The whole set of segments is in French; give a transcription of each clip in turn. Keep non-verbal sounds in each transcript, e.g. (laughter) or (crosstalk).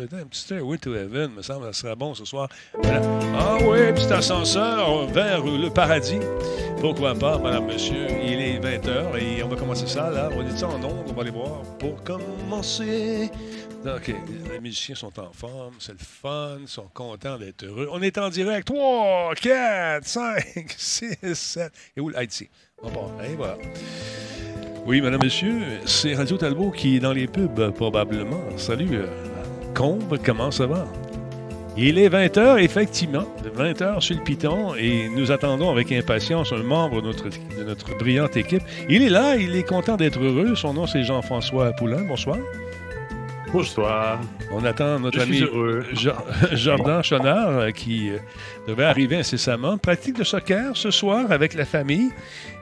Un petit Stairway to Heaven, me semble, ça serait bon ce soir. Ah oui, petit ascenseur vers le paradis. Pourquoi pas, madame, monsieur? Il est 20h et on va commencer ça, là. On est ça en ondes, on va aller voir. Pour commencer. OK, les musiciens sont en forme, c'est le fun, ils sont contents d'être heureux. On est en direct. 3, 4, 5, 6, 7. Et où? Ici? On part. Voilà. Oui, madame, monsieur, c'est Radio Talbot qui est dans les pubs, probablement. Salut, euh, Combe, comment ça va? Il est 20h, effectivement, 20h sur le piton, et nous attendons avec impatience un membre de notre, de notre brillante équipe. Il est là, il est content d'être heureux. Son nom, c'est Jean-François Poulain. Bonsoir. Bonsoir. On attend notre Je ami. Jo- (laughs) Jordan Chonard euh, qui euh, devait arriver incessamment. Pratique de soccer ce soir avec la famille.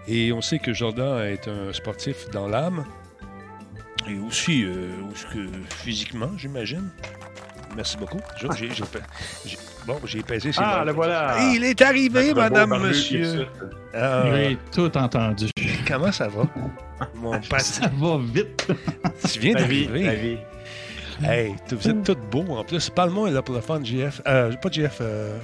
Et on sait que Jordan est un sportif dans l'âme. Et aussi, euh, aussi que physiquement, j'imagine. Merci beaucoup. Jo- j'ai- j'ai pe- j'ai- bon, j'ai pesé ses Ah, le voilà. Il est arrivé, madame, monsieur. Ah, J'ai tout entendu. comment ça va? Mon (laughs) Ça va vite. tu viens d'arriver. Hey, vous êtes tous beaux en plus. Parle-moi là pour le fun, JF. Euh, pas JF, euh,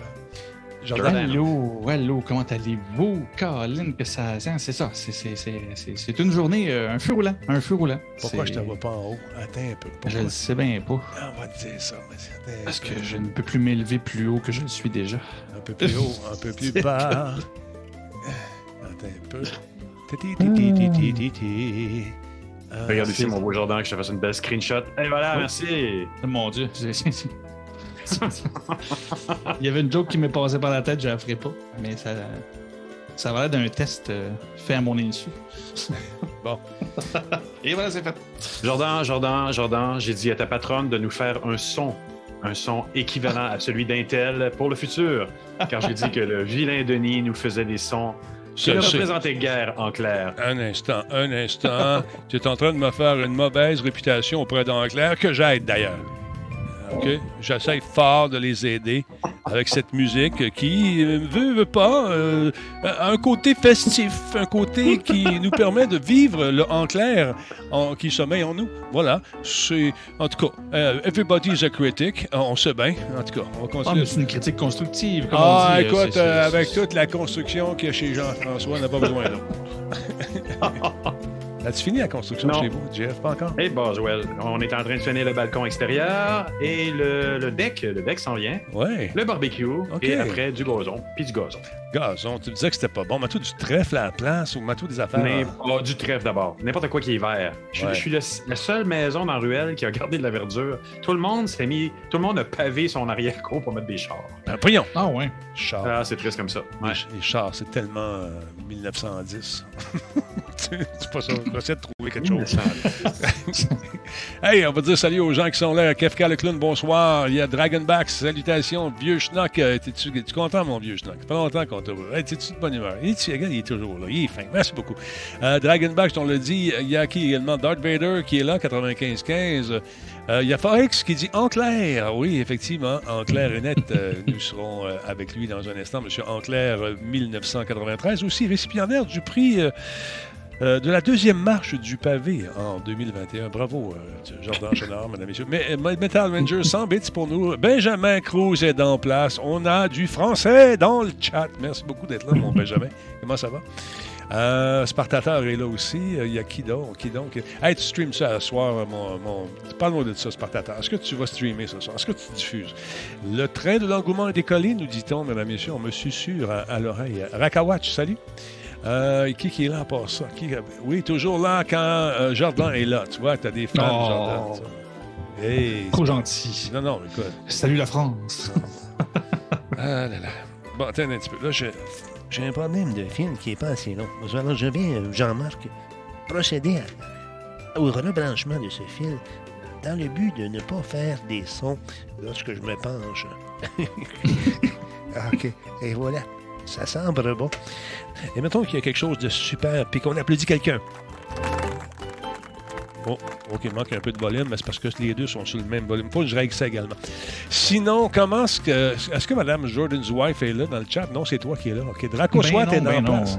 Jordan. Allô, allô, comment allez-vous? Colin, que ça. C'est ça, c'est- une journée, euh, un feu roulant. Un feu roulant. Pourquoi je te vois pas en haut? Attends un peu. Je Pourquoi? le sais bien pas. Ah, on va te dire ça. mais attends un Parce peu. que je ne peux plus m'élever plus haut que je le suis déjà. Un peu plus haut, un peu plus (laughs) bas. Attends un peu. Ti, ti, ti, ti, ti, ti, ti. Ah, Regarde ici mon beau Jordan, que je te fasse une belle screenshot. Et voilà, Oh. merci. Mon Dieu. (laughs) Il y avait une joke qui m'est passée par la tête, je la ferai pas. Mais ça. Ça va l'air d'un test euh, fait à mon insu. (laughs) Bon. (laughs) Et voilà, c'est fait. Jordan, Jordan, Jordan, j'ai dit à ta patronne de nous faire un son. Un son équivalent à celui d'Intel pour le futur. Car j'ai dit que le vilain Denis nous faisait des sons qui ne représentaient guère en clair. Un instant, un instant. tu es en train de me faire une mauvaise réputation auprès d'Enclair, que j'aide d'ailleurs. OK? J'essaie fort de les aider avec cette musique qui, euh, veut, veut pas, euh, un côté festif, un côté qui (laughs) nous permet de vivre le en clair en- qui sommeille en nous. Voilà. C'est, en tout cas, euh, everybody's a critic. On sait bien. En tout cas, on va Ah, c'est une critique constructive. Comme Ah, on dit, écoute, euh, avec toute la construction qu'il y a chez Jean-François, on n'a pas besoin. (laughs) As-tu fini la construction Non. chez vous, Jeff? Pas encore? Eh Boswell, on est en train de finir le balcon extérieur et le, le deck, le deck s'en vient. Ouais. Le barbecue Ok. et après du gazon, puis du gazon. Gazon, tu me disais que c'était pas bon. Mets-tout du trèfle à la place ou mets-tout des affaires. Mais oh, du trèfle d'abord. N'importe quoi qui est vert. Je, suis- Ouais. je suis le- la seule maison dans la ruelle qui a gardé de la verdure. Tout le monde s'est mis. Tout le monde a pavé son arrière-cour pour mettre des chars. Ben, prions. Ah, ouais. Chars. Ah, c'est triste comme ça. Les, Ouais. les chars, c'est tellement euh, 1910. (laughs) (laughs) c'est pas ça. J'essaie de trouver quelque chose. Hey, on va dire salut aux gens qui sont là. Kefka le clown, bonsoir. Il y a Dragonback, salutations. Vieux schnock, euh, t'es-tu es-tu content, mon vieux schnock? Pas longtemps qu'on t'a vu. Hey, t'es-tu de bonne humeur? Il, est- regarde, il est toujours là. Il est fin. Merci beaucoup. Euh, Dragonback, on l'a dit. Il y a qui également? Darth Vader qui est là, 95-15. Euh, il y a Forex qui dit en clair. Oui, effectivement, en clair et net. euh, (laughs) nous serons euh, avec lui dans un instant. Monsieur Anclair, euh, 1993, aussi récipiendaire du prix. Euh, de la deuxième marche du pavé en 2021. Bravo, euh, Jordan (laughs) Chenard, mesdames et messieurs. Mais euh, Metal Ranger 100 bits pour nous. Benjamin Cruz est en place. On a du français dans le chat. Merci beaucoup d'être là, mon Benjamin. (laughs) Comment ça va? Euh, Spartateur est là aussi. Euh, Il y a qui donc? Qui donc? Hey, tu streams ça ce soir, mon. mon... Parle-moi de ça, Spartateur. Est-ce que tu vas streamer ce soir? Est-ce que tu diffuses? Le train de l'engouement est décollé, nous dit-on, mesdames et messieurs. On me susurre à, à l'oreille. Rakawatch, salut. Euh, qui, qui est là pour ça? Qui- Oui, toujours là quand euh, Jordan est là. Tu vois, tu as des fans, Oh. Jordan. ça. Hey, Trop gentil. non, non, écoute. Salut la France. (laughs) Ah là là. Bon, attends un petit peu. Là, je- j'ai un problème de film qui n'est pas assez long. Alors, je vais, euh, Jean-Marc, procéder à- au rebranchement de ce fil dans le but de ne pas faire des sons lorsque je me penche. (laughs) Ah, OK. Et voilà. Ça semble bon. Et mettons qu'il y a quelque chose de super, puis qu'on applaudit quelqu'un. Oh, OK, il manque un peu de volume, mais c'est parce que les deux sont sur le même volume. Faut que je règle ça également. Sinon, comment est-ce que. Est-ce que Mme Jordan's wife est là dans le chat? Non, c'est toi qui es là. OK. Draco Ben Swat non, est dans ben place.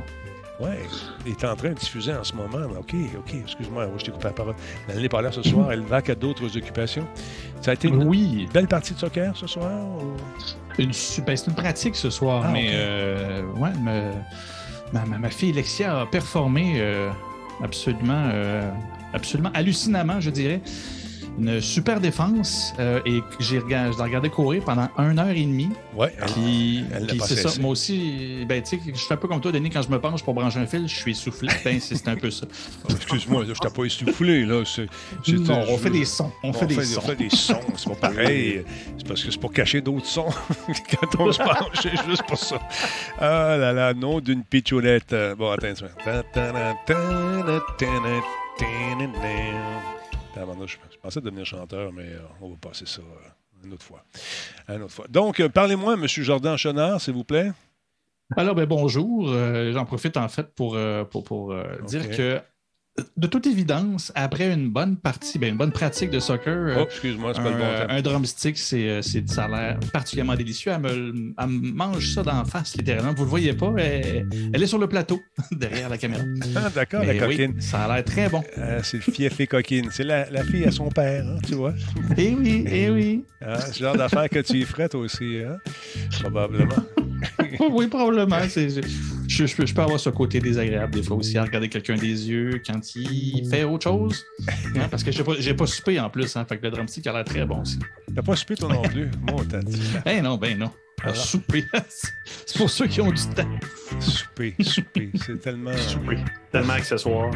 Oui, il est en train de diffuser en ce moment. OK, OK, excuse-moi, je t'ai coupé la parole. Elle n'est pas là ce soir, elle va qu'à d'autres occupations. Ça a été une Oui, belle partie de soccer ce soir? ou- une, ben, c'est une pratique ce soir, Ah, mais euh, ouais, me- ma, ma- ma fille Lexia a performé euh, absolument, euh, absolument hallucinamment, je dirais. Une super défense euh, et j'ai regardé, je l'ai regardé courir pendant une heure et demie. Oui, Puis, puis c'est ça. Moi aussi, ben, tu sais, je fais un peu comme toi, Denis, quand je me penche pour brancher un fil, je suis essoufflé. Ben, c'est un peu ça. excuse-moi, je t'ai pas essoufflé. Là. Non, on fait des sons. On, fait des on sons. fait des sons, c'est pas pareil. C'est parce que c'est pour cacher d'autres sons quand on se penche, c'est juste pour ça. Ah là là, nom d'une pitchounette. Euh, Bon, attends Je pensais devenir chanteur, mais euh, on va passer ça euh, une autre fois. Une autre fois. Donc, euh, parlez-moi, M. Jordan Chenard, s'il vous plaît. Alors, ben, bonjour. Euh, J'en profite en fait pour, euh, pour, pour, euh, dire que, de toute évidence, après une bonne partie, ben, une bonne pratique de soccer, euh, Oh, excuse-moi, c'est pas un, le bon euh, temps. un drumstick, c'est, euh, c'est, ça a l'air particulièrement délicieux. Elle me, elle mange ça d'en face, littéralement. Vous le voyez pas, elle, elle est sur le plateau, (laughs) derrière la caméra. Ah, d'accord, Mais la oui, coquine. ça a l'air très bon. Ah, c'est le fief et coquine. C'est la, la fille à son père, hein, tu vois. Eh oui, eh oui. Ah, c'est le genre d'affaire que tu y ferais, toi aussi, hein? Probablement. (laughs) oui, probablement. C'est- je, je- je peux, avoir ce côté désagréable des fois aussi à regarder quelqu'un des yeux quand il fait autre chose. Hein, parce que j'ai pas, pas soupé en plus. Hein, fait que le drumstick a l'air très bon aussi. T'as pas soupé, toi non plus? Bon, t'as dit. Ben non, ben non. Alors. Souper. (laughs) C'est pour ceux qui ont du temps. Souper, souper. C'est tellement. Oui, tellement accessoire.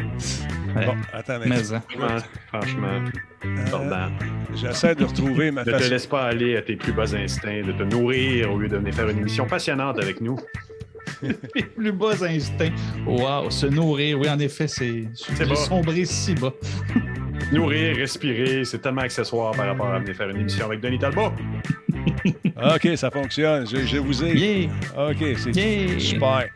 Bon, attends, mais. Mais, hein. Franchement, franchement, Euh. J'essaie de retrouver ma (laughs) Ne te laisse pas aller à tes plus bas instincts, de te nourrir au lieu de venir faire une émission passionnante avec nous. (laughs) les plus bas instincts. Wow, se nourrir. Oui, en effet, c'est. Sombré si bas. (laughs) Nourrir, respirer, c'est tellement accessoire par rapport à venir faire une émission avec Denis Talbot. (laughs) OK, ça fonctionne. Je, je vous ai. Yeah! OK, c'est Yeah! super.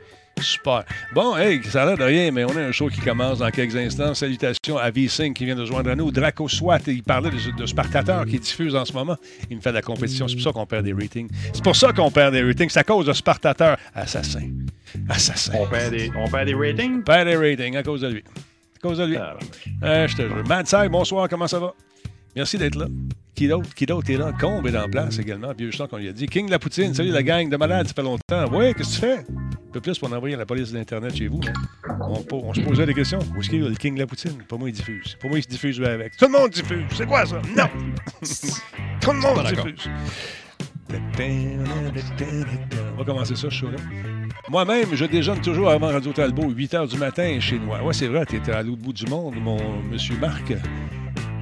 Super. Bon, hey, ça a l'air de rien, mais on a un show qui commence dans quelques instants. Salutations à V5 qui vient de joindre à nous. Draco Swat, il parlait de, de Spartateur qui diffuse en ce moment. Il me fait de la compétition. C'est pour ça qu'on perd des ratings. C'est pour ça qu'on perd des ratings. C'est à cause de Spartateur. Assassin. Assassin. On perd des, on perd des ratings? perd des ratings à cause de lui. À cause de lui. Ah, Euh, je te jure. Mad Side, bonsoir, comment ça va? Merci d'être là. Qui d'autre? Qui d'autre est là? Combe est en place également. Vieux Schnock, qu'on lui a dit. King la Poutine, salut la gang de malades, ça fait longtemps. Ouais, qu'est-ce que tu fais? Un peu plus pour envoyer la police d'Internet chez vous. hein. On, se posait des questions. Où est-ce qu'il y a le King la Poutine? Pas moi, il diffuse. Pas moi, il se diffuse avec. Tout le monde diffuse. C'est quoi ça? Non! Tout le monde diffuse. On va commencer ça, ce show-là. Moi-même, je déjeune toujours avant Radio Talbot, 8 h du matin chez moi. Ouais, c'est vrai, tu étais à l'autre bout du monde, mon monsieur Marc.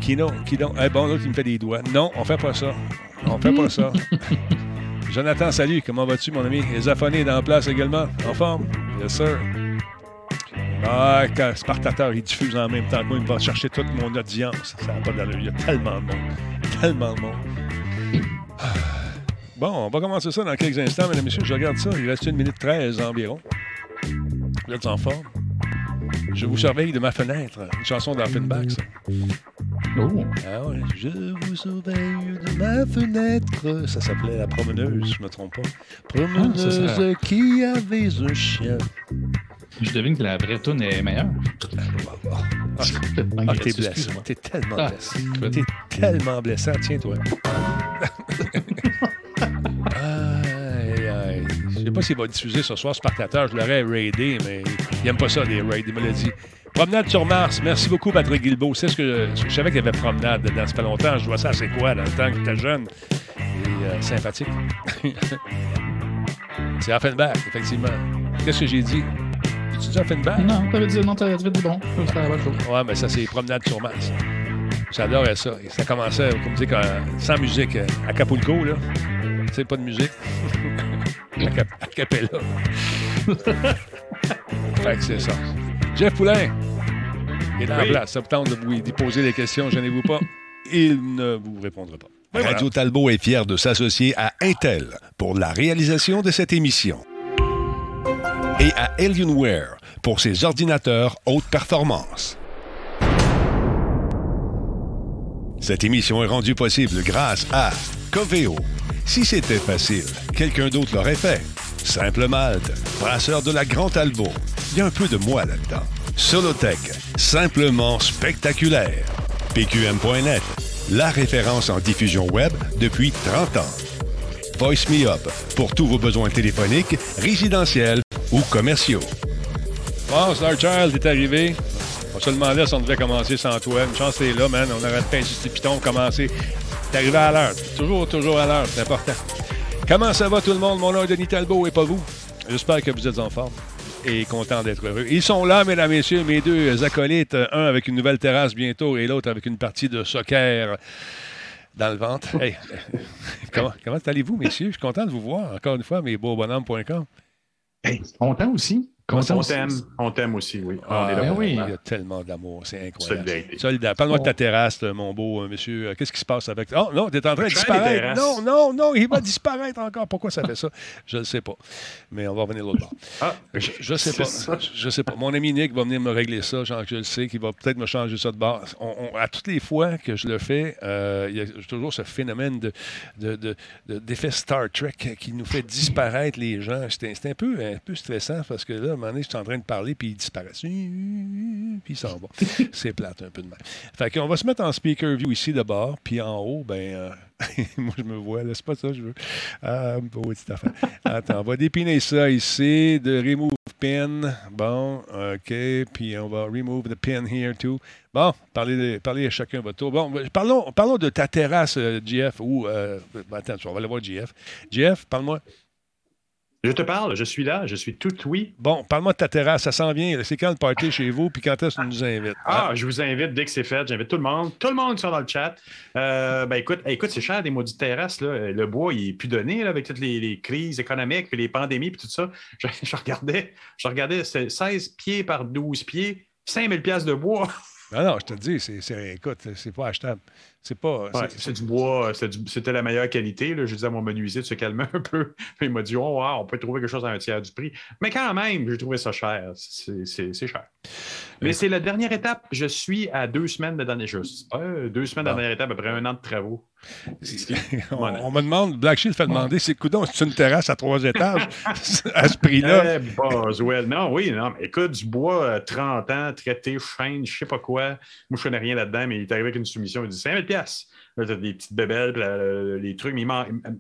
Qui non, qui non? Eh bon, l'autre, il me fait des doigts. Non, on fait pas ça. On fait pas ça. (laughs) Jonathan, salut. Comment vas-tu, mon ami? Les affonés dans la place également. En forme? Yes, sir. Ah, quand Spartateur, il diffuse en même temps que moi, il va chercher toute mon audience. Ça n'a pas d'allure. Il y a tellement de monde. Tellement de monde. Ah. (sighs) Bon, on va commencer ça dans quelques instants, mesdames et messieurs. Je regarde ça. Il reste une minute 13 environ. Vous êtes en forme? Je vous surveille de ma fenêtre. Une chanson d'Offenbach, ça. Oh! Ah ouais. Je vous surveille de ma fenêtre. Ça s'appelait La Promeneuse, je me trompe pas. Promeneuse Ah, qui avait un chien. Je devine que la vraie tune est meilleure. Ah, ah, t'es blessé. Excuse-moi. T'es tellement Ah, blessé. écoute. T'es tellement blessant. Tiens, pas s'il va diffuser ce soir Spartateur. Je l'aurais raidé, mais il aime pas ça, les raids. Il me l'a dit. Promenade sur Mars. Merci beaucoup, Patrick Guilbeault. C'est ce que je, je savais qu'il y avait promenade dedans. Ça fait longtemps. Je vois ça, c'est quoi, dans le temps que j'étais jeune? Et euh, sympathique. (laughs) c'est Offenbach, effectivement. Qu'est-ce que j'ai dit? J'ai dit Offenbach? Non, t'avais dit, non, t'avais dit bon. Ouais, mais ça, c'est Promenade sur Mars. J'adorais ça. Et ça commençait, comme dire, sans musique, euh, à Capulco, là. Tu sais, pas de musique. À, cap à Capella. fait que c'est ça. Jeff Poulain est dans Oui. la place. Ça vous tente de vous y poser des questions, gênez-vous pas. Il ne vous répondra pas. Ben voilà. Radio Talbot est fier de s'associer à Intel pour la réalisation de cette émission. Et à Alienware pour ses ordinateurs haute performance. Cette émission est rendue possible grâce à Coveo. Si c'était facile, quelqu'un d'autre l'aurait fait. Simple Malte, brasseur de la Grand Talbot. il y a un peu de moi là-dedans. Solotech, simplement spectaculaire. PQM.net, la référence en diffusion web depuis 30 ans. Voice Me Up, pour tous vos besoins téléphoniques, résidentiels ou commerciaux. Bon, Star Child est arrivé. On se demandait si on devait commencer sans toi. Une chance, c'est là, man. On aurait pas insisté piton, commencer. T'es arrivé à l'heure. Toujours, toujours à l'heure. C'est important. Comment ça va tout le monde? Mon nom est Denis Talbot et pas vous. J'espère que vous êtes en forme et content d'être heureux. Ils sont là, mesdames, messieurs, mes deux acolytes. Un avec une nouvelle terrasse bientôt et l'autre avec une partie de soccer dans le ventre. (laughs) Hey, comment, comment allez-vous, messieurs? Je suis content de vous voir encore une fois, mes beaux bonhommes.com. Hey, content aussi. On t'aime, on t'aime aussi, oui. Ah, on est là ben oui, il y a tellement d'amour, c'est incroyable. Solidarité. Solidaire. Parle-moi de ta terrasse, mon beau euh, monsieur. Euh, Qu'est-ce qui se passe avec. Oh non, t'es en train de disparaître. Non, non, non, il va disparaître encore. Pourquoi ça fait ça? Je ne sais pas. Mais on va revenir de l'autre bord. Ah, Je, je sais pas. (laughs) ça. Je sais pas. Mon ami Nick va venir me régler ça, genre je le sais, qu'il va peut-être me changer ça de bord. On- on- à toutes les fois que je le fais, euh, il y a toujours ce phénomène de, de- de- de- d'effet Star Trek qui nous fait disparaître les gens. C'est un peu, un peu stressant parce que là, moment donné, je suis en train de parler puis ils disparaissent. Puis ils s'en vont. (laughs) C'est plate un peu de même. Fait qu'on va se mettre en speaker view ici d'abord, puis en haut, ben. euh, (laughs) moi, je me vois, là, c'est pas ça que je veux. Ah, petite affaire. Attends, on va dépiner ça ici, de remove pin. Bon, OK, puis on va remove the pin here too. Bon, parlez, parlez à chacun votre tour. Bon, parlons, parlons de ta terrasse, euh, GF, ou... euh, attends, on va aller voir GF. GF, parle-moi. Je te parle, je suis là, je suis tout oui. Bon, parle-moi de ta terrasse, ça s'en vient. C'est quand le party chez vous, puis quand est-ce que tu nous invites? Ah, je vous invite dès que c'est fait. J'invite tout le monde. Tout le monde qui sont dans le chat. Euh, ben écoute, écoute, c'est cher des maudites terrasses. Là. Le bois, il est plus donné là, avec toutes les, les crises économiques, puis les pandémies, puis tout ça. Je, (laughs) je regardais, je regardais, c'est 16 pieds par 12 pieds, 5000 pièces de bois. Ah non, je te dis, c'est, c'est- écoute, c'est pas achetable. C'est pas... Ouais, c'est- du bois, du- c'était la meilleure qualité. Là. Je disais à mon menuisier de se calmer (laughs) un peu. Il m'a dit, oh, wow, on peut trouver quelque chose à un tiers du prix. Mais quand même, j'ai trouvé ça cher. C'est, cher. Mais c'est la dernière étape. Je suis à deux semaines de dernière chose. deux semaines de Bon. dernière étape après un an de travaux. (laughs) on, Voilà. on me demande, Black Shield fait demander, c'est coudon, c'est une terrasse à trois étages (laughs) à ce prix-là? Eh, Boswell. Non, oui, non, mais écoute, du bois, euh, 30 ans, traité, chaîne, je sais pas quoi. Moi, je connais rien là-dedans, mais il est arrivé avec une soumission. Il dit 5000 pièces. Là, t'as des petites bébelles, puis la- la- les trucs. Mais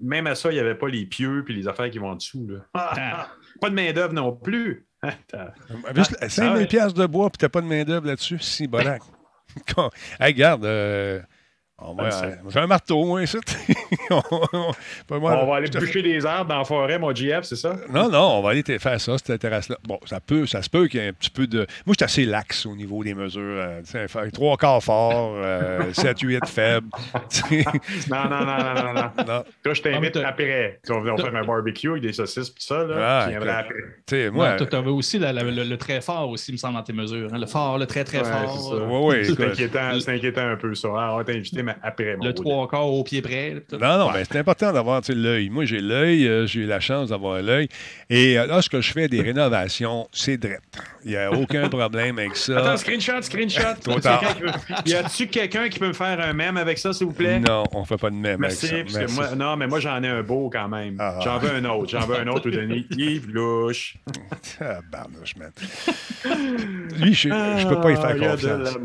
même à ça, il n'y avait pas les pieux puis les affaires qui vont en dessous. Là. Ah. (laughs) pas de main-d'œuvre non plus. (laughs) Juste Ah, 5 000 ouais. piastres de bois, puis t'as pas de main-d'œuvre là-dessus? Si, (laughs) hey, regarde, euh, on va- Ah, euh, j'ai un marteau, moi, ici. (laughs) On- on- pas moi, on va aller bûcher des arbres dans la forêt, mon GF, c'est ça? Non, non, on va aller te faire ça, cette terrasse-là. Bon, ça peut, ça se peut qu'il y ait un petit peu de. Moi, je suis assez lax au niveau des mesures. euh, tu sais, faire trois quarts fort, euh, (laughs) 7-8 faible. Tu sais, Non, non, non, non, non, non. non. Toi, je t'invite Ah, après. On va faire un barbecue avec des saucisses puis ça. Là. Ah, Tu après. Tu sais, Moi, tu avais aussi la- la- le, le très fort aussi, il me semble, dans tes mesures. hein. Le fort, le très, très Ouais, fort. euh, Ouais, ouais, C'est écoute. inquiétant, c'est inquiétant un peu ça. Ah, on va t'inviter, après, mon Le trois quarts au pied près. là. Non, non, mais c'est important d'avoir l'œil. Moi, j'ai l'œil, euh, j'ai eu la chance d'avoir l'œil. Et euh, lorsque je fais des rénovations, c'est drette. Il n'y a aucun problème avec ça. Attends, screenshot, screenshot. Trop Y a-tu tard. quelqu'un qui peut- Y a-tu quelqu'un qui peut me faire un mème avec ça, s'il vous plaît? Non, on ne fait pas de même Merci, avec parce ça. Merci. moi, non, mais moi j'en ai un beau quand même. Ah. J'en veux un autre. J'en veux un autre, Denis. (laughs) Yves Louche. Ah, barnouche, man. Lui, je ne peux pas y Ah, faire il y a de confiance.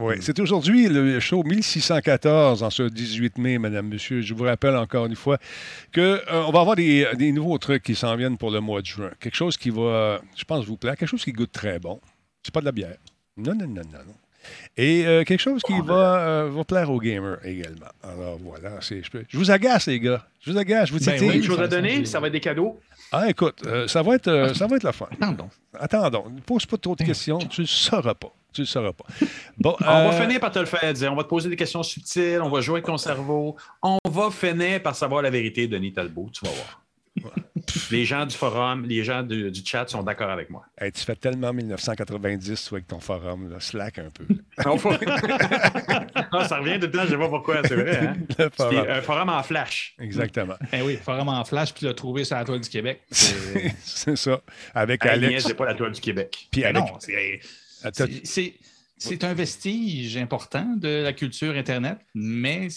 Oui, c'est aujourd'hui le show 1614 en ce 18 mai, Madame, Monsieur. Je vous rappelle encore une fois que euh, va avoir des, des nouveaux trucs qui s'en viennent pour le mois de juin. Quelque chose qui va, je pense, vous plaire. Quelque chose qui goûte très bon. C'est pas de la bière. Non, non, non, non, non. Et euh, quelque chose qui va, euh, va plaire aux gamers également. Alors voilà, c'est, je, peux- je vous agace, les gars. Je vous agace, je vous Ben titille. oui. Chose à ça- donner, ça- ça va être des cadeaux. Ah, écoute, euh, ça, va être, euh, ça va être la fin. Attends donc. Attendons, ne pose pas trop de questions. Tu ne le sauras pas. Tu ne le sauras pas. Bon, On va finir par te le faire dire. On va te poser des questions subtiles. On va jouer avec ton cerveau. On va finir par savoir la vérité, Denis Talbot. Tu vas voir. Les gens du forum, les gens du, du chat sont d'accord avec moi. Hey, tu fais tellement 1990 toi, avec ton forum. Là. Slack un peu. (laughs) Ah, (laughs) ça revient tout le temps, je ne sais pas pourquoi, c'est vrai. Hein? (laughs) Le forum. un forum en flash. Exactement. Ben oui, vraiment en flash, puis le trouver sur la toile du Québec. C'est- ça. Avec Alex. c'est pas la toile du Québec. Puis Ben avec. non, c'est c'est un vestige important de la culture Internet, mais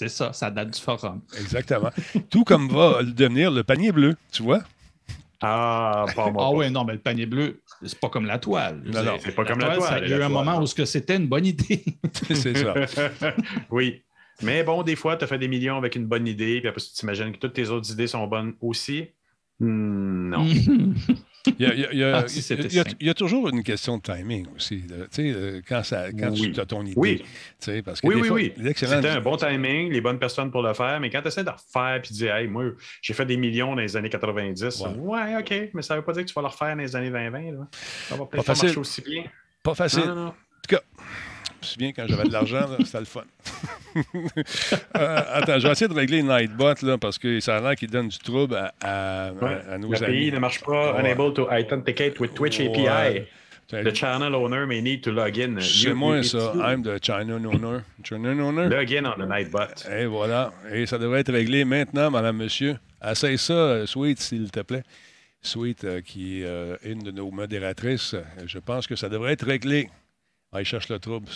c'est ça, ça date du forum. Exactement. Tout comme va devenir le panier bleu, tu vois? Ah, pas moi. Ah ouais, non, mais le panier bleu, c'est pas comme la toile. Non, non, c'est pas comme la toile, Il y a eu un toile, moment non. où ce que c'était une bonne idée. (laughs) c'est ça. (laughs) oui. Mais bon, des fois, tu as fait des millions avec une bonne idée, puis après, tu t'imagines que toutes tes autres idées sont bonnes aussi. Hmm, non. (laughs) Il y a, toujours une question de timing aussi. Tu euh, quand, ça, quand Oui. tu as ton idée. Oui. Tu parce que Oui, fois, oui. C'était un bon timing, les bonnes personnes pour le faire, mais quand tu essaies de refaire puis de dire, hey, moi, j'ai fait des millions dans les années 90, Ouais. ouais, OK, mais ça veut pas dire que tu vas le refaire dans les années 2020. Là. Ça va Pas peut-être pas facile. marcher aussi bien. Pas facile. Non, non, non. En tout cas, me souviens quand j'avais de l'argent, c'était le fun. (laughs) Euh, attends, je vais essayer de régler Nightbot là, parce que ça a l'air qu'il donne du trouble à, à- Ouais. à nos L'API amis. ne marche pas. Ouais. Unable to authenticate with Twitch API. The channel owner may need to log in. C'est moi ça. I'm the China owner. China owner? Log in on the Nightbot. Et voilà. Et ça devrait être réglé maintenant, madame, monsieur. Essaye ça, euh, Sweet, s'il te plaît. Sweet, euh, qui est euh, une de nos modératrices. Je pense que ça devrait être réglé. Ah, il cherche le trouble,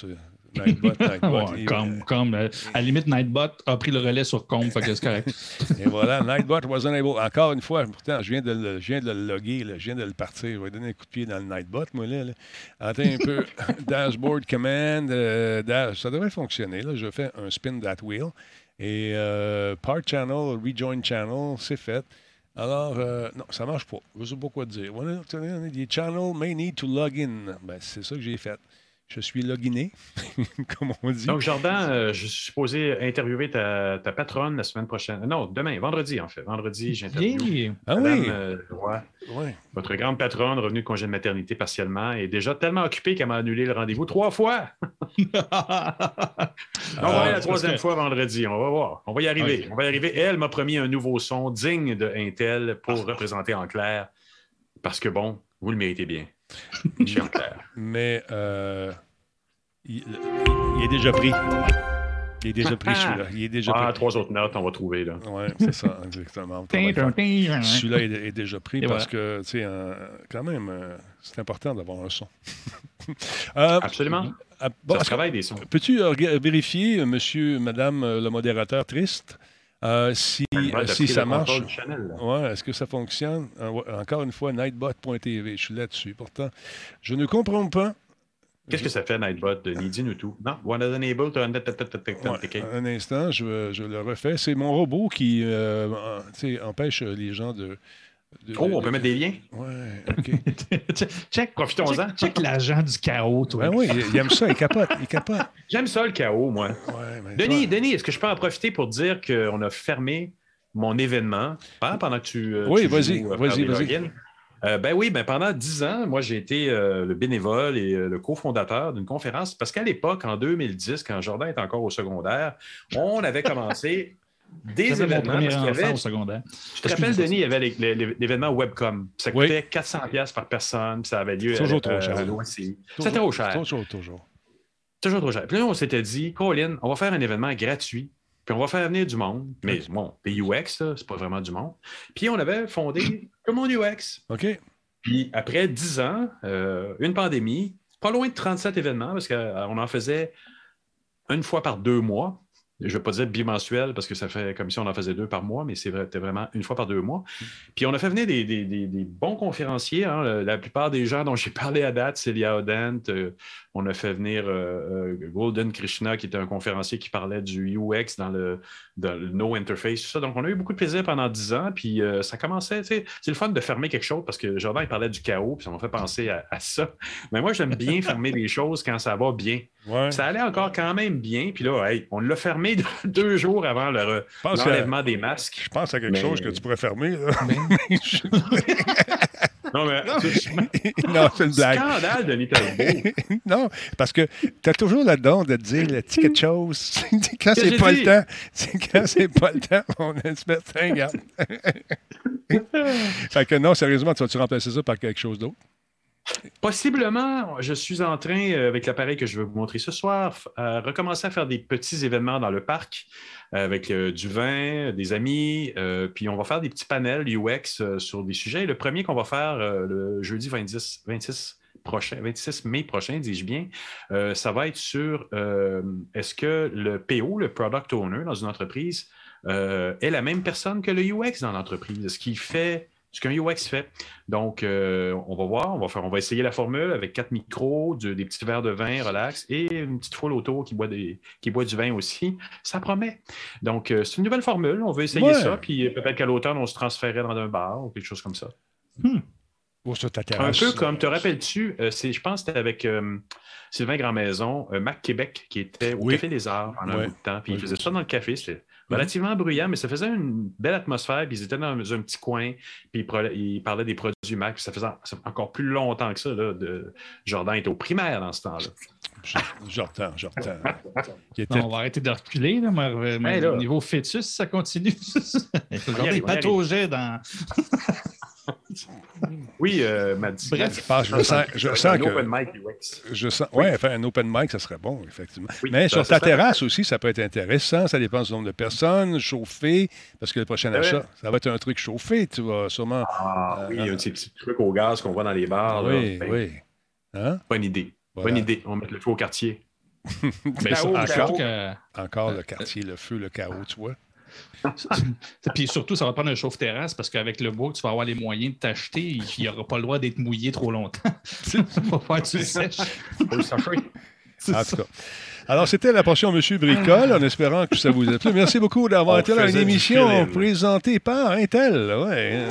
Nightbot. (laughs) Nightbot. Ouais, comme, comme, euh, à la limite, Nightbot a pris le relais sur Combe, fait que c'est correct. (laughs) Et voilà, Nightbot was unable. Encore une fois, pourtant, je viens de le, je viens de le loguer, là, je viens de le partir. Je vais donner un coup de pied dans le Nightbot, moi, là. là. Attends un peu. (laughs) Dashboard command. euh, dash. Ça devrait fonctionner. Là. Je fais un spin that wheel. Et euh, part channel, rejoin channel, c'est fait. Alors, euh, non, ça marche pas. Je ne sais pas quoi dire. One of the channel may need to log in. Ben, c'est ça que j'ai fait. Je suis loginé, (laughs) comme on dit. Donc, Jordan, euh, je suis supposé interviewer ta, ta patronne la semaine prochaine. Non, demain, vendredi, en fait. Vendredi, j'interviewe. Yeah. ah Madame, oui, euh, Roy, ouais. votre grande patronne, revenue de congé de maternité partiellement, est déjà tellement occupée qu'elle m'a annulé le rendez-vous trois fois. (laughs) (laughs) On va aller la parce troisième que- fois vendredi. On va voir. On va y arriver. On va y arriver. Elle m'a promis un nouveau son digne de Intel pour représenter en clair. Parce que bon, vous le méritez bien. Mais euh, il, il est déjà pris. Il est déjà pris, celui-là. Il est déjà Ah, pris. trois autres notes, on va trouver. là. Oui, c'est ça, exactement. (laughs) Fort. Celui-là est, est déjà pris Et parce que, tu sais, euh, quand même, euh, c'est important d'avoir un son. (laughs) Euh, Absolument. ah, bon, ça travaille des sons. Peux-tu vérifier, monsieur, madame, le modérateur triste, euh, si, euh, si ça marche? Ouais, est-ce que ça fonctionne? Euh, encore une fois, nightbot.tv, je suis là-dessus. Pourtant, je ne comprends pas. Qu'est-ce que ça fait, Nightbot, Denis? Dis-nous tout. Non, one unable to Ouais, un instant, je, je le refais. C'est mon robot qui euh, empêche les gens de. De- Oh, de- on peut mettre des liens? Ouais, OK. (laughs) check, Profitons-en. check, check l'agent du chaos, toi. ben oui, il, aime ça, il capote, il capote. J'aime ça, le chaos, moi. Ouais, mais Denis, toi- Denis, est-ce que je peux en profiter pour dire qu'on a fermé mon événement hein, pendant que tu. euh, Oui, vas-y, vas-y, vas-y. Euh, ben oui, ben pendant dix ans, moi, j'ai été euh, le bénévole et euh, le cofondateur d'une conférence parce qu'à l'époque, en 2010, quand Jordan était encore au secondaire, on avait commencé des événements. premier Parce qu'il y enfant avait, au secondaire. tu te rappelles, Denis, il y avait l'événement Webcom. Ça coûtait 400$ piastres par personne, puis ça avait lieu Toujours trop euh, cher. C'était trop cher. Toujours, toujours. Toujours trop cher. Puis là, on s'était dit, Colin, on va faire un événement gratuit, puis on va faire venir du monde. Mais bon, des UX, là, c'est pas vraiment du monde. Puis on avait fondé (coughs) comme mon UX. OK. Puis après 10 ans, euh, une pandémie, pas loin de 37 événements, parce qu'on en faisait une fois par deux mois. Je ne vais pas dire bimensuel parce que ça fait comme si on en faisait deux par mois, mais vrai- c'était vraiment une fois par deux mois. Puis on a fait venir des, des- des- des bons conférenciers. hein. La, plupart des gens dont j'ai (laughs) parlé à date, Celia Odent. euh, on a fait venir euh, euh, Golden Krishna, qui était un conférencier qui parlait du UX dans le, dans le No Interface, tout ça. Donc on a eu beaucoup de plaisir pendant 10 ans. Puis ça commençait, tu sais, c'est le fun de fermer quelque chose parce que Jordan, il parlait du chaos, puis ça m'a fait penser à, à ça. Mais moi, j'aime bien (laughs) fermer les choses quand ça va bien. Ouais. Ça allait encore quand même bien. Puis là, hey, on l'a fermé (laughs) deux jours avant le l'enlèvement des masques. je pense à quelque Mais- chose que tu pourrais fermer. là. (laughs) Non, mais non, c'est une blague. scandale de Talbot. (laughs) non, parce que tu as toujours là-dedans de te dire le petit quelque chose. quand que c'est pas dit? le temps, c'est quand c'est pas le temps, on espère regarde. fait que non, sérieusement, tu vas-tu remplacer ça par quelque chose d'autre? Possiblement, je suis en train, euh, avec l'appareil que je vais vous montrer ce soir, à recommencer à faire des petits événements dans le parc euh, avec euh, du vin, des amis, puis on va faire des petits panels UX sur des sujets. Le premier qu'on va faire le jeudi 26, 26 prochain, 26 mai prochain, dis-je bien, ça va être sur est-ce que le PO, le Product Owner dans une entreprise, est la même personne que le UX dans l'entreprise? Est-ce qu'il fait ce qu'un UX fait. Donc, euh, on va voir, on va, faire, on va essayer la formule avec quatre micros, du- des petits verres de vin relax et une petite foule autour qui boit, des, qui boit du vin aussi. Ça promet. Donc, euh, c'est une nouvelle formule. On veut essayer Ouais. ça. Puis euh, peut-être qu'à l'automne, on se transférait dans un bar ou quelque chose comme ça. Ou sur ta Un peu comme, te rappelles-tu, euh, c'est, je pense que c'était avec Sylvain Grandmaison, Mac Québec, qui était au Oui. Café des Arts pendant un bout de temps. Puis Oui, il faisait ça dans le café. C'était relativement bruyant, mais ça faisait une belle atmosphère. Puis ils étaient dans un, petit coin. Puis ils, parlaient des produits Mac. Puis ça faisait encore plus longtemps que ça. Là, de... Jordan était au primaire dans ce temps-là. Je- J'entends, j'entends. Qui était- Non, on va arrêter de reculer. Là, mais, mais Hey, là. au niveau fœtus, ça continue. (laughs) Y pataugeait dans. (laughs) Oui, euh, Maddy. Bref. Je sens, je sens un que. open mic. Je sens, ouais, faire un open mic, ça serait bon, effectivement. Oui, Mais sur ça ta terrasse aussi, ça peut être intéressant. Ça dépend du nombre de personnes, chauffé, parce que le prochain Ouais. achat, ça va être un truc chauffé, tu vas sûrement. Ah oui, Euh, un de ces petits trucs au gaz qu'on voit dans les bars. là. oui, Ben, oui. Hein? Bonne idée. Voilà. Bonne idée. On met le feu au quartier. (laughs) Ben, ça- que- Encore le quartier, le feu, le chaos, tu vois. (laughs) Puis surtout, ça va prendre un chauffe-terrasse parce qu'avec le bois, tu vas avoir les moyens de t'acheter. Il n'y aura pas le droit d'être mouillé trop longtemps. Il va falloir que tu le sèches. Faut le sacher. (laughs) En tout cas. Alors, c'était la portion Monsieur Bricole, en espérant que ça vous a plu. Merci beaucoup d'avoir été là à émission présentée par Intel, ouais,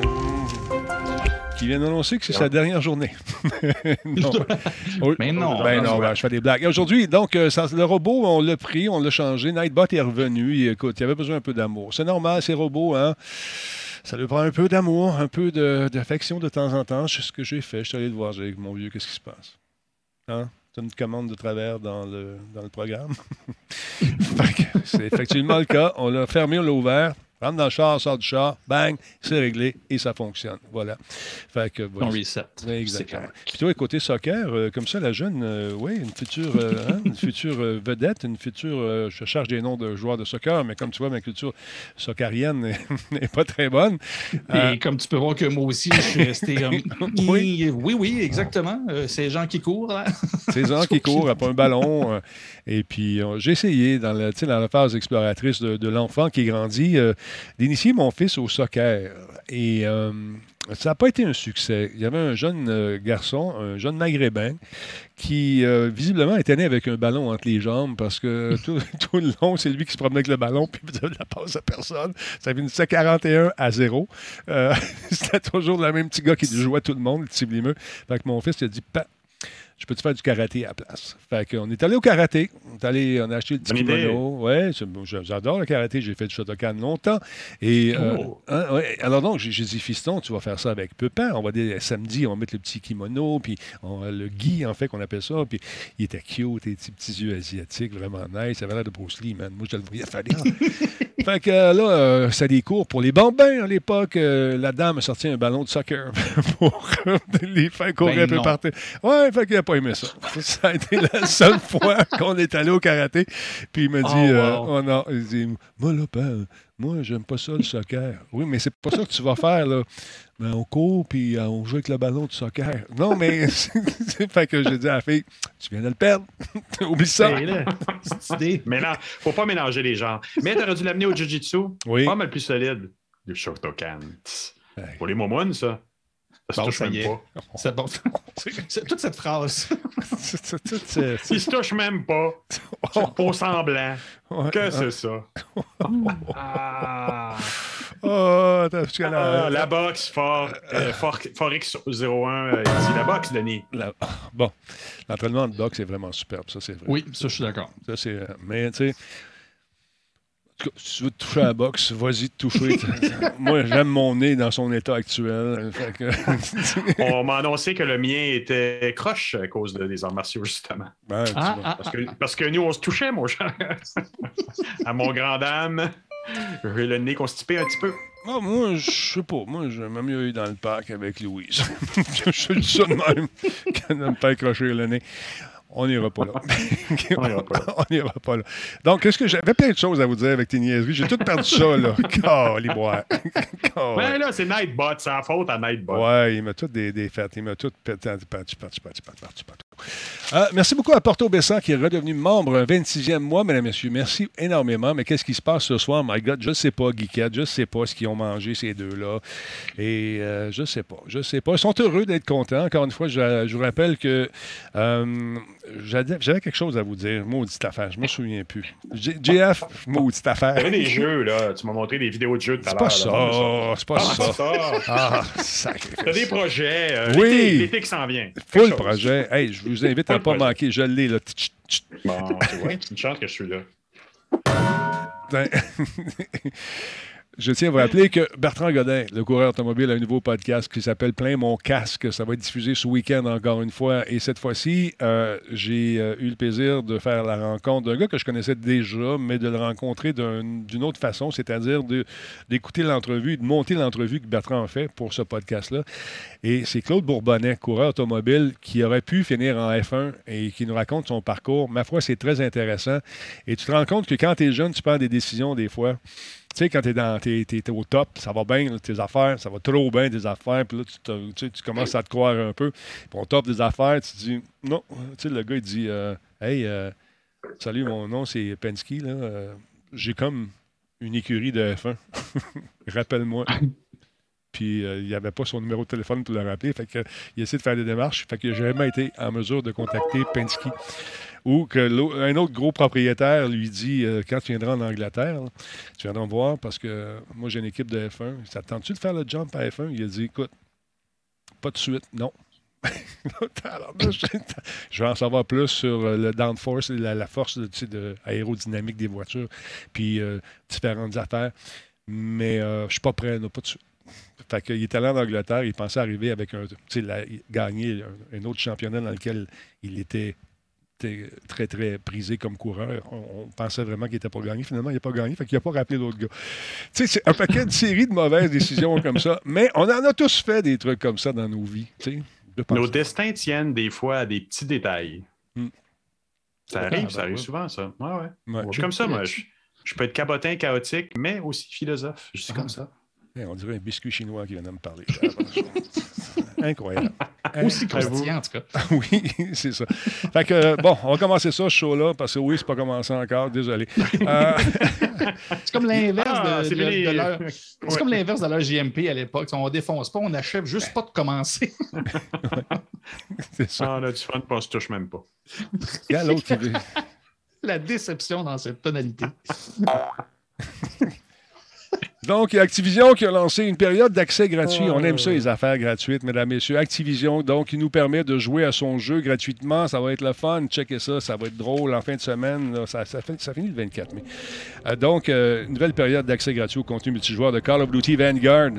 qui vient d'annoncer que c'est sa dernière journée. (laughs) non. (laughs) Mais non. Ben non, ben, je fais des blagues. Aujourd'hui, donc, euh, ça- le robot, on l'a pris, on l'a changé. Nightbot est revenu. Il, écoute, il avait besoin un peu d'amour. C'est normal, ces robots, hein? Ça lui prend un peu d'amour, un peu d'affection de, temps en temps. C'est ce que j'ai fait. Je suis allé le voir, dit, mon vieux, qu'est-ce qui se passe? Hein? Tu as une commande de travers dans le, dans le programme. (laughs) C'est effectivement le cas. On l'a fermé, on l'a ouvert. Rentre dans le char, sort du char, bang, c'est réglé et ça fonctionne. Voilà. Fait que, On reset. Exactement. Puis toi, côté soccer, euh, comme ça, la jeune, euh, oui, une future, euh, hein, une future vedette, une future. je cherche des noms de joueurs de soccer, mais comme tu vois, ma culture soccarienne n'est- (laughs) pas très bonne. Et comme tu peux voir que moi aussi, je suis resté (laughs) comme. Oui. oui, oui, exactement. Ces gens qui courent, là. (laughs) Ces gens qui courent après un ballon. et puis, j'ai essayé, dans la, dans phase exploratrice de, de l'enfant qui grandit, d'initier mon fils au soccer. Et euh, ça n'a pas été un succès. Il y avait un jeune euh, garçon, un jeune maghrébin, qui euh, visiblement était né avec un ballon entre les jambes parce que (laughs) tout, tout le long, c'est lui qui se promenait avec le ballon puis il faisait de la passe à personne. Ça finissait 41 à 0. Euh, (laughs) C'était toujours le même petit gars qui jouait tout le monde, le petit blimeux. Fait que mon fils il a dit je peux te faire du karaté à la place? Fait qu'on est allé au karaté. On, est allé, on a acheté le petit kimono. Ouais, j'adore le karaté. J'ai fait du Shotokan longtemps. Et, euh, Oh. hein, ouais, alors donc, j'ai dit, fiston, tu vas faire ça avec Pepin. On va dire, samedi, on va mettre le petit kimono, puis on- le gui, en fait, qu'on appelle ça. Puis il était cute, des petits, petits yeux asiatiques, vraiment nice. Ça avait l'air de Bruce Lee, man. Moi, je le voyais faire. (laughs) (laughs) fait que là, euh, c'est des cours pour les bambins à l'époque. Euh, la dame a sorti un ballon de soccer (laughs) pour les faire courir Ben un peu partout. Ouais, fait pas aimé ça. Ça a été la seule (laughs) fois qu'on est allé au karaté. Puis il m'a dit, Oh, euh, wow. oh non, il dit, moi là, ben, moi, j'aime pas ça le soccer. Oui, mais c'est pas ça que tu vas faire, là. Ben, on court, puis euh, on joue avec le ballon de soccer. Non, mais. (laughs) c'est fait que j'ai dit à la fille, tu viens de le perdre. (laughs) Oublie ça. Là, cette idée. Mélange- faut pas mélanger les genres. Mais t'aurais dû l'amener au Jiu-Jitsu. Oui. Pas mal plus solide. Le Shotokan. Pour les momounes, ça. (laughs) Ça Bon, touche y est. pas. C'est bon. C'est- Toute cette phrase. (laughs) Ils se touchent même pas. (laughs) Faux semblant. Ouais. Que c'est ça? Ah. Oh, la- Ah, la for, euh, for, Forex 01, euh, il dit la boxe, Denis. la- bon, l'entraînement de boxe est vraiment superbe, ça, c'est vrai. Oui, ça, je suis d'accord. Ça, c'est, euh, mais, tu sais, si tu veux te toucher à la boxe, vas-y te toucher. (laughs) Moi, j'aime mon nez dans son état actuel. Fait que- (laughs) On m'a annoncé que le mien était croche à cause de- des arts martiaux, justement. Ben, tu Ah, vois. ah, Parce que, parce que nous, on se touchait, mon cher. (laughs) à mon grand dame, j'ai le nez constipé un petit peu. Ah, moi, je sais pas. Moi, j'aime mieux aller dans le parc avec Louise. je dis ça de même, qu'elle ne me pas accrocher le nez. On n'ira pas là. On ira pas n'ira pas là. Donc, qu'est-ce que j'avais plein de choses à vous dire avec tes niaiseries. J'ai tout perdu ça, là. Caliboire. Ouais, là, c'est Nightbot, c'est la faute à Nightbot. Ouais, il m'a tout des, des fêtes. Il m'a tout pété. Euh, merci beaucoup à Porto Bessan qui est redevenu membre un 26e mois, mesdames et messieurs. Merci énormément. Mais qu'est-ce qui se passe ce soir? My God, je ne sais pas, Geekette. Je ne sais pas ce qu'ils ont mangé, ces deux-là. Et euh, je ne sais pas. Je ne sais pas. Ils sont heureux d'être contents. Encore une fois, je, je vous rappelle que euh, j'avais quelque chose à vous dire. Maudite affaire. Je ne me souviens plus. JF, maudite affaire. Il y avait des jeux, là. Tu m'as montré des vidéos de jeux tout à C'est l'heure. pas ça. là. C'est pas Ah, ça. ça. Ah, sacré. T'as des projets. Oui. l'été- qui s'en vient. Full projet. Hey, je vous invite à ne pas manquer. Je l'ai, là. Bon, tu vois, c'est une chance que je suis là. (laughs) Je tiens à vous rappeler que Bertrand Godin, le coureur automobile, a un nouveau podcast qui s'appelle Plein mon casque. Ça va être diffusé ce week-end encore une fois. Et cette fois-ci, euh, j'ai euh, eu le plaisir de faire la rencontre d'un gars que je connaissais déjà, mais de le rencontrer d'un- d'une autre façon, c'est-à-dire d'écouter l'entrevue, de monter l'entrevue que Bertrand a fait pour ce podcast-là. Et c'est Claude Bourbonnais, coureur automobile, qui aurait pu finir en F1 et qui nous raconte son parcours. Ma foi, c'est très intéressant. Et tu te rends compte que quand tu es jeune, tu prends des décisions des fois. Tu sais, quand tu es, au top, ça va bien, tes affaires, ça va trop bien, tes affaires, puis là, tu, tu commences à te croire un peu. Puis on top des affaires, tu dis, non. Tu sais, le gars, il dit, euh, hey, euh, salut, mon nom, c'est Penske, là. euh, J'ai comme une écurie de F1. (laughs) Rappelle-moi. Puis il n'y avait pas son numéro de téléphone pour le rappeler. Fait que, il essaie de faire des démarches. Fait que j'ai jamais été en mesure de contacter Penske. Ou que l'au- un autre gros propriétaire lui dit euh, quand tu viendras en Angleterre, tu viendras me voir parce que moi j'ai une équipe de F1. Ça te tente-tu de faire le jump à F1? Il a dit écoute, pas de suite, non. (laughs) Je, je vais en savoir plus sur euh, le downforce, la, la force tu sais, de, aérodynamique des voitures, puis euh, différentes affaires. Mais euh, je suis pas prêt, non, pas de suite. Fait qu'il est allé en Angleterre, il pensait arriver avec un. Gagner un autre championnat dans lequel il était était très, très prisé comme coureur. On, on pensait vraiment qu'il était pas gagné. Finalement, il n'a pas gagné, fait qu'il n'a pas rappelé l'autre gars. Tu sais, c'est un paquet de séries de mauvaises (laughs) décisions comme ça. Mais on en a tous fait des trucs comme ça dans nos vies. tu sais. Nos destins tiennent des fois à des petits détails. Hmm. Ça Ah, arrive, ben ça arrive ouais. souvent, ça. Ouais, ouais. Ouais. Je suis comme ça, moi. Je, je peux être cabotin, chaotique, mais aussi philosophe. Je suis comme ça. Eh, on dirait un biscuit chinois qui vient de me parler. (laughs) Incroyable. (laughs) Aussi croustillant, en tout cas. (laughs) oui, c'est ça. Fait que, euh, bon, on va commencer ça, ce show-là, parce que oui, c'est pas commencé encore, désolé. Euh, (laughs) C'est comme l'inverse Ah, de, de- fini. de leur... Ouais. C'est comme l'inverse de leur JMP à l'époque. On défonce pas, on achève juste pas de commencer. c'est ça. Ah, on a du fun, on se touche même pas. Il y a l'autre qui veut. La déception dans cette tonalité. Donc, Activision qui a lancé une période d'accès gratuit. Oh. On aime ça, les affaires gratuites, mesdames, messieurs. Activision, donc, qui nous permet de jouer à son jeu gratuitement. Ça va être le fun. Checkez ça, ça va être drôle en fin de semaine. là. Ça, ça, fin- ça finit le 24 mai. Euh, donc, euh, une nouvelle période d'accès gratuit au contenu multijoueur de Call of Duty Vanguard.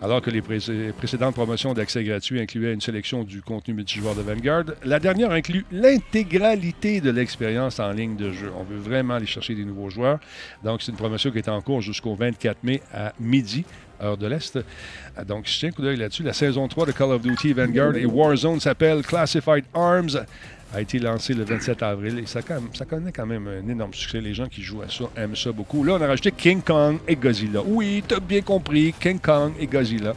Alors que les pré- précédentes promotions d'accès gratuit incluaient une sélection du contenu multijoueur de Vanguard, la dernière inclut l'intégralité de l'expérience en ligne de jeu. On veut vraiment aller chercher des nouveaux joueurs. Donc, c'est une promotion qui est en cours jusqu'au 24 mai à midi, heure de l'Est. Donc, je tiens un coup d'œil là-dessus. La saison 3 de Call of Duty Vanguard et Warzone s'appelle Classified Arms a été lancé le 27 avril et ça, ça connaît quand même un énorme succès. Les gens qui jouent à ça aiment ça beaucoup. Là, on a rajouté King Kong et Godzilla. Oui, t'as bien compris, King Kong et Godzilla.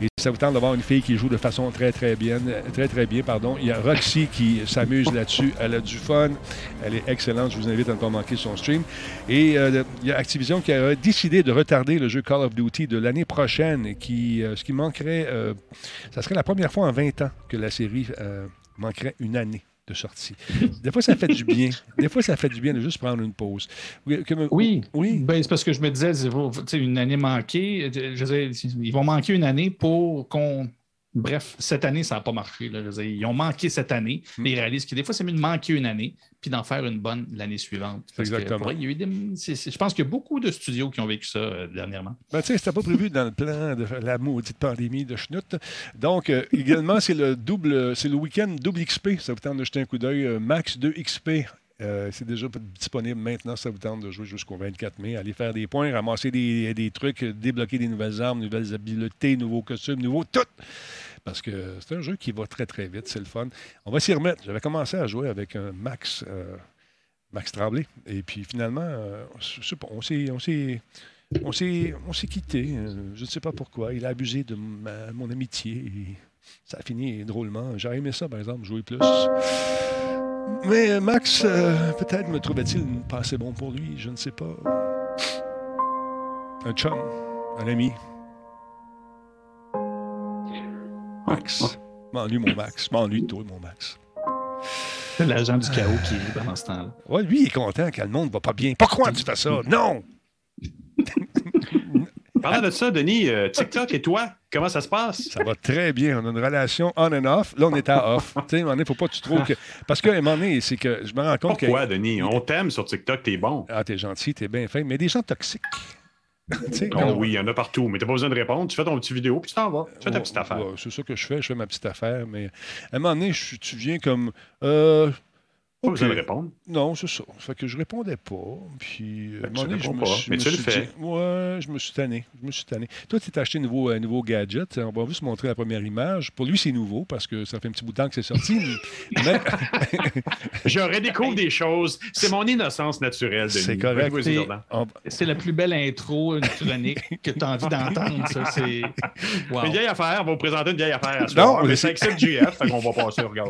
Et ça vous tente d'avoir une fille qui joue de façon très, très bien. Très, très bien pardon. Il y a Roxy qui s'amuse là-dessus. Elle a du fun. Elle est excellente. Je vous invite à ne pas manquer son stream. Et euh, il y a Activision qui a décidé de retarder le jeu Call of Duty de l'année prochaine. Qui, euh, ce qui manquerait, euh, ça serait la première fois en 20 ans que la série euh, manquerait une année de sortie. Des fois, ça fait du bien. Des fois, ça fait du bien de juste prendre une pause. Oui. Oui. Oui. Ben, c'est parce que je me disais, une année manquée, je veux dire, ils vont manquer une année pour qu'on. Bref, cette année, ça n'a pas marché. là. Dire, ils ont manqué cette année, Hmm. mais ils réalisent que des fois, c'est mieux de manquer une année puis d'en faire une bonne l'année suivante. Parce que, Exactement. vrai, il y a eu des- je pense qu'il y a beaucoup de studios qui ont vécu ça euh, dernièrement. Ben, tu sais, c'était pas prévu dans le plan de la maudite pandémie de Schnout. Donc, euh, également, c'est le double, c'est le week-end double XP. Ça vous tente de jeter un coup d'œil. Euh, Max 2 XP. euh, c'est déjà disponible maintenant. Ça vous tente de jouer jusqu'au 24 mai. Aller faire des points, ramasser des, des trucs, débloquer des nouvelles armes, nouvelles habiletés, nouveaux costumes, nouveaux tout. Parce que c'est un jeu qui va très, très vite. C'est le fun. On va s'y remettre. J'avais commencé à jouer avec un Max, euh, Max Tremblay. Et puis finalement, euh, on s'est. On s'est on s'est, quitté. euh, je ne sais pas pourquoi. Il a abusé de mon amitié. ça a fini drôlement. J'aurais aimé ça, par exemple, jouer plus. Mais euh, Max, euh, peut-être me trouvait-il pas assez bon pour lui, je ne sais pas. Un chum, un ami. Max. M'ennuie mon Max. M'ennuie de toi, mon Max. C'est l'agent du chaos qui est pendant ce temps-là. Ouais, lui, il est content quand le monde va pas bien. Pourquoi tu fais ça? Non! (laughs) Parlant de ça, Denis, euh, TikTok et toi, comment ça se passe? Ça va très bien. On a une relation on and off. Là, on est à off. (laughs) tu sais, moment donné, faut pas que tu trouves que. Parce qu'à un moment donné, c'est que je me rends compte que. Pourquoi, Denis? On t'aime sur TikTok, t'es bon. Ah, t'es gentil, t'es bien fin. Mais des gens toxiques. (laughs) Tu quand- oui, il y en a partout, mais t'as pas besoin de répondre. Tu fais ton petit vidéo, puis tu t'en vas. Tu fais ta petite affaire. c'est ça que je fais. Je fais ma petite affaire. Mais à un moment donné, tu viens comme. Euh, Pas OK. besoin de répondre. Non, c'est ça. Ça fait que je répondais pas. Puis, que donné, je réponds me pas, suis- mais tu le fais. dit- Ouais, je me suis tanné. Je me suis tanné. Toi, tu t'es acheté un nouveau, un nouveau gadget. On va juste montrer la première image. Pour lui, c'est nouveau parce que ça fait un petit bout de temps que c'est sorti. (laughs) mais (laughs) Je redécouvre des choses. C'est mon innocence naturelle, Denis. c'est correct. C'est-. On- la plus belle intro, une chronique que tu as envie d'entendre. C'est. (laughs) Wow. Une vieille affaire, on va vous présenter une vieille affaire à Non, soir. mais c'est- GF, fait qu'on va passer au regard.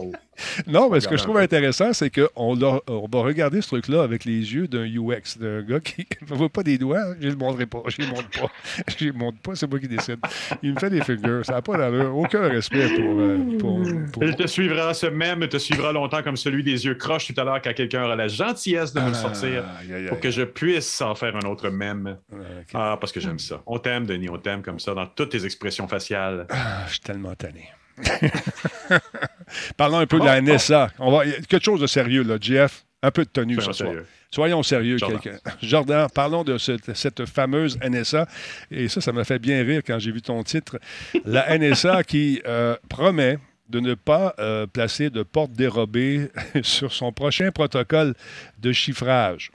Non, mais ce que je trouve intéressant, c'est qu'on on va regarder ce truc-là avec les yeux d'un UX, d'un gars qui ne voit pas des doigts. hein. Je ne le montrerai pas. Je ne le montre pas. (laughs) Je ne le montre pas, c'est moi qui décide. Il me fait des figures. Ça n'a pas d'allure. Aucun respect pour. euh, pour, pour- Il te suivra, ce même te suivra longtemps comme celui des yeux croches tout à l'heure quand quelqu'un aura la gentillesse de me le sortir pour que je puisse en faire un autre même. Ah. Ah, parce que j'aime ça. On t'aime, Denis, on t'aime comme ça dans toutes tes expressions faciales. Ah, je suis tellement tanné. (laughs) Parlons un peu de la NSA. On va, quelque chose de sérieux, là, Jeff. Un peu de tenue Soyons ce soir. sérieux. Soyons sérieux, Jordan. quelqu'un. (laughs) Jordan, parlons de cette, cette fameuse NSA. Et ça, ça m'a fait bien rire quand j'ai vu ton titre. La (laughs) NSA qui euh, promet de ne pas euh, placer de porte dérobée sur son prochain protocole de chiffrage.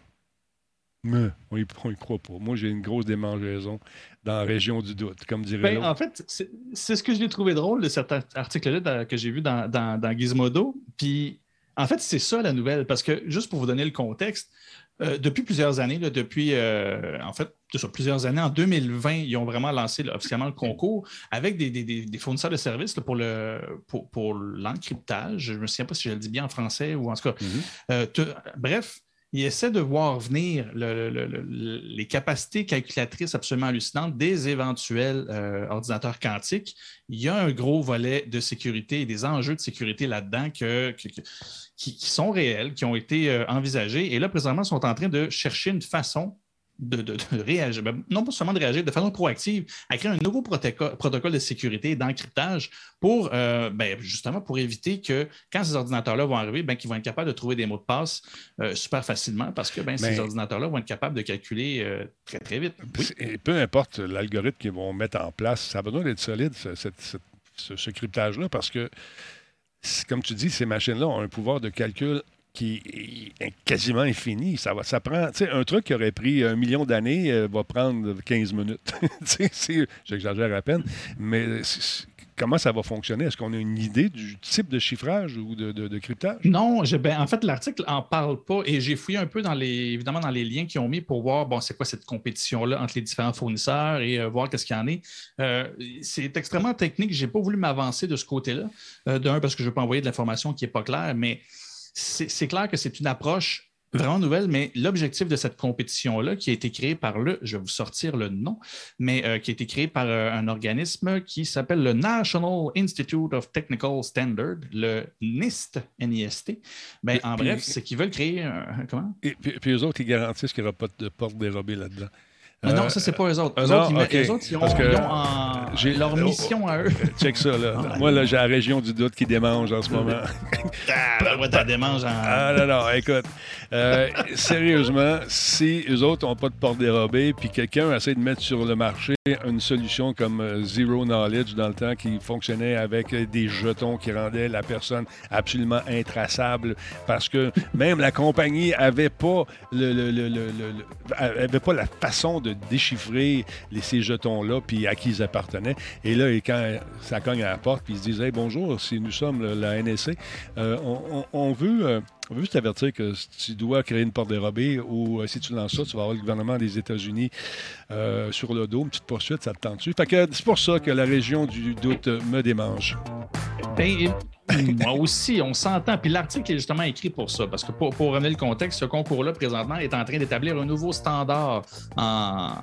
Mais on y, on y croit pas. Moi, j'ai une grosse démangeaison dans la région du doute, comme dirait Ben, en fait, c'est ce que j'ai trouvé drôle de cet ar- article-là que j'ai vu dans, dans, dans Gizmodo. Puis, en fait, c'est ça la nouvelle. Parce que, juste pour vous donner le contexte, euh, depuis plusieurs années, là, depuis, euh, en fait, plusieurs années, en 2020, ils ont vraiment lancé là, officiellement le concours avec des, des- des- fournisseurs de services là, pour le pour, pour l'encryptage. Je ne me souviens pas si je le dis bien en français ou en tout cas. Mhm. Euh, bref, il essaie de voir venir le- le- le- le- les capacités calculatrices absolument hallucinantes des éventuels euh, ordinateurs quantiques. Il y a un gros volet de sécurité et des enjeux de sécurité là-dedans qui sont réels, qui ont été euh, envisagés. Et là, présentement, ils sont en train de chercher une façon de, de- de réagir, Ben, non pas seulement de réagir, de façon proactive, à créer un nouveau protoco- protocole de sécurité et d'encryptage pour euh, ben, justement pour éviter que quand ces ordinateurs-là vont arriver, ben, qu'ils vont être capables de trouver des mots de passe euh, super facilement parce que ben, ces ordinateurs-là vont être capables de calculer euh, très, très vite. Oui. Et peu importe l'algorithme qu'ils vont mettre en place, ça a besoin d'être solide, ce, cryptage-là, parce que, comme tu dis, ces machines-là ont un pouvoir de calcul qui est quasiment infini. Ça, va, ça prend, un truc qui aurait pris un million d'années euh, va prendre 15 minutes. (laughs) J'exagère à peine, mais comment ça va fonctionner? Est-ce qu'on a une idée du type de chiffrage ou de, cryptage? Non, ben, en fait, l'article en parle pas et j'ai fouillé un peu dans les, évidemment dans les liens qu'ils ont mis pour voir bon, c'est quoi cette compétition-là entre les différents fournisseurs et euh, voir qu'est-ce qu'il y en est. Euh, c'est extrêmement technique. Je n'ai pas voulu m'avancer de ce côté-là. D'un, parce que je ne veux pas envoyer de l'information qui n'est pas claire, mais c'est clair que c'est une approche vraiment nouvelle, mais l'objectif de cette compétition-là, qui a été créée par le, je vais vous sortir le nom, mais euh, qui a été créé par euh, un organisme qui s'appelle le National Institute of Technical Standard, le NIST, NIST. Ben, Et en puis- bref, c'est qu'ils veulent créer un. Comment? Et puis, puis eux autres, ils garantissent qu'il n'y aura pas de porte dérobée là-dedans. Euh, non, ça, c'est pas eux autres. Eux non, autres, ils, mettent- ok. eux autres, ils ont, ils ont en- leur oh, mission à eux. (laughs) Check ça, là. Ah, Moi, là, j'ai la région du doute qui démange en ce moment. (laughs) Ah, ouais, t'as des manges en. Ah non, non, écoute. euh, sérieusement, si eux autres n'ont pas de porte dérobée, puis quelqu'un essaie de mettre sur le marché une solution comme euh, Zero Knowledge dans le temps qui fonctionnait avec des jetons qui rendaient la personne absolument intraçable parce que même la compagnie avait pas le, le- le- le- le- le- avait pas la façon de déchiffrer les, ces jetons-là puis à qui ils appartenaient. Et là, et quand ça cogne à la porte, puis ils se disent Hey, bonjour, si nous sommes la NSC, euh, on, veut. euh, veut juste t'avertir que si tu dois créer une porte dérobée ou euh, si tu lances ça, tu vas avoir le gouvernement des États-Unis sur le dos, une petite poursuite, ça te tente dessus. Fait que c'est pour ça que la région du doute me démange. Ben, (laughs) moi aussi, on s'entend. Puis l'article est justement écrit pour ça, parce que pour, revenir le contexte, ce concours-là, présentement, est en train d'établir un nouveau standard en,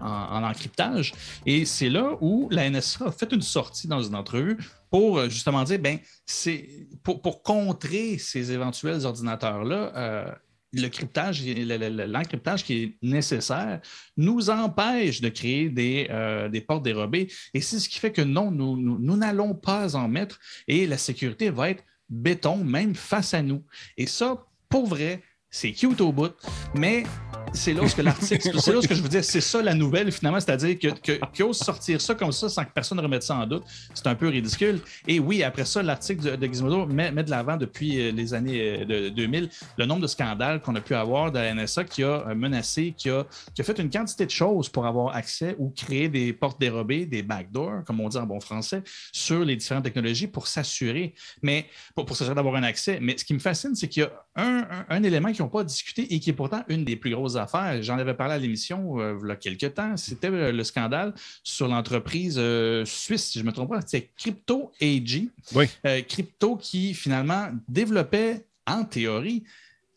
en, encryptage. Et c'est là où la NSA a fait une sortie dans une entrevue pour justement dire, ben, c'est pour, pour, contrer ces éventuels ordinateurs-là. Euh, le cryptage, l'encryptage qui est nécessaire nous empêche de créer des, euh, des portes dérobées. Et c'est ce qui fait que non, nous n'allons pas en mettre et la sécurité va être béton, même face à nous. Et ça, pour vrai, c'est cute au bout, mais c'est là que l'article, c'est je veux dire, c'est ça la nouvelle finalement, c'est-à-dire que, que, sortir ça comme ça sans que personne ne remette ça en doute, c'est un peu ridicule. Et oui, après ça, l'article de, Gizmodo met, de l'avant depuis euh, les années euh, de 2000 le nombre de scandales qu'on a pu avoir de la NSA qui a euh, menacé, qui a, qui a fait une quantité de choses pour avoir accès ou créer des portes dérobées, des backdoors, comme on dit en bon français, sur les différentes technologies pour s'assurer, mais pour, s'assurer d'avoir un accès. Mais ce qui me fascine, c'est qu'il y a un, un élément qu'ils n'ont pas discuté et qui est pourtant une des plus grosses affaires. J'en avais parlé à l'émission euh, il y a quelques temps. C'était euh, le scandale sur l'entreprise euh, suisse, si je ne me trompe pas. C'était Crypto AG. Oui. Crypto qui finalement développait en théorie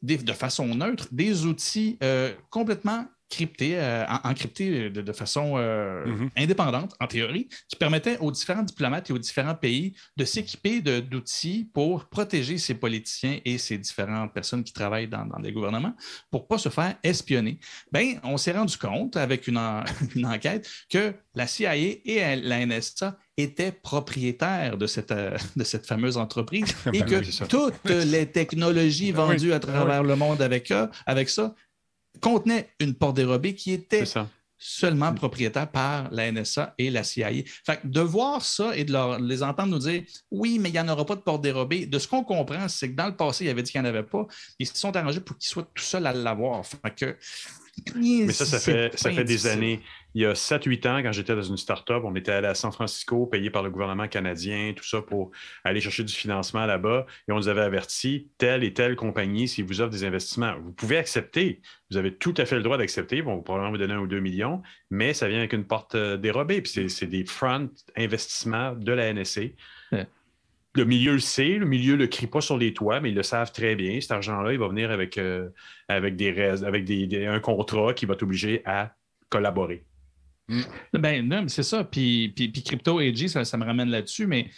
de façon neutre, des outils complètement crypté, euh, encrypté de, façon euh, mhm. indépendante, en théorie, qui permettait aux différents diplomates et aux différents pays de s'équiper d'outils pour protéger ces politiciens et ces différentes personnes qui travaillent dans, dans des gouvernements pour ne pas se faire espionner. Ben, on s'est rendu compte avec une, (laughs) une, enquête que la CIA et la NSA étaient propriétaires de cette, euh, de cette fameuse entreprise (laughs) et ben que toutes les technologies vendues à travers le monde avec, avec ça contenait une porte dérobée qui était seulement propriétaire par la NSA et la CIA. Fait de voir ça et de les entendre nous dire oui, mais il n'y en aura pas de porte dérobée, de ce qu'on comprend, c'est que dans le passé, il avait dit qu'il n'y en avait pas. Ils se sont arrangés pour qu'ils soient tout seuls à l'avoir. que. Mais ça, ça fait, ça fait des années il y a 7-8 ans, quand j'étais dans une start-up, on était allé à San Francisco, payé par le gouvernement canadien, tout ça pour aller chercher du financement là-bas. Et on nous avait averti, telle et telle compagnie, si vous offre des investissements, vous pouvez accepter. Vous avez tout à fait le droit d'accepter. Bon, probablement vous donner un ou deux millions, mais ça vient avec une porte euh, dérobée. Puis c'est des front investissements de la NSA. Le milieu le sait, le milieu ne le crie pas sur les toits, mais ils le savent très bien. Cet argent-là, il va venir avec, euh, avec, des, avec des, un contrat qui va t'obliger à collaborer. Mm. Ben, non, c'est ça. Puis, puis, Crypto AG, ça, ça, me ramène là-dessus, mais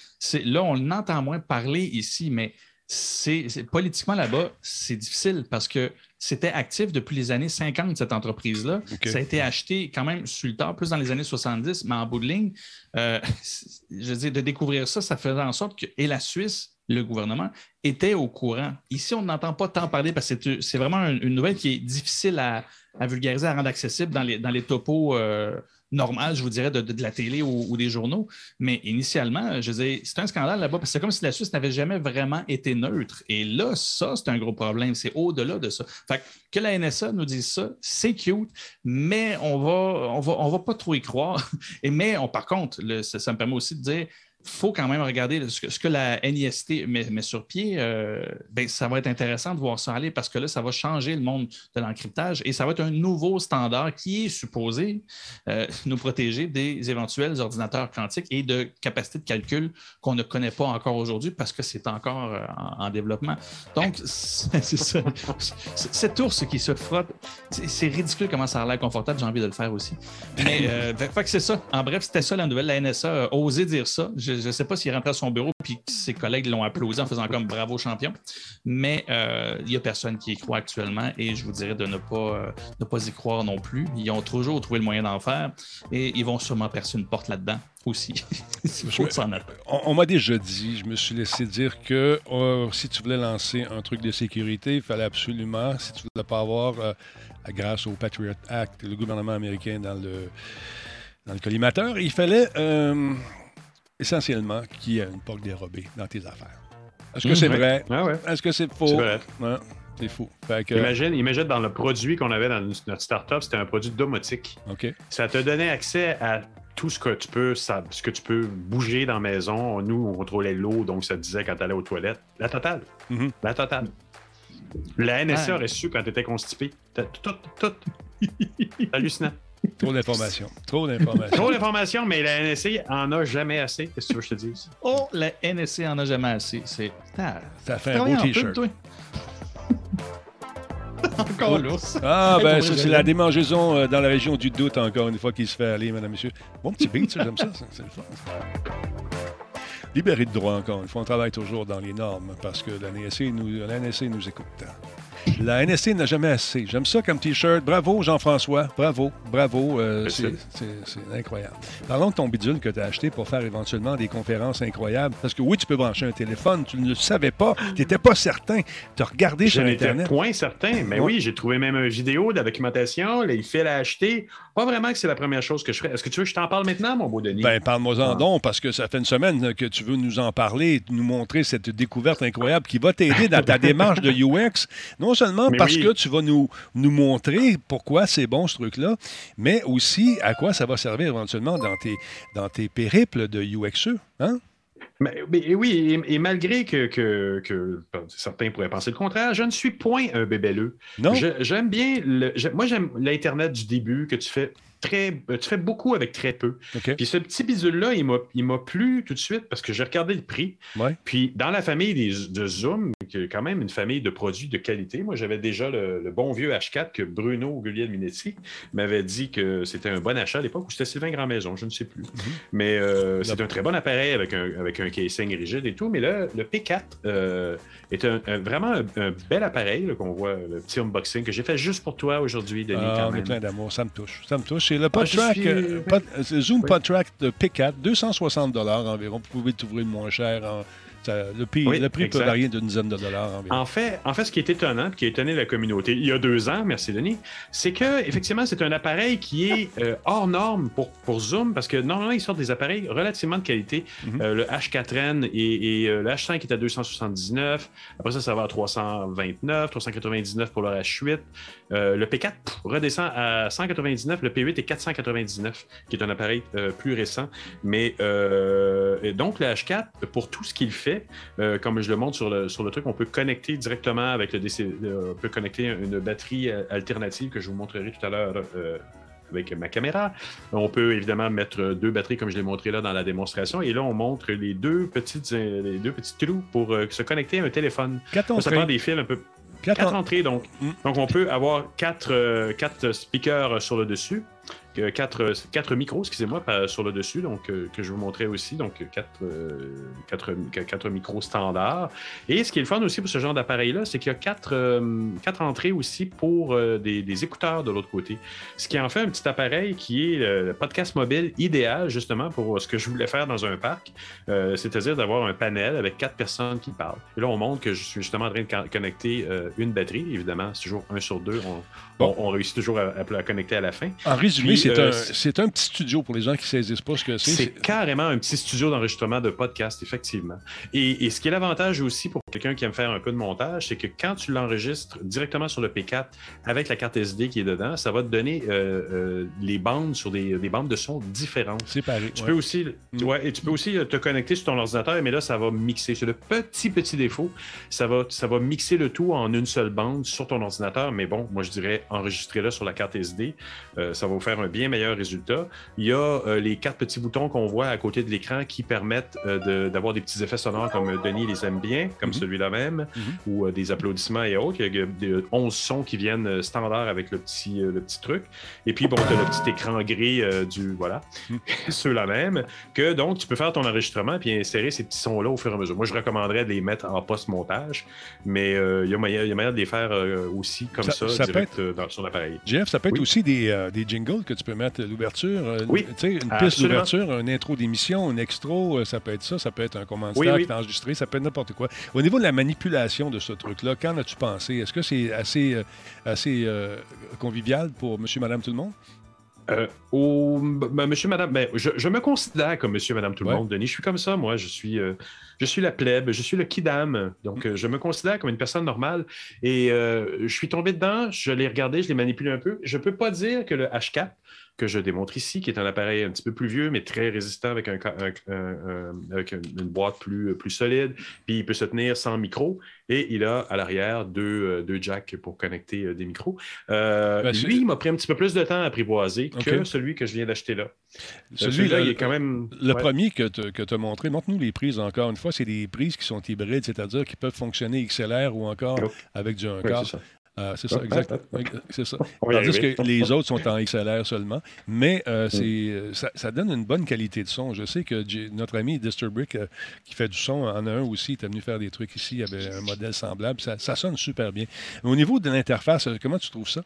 là, on entend moins parler ici, mais c'est politiquement là-bas, c'est difficile parce que c'était actif depuis les années 50, cette entreprise-là. Ça a été acheté quand même sur le tard, plus dans les années 70, mais en bout de ligne, euh, (laughs) je veux dire, de découvrir ça, ça faisait en sorte que et la Suisse, le gouvernement, était au courant. Ici, on n'entend pas tant parler parce que c'est vraiment une, nouvelle qui est difficile à, vulgariser, à rendre accessible dans les, dans les topos. Euh, normal, je vous dirais, de, la télé ou, des journaux. Mais initialement, je disais, c'est un scandale là-bas, parce que c'est comme si la Suisse n'avait jamais vraiment été neutre. Et là, ça, c'est un gros problème. C'est au-delà de ça. Fait que, la NSA nous dise ça, c'est cute, mais on va, on va, on va pas trop y croire. (laughs) Et mais on, par contre, ça, me permet aussi de dire, faut quand même regarder ce que, la NIST met, sur pied. Euh, ben, ça va être intéressant de voir ça aller parce que là, ça va changer le monde de l'encryptage et ça va être un nouveau standard qui est supposé euh, (laughs) nous protéger des éventuels ordinateurs quantiques et de capacités de calcul qu'on ne connaît pas encore aujourd'hui parce que c'est encore euh, en, développement. Donc, (laughs) c'est ça. Cet ours qui se frotte, c'est ridicule comment ça a l'air confortable. J'ai envie de le faire aussi. Mais c'est ça. En bref, c'était ça la nouvelle. La NSA a osé dire ça ne sais pas s'il rentrait à son bureau puis ses collègues l'ont applaudi en faisant comme bravo champion, mais euh, il n'y a personne qui y croit actuellement et je vous dirais de ne pas, euh, ne pas y croire non plus. Ils ont toujours trouvé le moyen d'en faire et ils vont sûrement percer une porte là-dedans aussi. (laughs) on, m'a déjà dit, je me suis laissé dire que oh, si tu voulais lancer un truc de sécurité, il fallait absolument, si tu ne voulais pas avoir, euh, grâce au Patriot Act, le gouvernement américain dans le, dans le collimateur, il fallait essentiellement qu'il y ait une porte dérobée dans tes affaires. Est-ce que c'est vrai? Est-ce que c'est faux? C'est vrai. c'est fou. imagine, imagine dans le produit qu'on avait dans notre startup, c'était un produit domotique. OK. Ça te donnait accès à tout ce que tu peux, ce que tu peux bouger dans la maison. Nous, on contrôlait l'eau, donc ça te disait quand tu allais aux toilettes. La totale. Mm-hmm. La totale. La NSA aurait su quand tu étais constipé. Tout, tout, tout. (laughs) hallucinant. Trop d'informations. Trop d'informations. Trop d'informations, mais la NSC en a jamais assez. Qu'est-ce que tu veux que je te dise? Oh, la NSC en a jamais assez. C'est. Ça fait un beau T-shirt. (laughs) Encore l'ours. Ah, ben, ça, c'est la démangeaison euh, dans la région du doute, encore une fois, qui se fait aller, madame, monsieur. Bon petit beat, ça, j'aime ça. ça, C'est le fun. Libéré de droit, encore une fois. On travaille toujours dans les normes parce que la NSC nous, la NSC nous écoute. La NSC n'a jamais assez. J'aime ça comme T-shirt. Bravo, Jean-François. Bravo, bravo. euh, c'est incroyable. Parlons de ton bidule que tu as acheté pour faire éventuellement des conférences incroyables. Parce que oui, tu peux brancher un téléphone. Tu ne le savais pas. Tu n'étais pas certain. Tu as regardé sur Internet. point certain, mais oui, j'ai trouvé même une vidéo de la documentation, là, il fait l'acheter. Pas vraiment que c'est la première chose que je ferais. Est-ce que tu veux que je t'en parle maintenant, mon beau Denis? Ben, parle-moi-en Ah. donc, parce que ça fait une semaine que tu veux nous en parler, nous montrer cette découverte incroyable qui va t'aider dans ta (laughs) démarche de UX. Non seulement Mais parce oui. que tu vas nous, nous montrer pourquoi c'est bon ce truc-là, mais aussi à quoi ça va servir éventuellement dans tes, dans tes périples de UXE. Hein? Mais- mais oui, et, et malgré que, que- que, certains pourraient penser le contraire, je ne suis point un bébelleux. Non? J'aime bien, le, moi j'aime l'Internet du début, que tu fais très, euh, tu fais beaucoup avec très peu. Puis ce petit bidule-là, il m'a- plu tout de suite parce que j'ai regardé le prix. Ouais. Puis dans la famille des- de Zoom, qui est quand même une famille de produits de qualité, moi j'avais déjà le, le bon vieux H4 que Bruno Guglielminetti m'avait dit que c'était un bon achat à l'époque ou c'était Sylvain Grand-Maison, je ne sais plus. Mais euh, c'est un très bon appareil avec un, avec un casing rigide et tout. Mais là, le P4 euh, est un, un- vraiment un, un bel appareil qu'on voit, le petit unboxing que j'ai fait juste pour toi aujourd'hui, Denis. Ah, quand on est même. plein d'amour, ça me touche. Ça me touche. C'est le Ah, PodTrack, euh. Pod- euh, Zoom Oui. PodTrack de P4, 260 environ. Vous pouvez trouver le moins cher. en- le, prix, Oui, le prix peut varier d'une dizaine de dollars environ. En fait, en fait, ce qui est étonnant, qui a étonné la communauté il y a deux ans, merci Denis, c'est que effectivement, c'est un appareil qui est euh, hors norme pour, pour Zoom, parce que normalement, ils sortent des appareils relativement de qualité. Mhm. Euh, le H4N et, et, euh, le H5 est à 279. Après ça, ça va à 329, 399 pour le H8. Euh, le P4 pff, redescend à 199, le P8 est 499, qui est un appareil plus récent. Mais donc, le H4, pour tout ce qu'il fait, euh, comme je le montre sur le, sur le truc, on peut connecter directement avec le DC, euh, on peut connecter une batterie euh, alternative que je vous montrerai tout à l'heure euh, avec ma caméra. On peut évidemment mettre deux batteries comme je l'ai montré là dans la démonstration. Et là, on montre les deux petites, les deux petits trous pour euh, se connecter à un téléphone. Quatre Ça, prend des fils un peu. Quatre Quatre en- entrées, donc. Mm. Donc, on peut avoir quatre, euh, quatre speakers sur le dessus. Quatre, quatre micros, excusez-moi, sur le dessus, donc euh, que je vous montrais aussi, donc euh, quatre, euh, quatre, quatre micros standards. Et ce qui est le fun aussi pour ce genre d'appareil-là, c'est qu'il y a quatre, quatre entrées aussi pour des, des écouteurs de l'autre côté. Ce qui en fait un petit appareil qui est le, podcast mobile idéal justement pour ce que je voulais faire dans un parc, euh, c'est-à-dire d'avoir un panel avec quatre personnes qui parlent. Et là, on montre que je suis justement en train de con- connecter une batterie. Évidemment, c'est toujours un sur deux. On, Bon. on- on réussit toujours à, à- à connecter à la fin. En Puis, c'est euh, un, un petit studio pour les gens qui ne saisissent pas ce que c'est. C'est C'est- carrément un petit studio d'enregistrement de podcast, effectivement. Et, et ce qui est l'avantage aussi pour quelqu'un qui aime faire un peu de montage, c'est que quand tu l'enregistres directement sur le P4 avec la carte SD qui est dedans, ça va te donner euh, euh, les bandes sur des, des bandes de son différentes. C'est pareil. Tu ouais. peux aussi, Mm. ouais, et tu peux aussi euh, te connecter sur ton ordinateur, mais là, ça va mixer. C'est le petit, petit défaut. Ça va, ça va mixer le tout en une seule bande sur ton ordinateur. Mais bon, moi, je dirais enregistrer-le sur la carte SD. Euh, ça va vous faire un bien meilleur résultat. Il y a les quatre petits boutons qu'on voit à côté de l'écran qui permettent de- d'avoir des petits effets sonores comme Denis les aime bien, comme Mhm. Celui-là même, Mhm. ou euh, des applaudissements et autres. Il y a des 11 sons qui viennent euh, standard avec le petit, euh, le petit truc. Et puis, bon, tu as le petit écran gris euh, du. Voilà. (laughs) Ceux-là même. Que donc, tu peux faire ton enregistrement puis insérer ces petits sons-là au fur et à mesure. Moi, je recommanderais de les mettre en post-montage, mais euh, il y, a moyen- il y a moyen de les faire euh, aussi comme Ça- ça, ça peut direct euh, dans, sur l'appareil. Jeff, ça peut être aussi des, euh, des jingles que tu peux mettre à l'ouverture. euh, Oui, Tu sais, une piste d'ouverture, un intro d'émission, un extro, euh, ça peut être ça, ça peut être un Oui, oui. qui est enregistré, ça peut être n'importe quoi. Au niveau de la manipulation de ce truc-là, qu'en as-tu pensé? Est-ce que c'est assez, euh, assez euh, convivial pour monsieur, madame, tout le monde? Euh, au, ben, monsieur, madame, ben, je, je me considère comme monsieur, madame, tout le Ouais. monde, Denis. Je suis comme ça, moi. Je suis, euh, je suis la plèbe, je suis le kidam. Donc, Mm. euh, je me considère comme une personne normale. Et je suis tombé dedans, je l'ai regardé, je l'ai manipulé un peu. Je peux pas dire que le H4 que je démontre ici, qui est un appareil un petit peu plus vieux, mais très résistant avec, un, avec une boîte plus, plus solide. Puis il peut se tenir sans micro. Et il a à l'arrière deux, deux jacks pour connecter des micros. Ben, lui, il m'a pris un petit peu plus de temps à apprivoiser que celui que je viens d'acheter là. Celui-là, il est quand même. Le premier que tu as montré, montre-nous les prises encore une fois. C'est des prises qui sont hybrides, c'est-à-dire qui peuvent fonctionner XLR ou encore avec du 1 quart. Euh, c'est ça, exact. (laughs) C'est ça. Tandis que les autres sont en XLR seulement. Mais euh, mm. euh, ça, donne une bonne qualité de son. Je sais que notre ami Disturbrick, qui fait du son, en a un aussi, il était venu faire des trucs ici. Il avait un modèle semblable. Ça, ça sonne super bien. Mais au niveau de l'interface, comment tu trouves ça?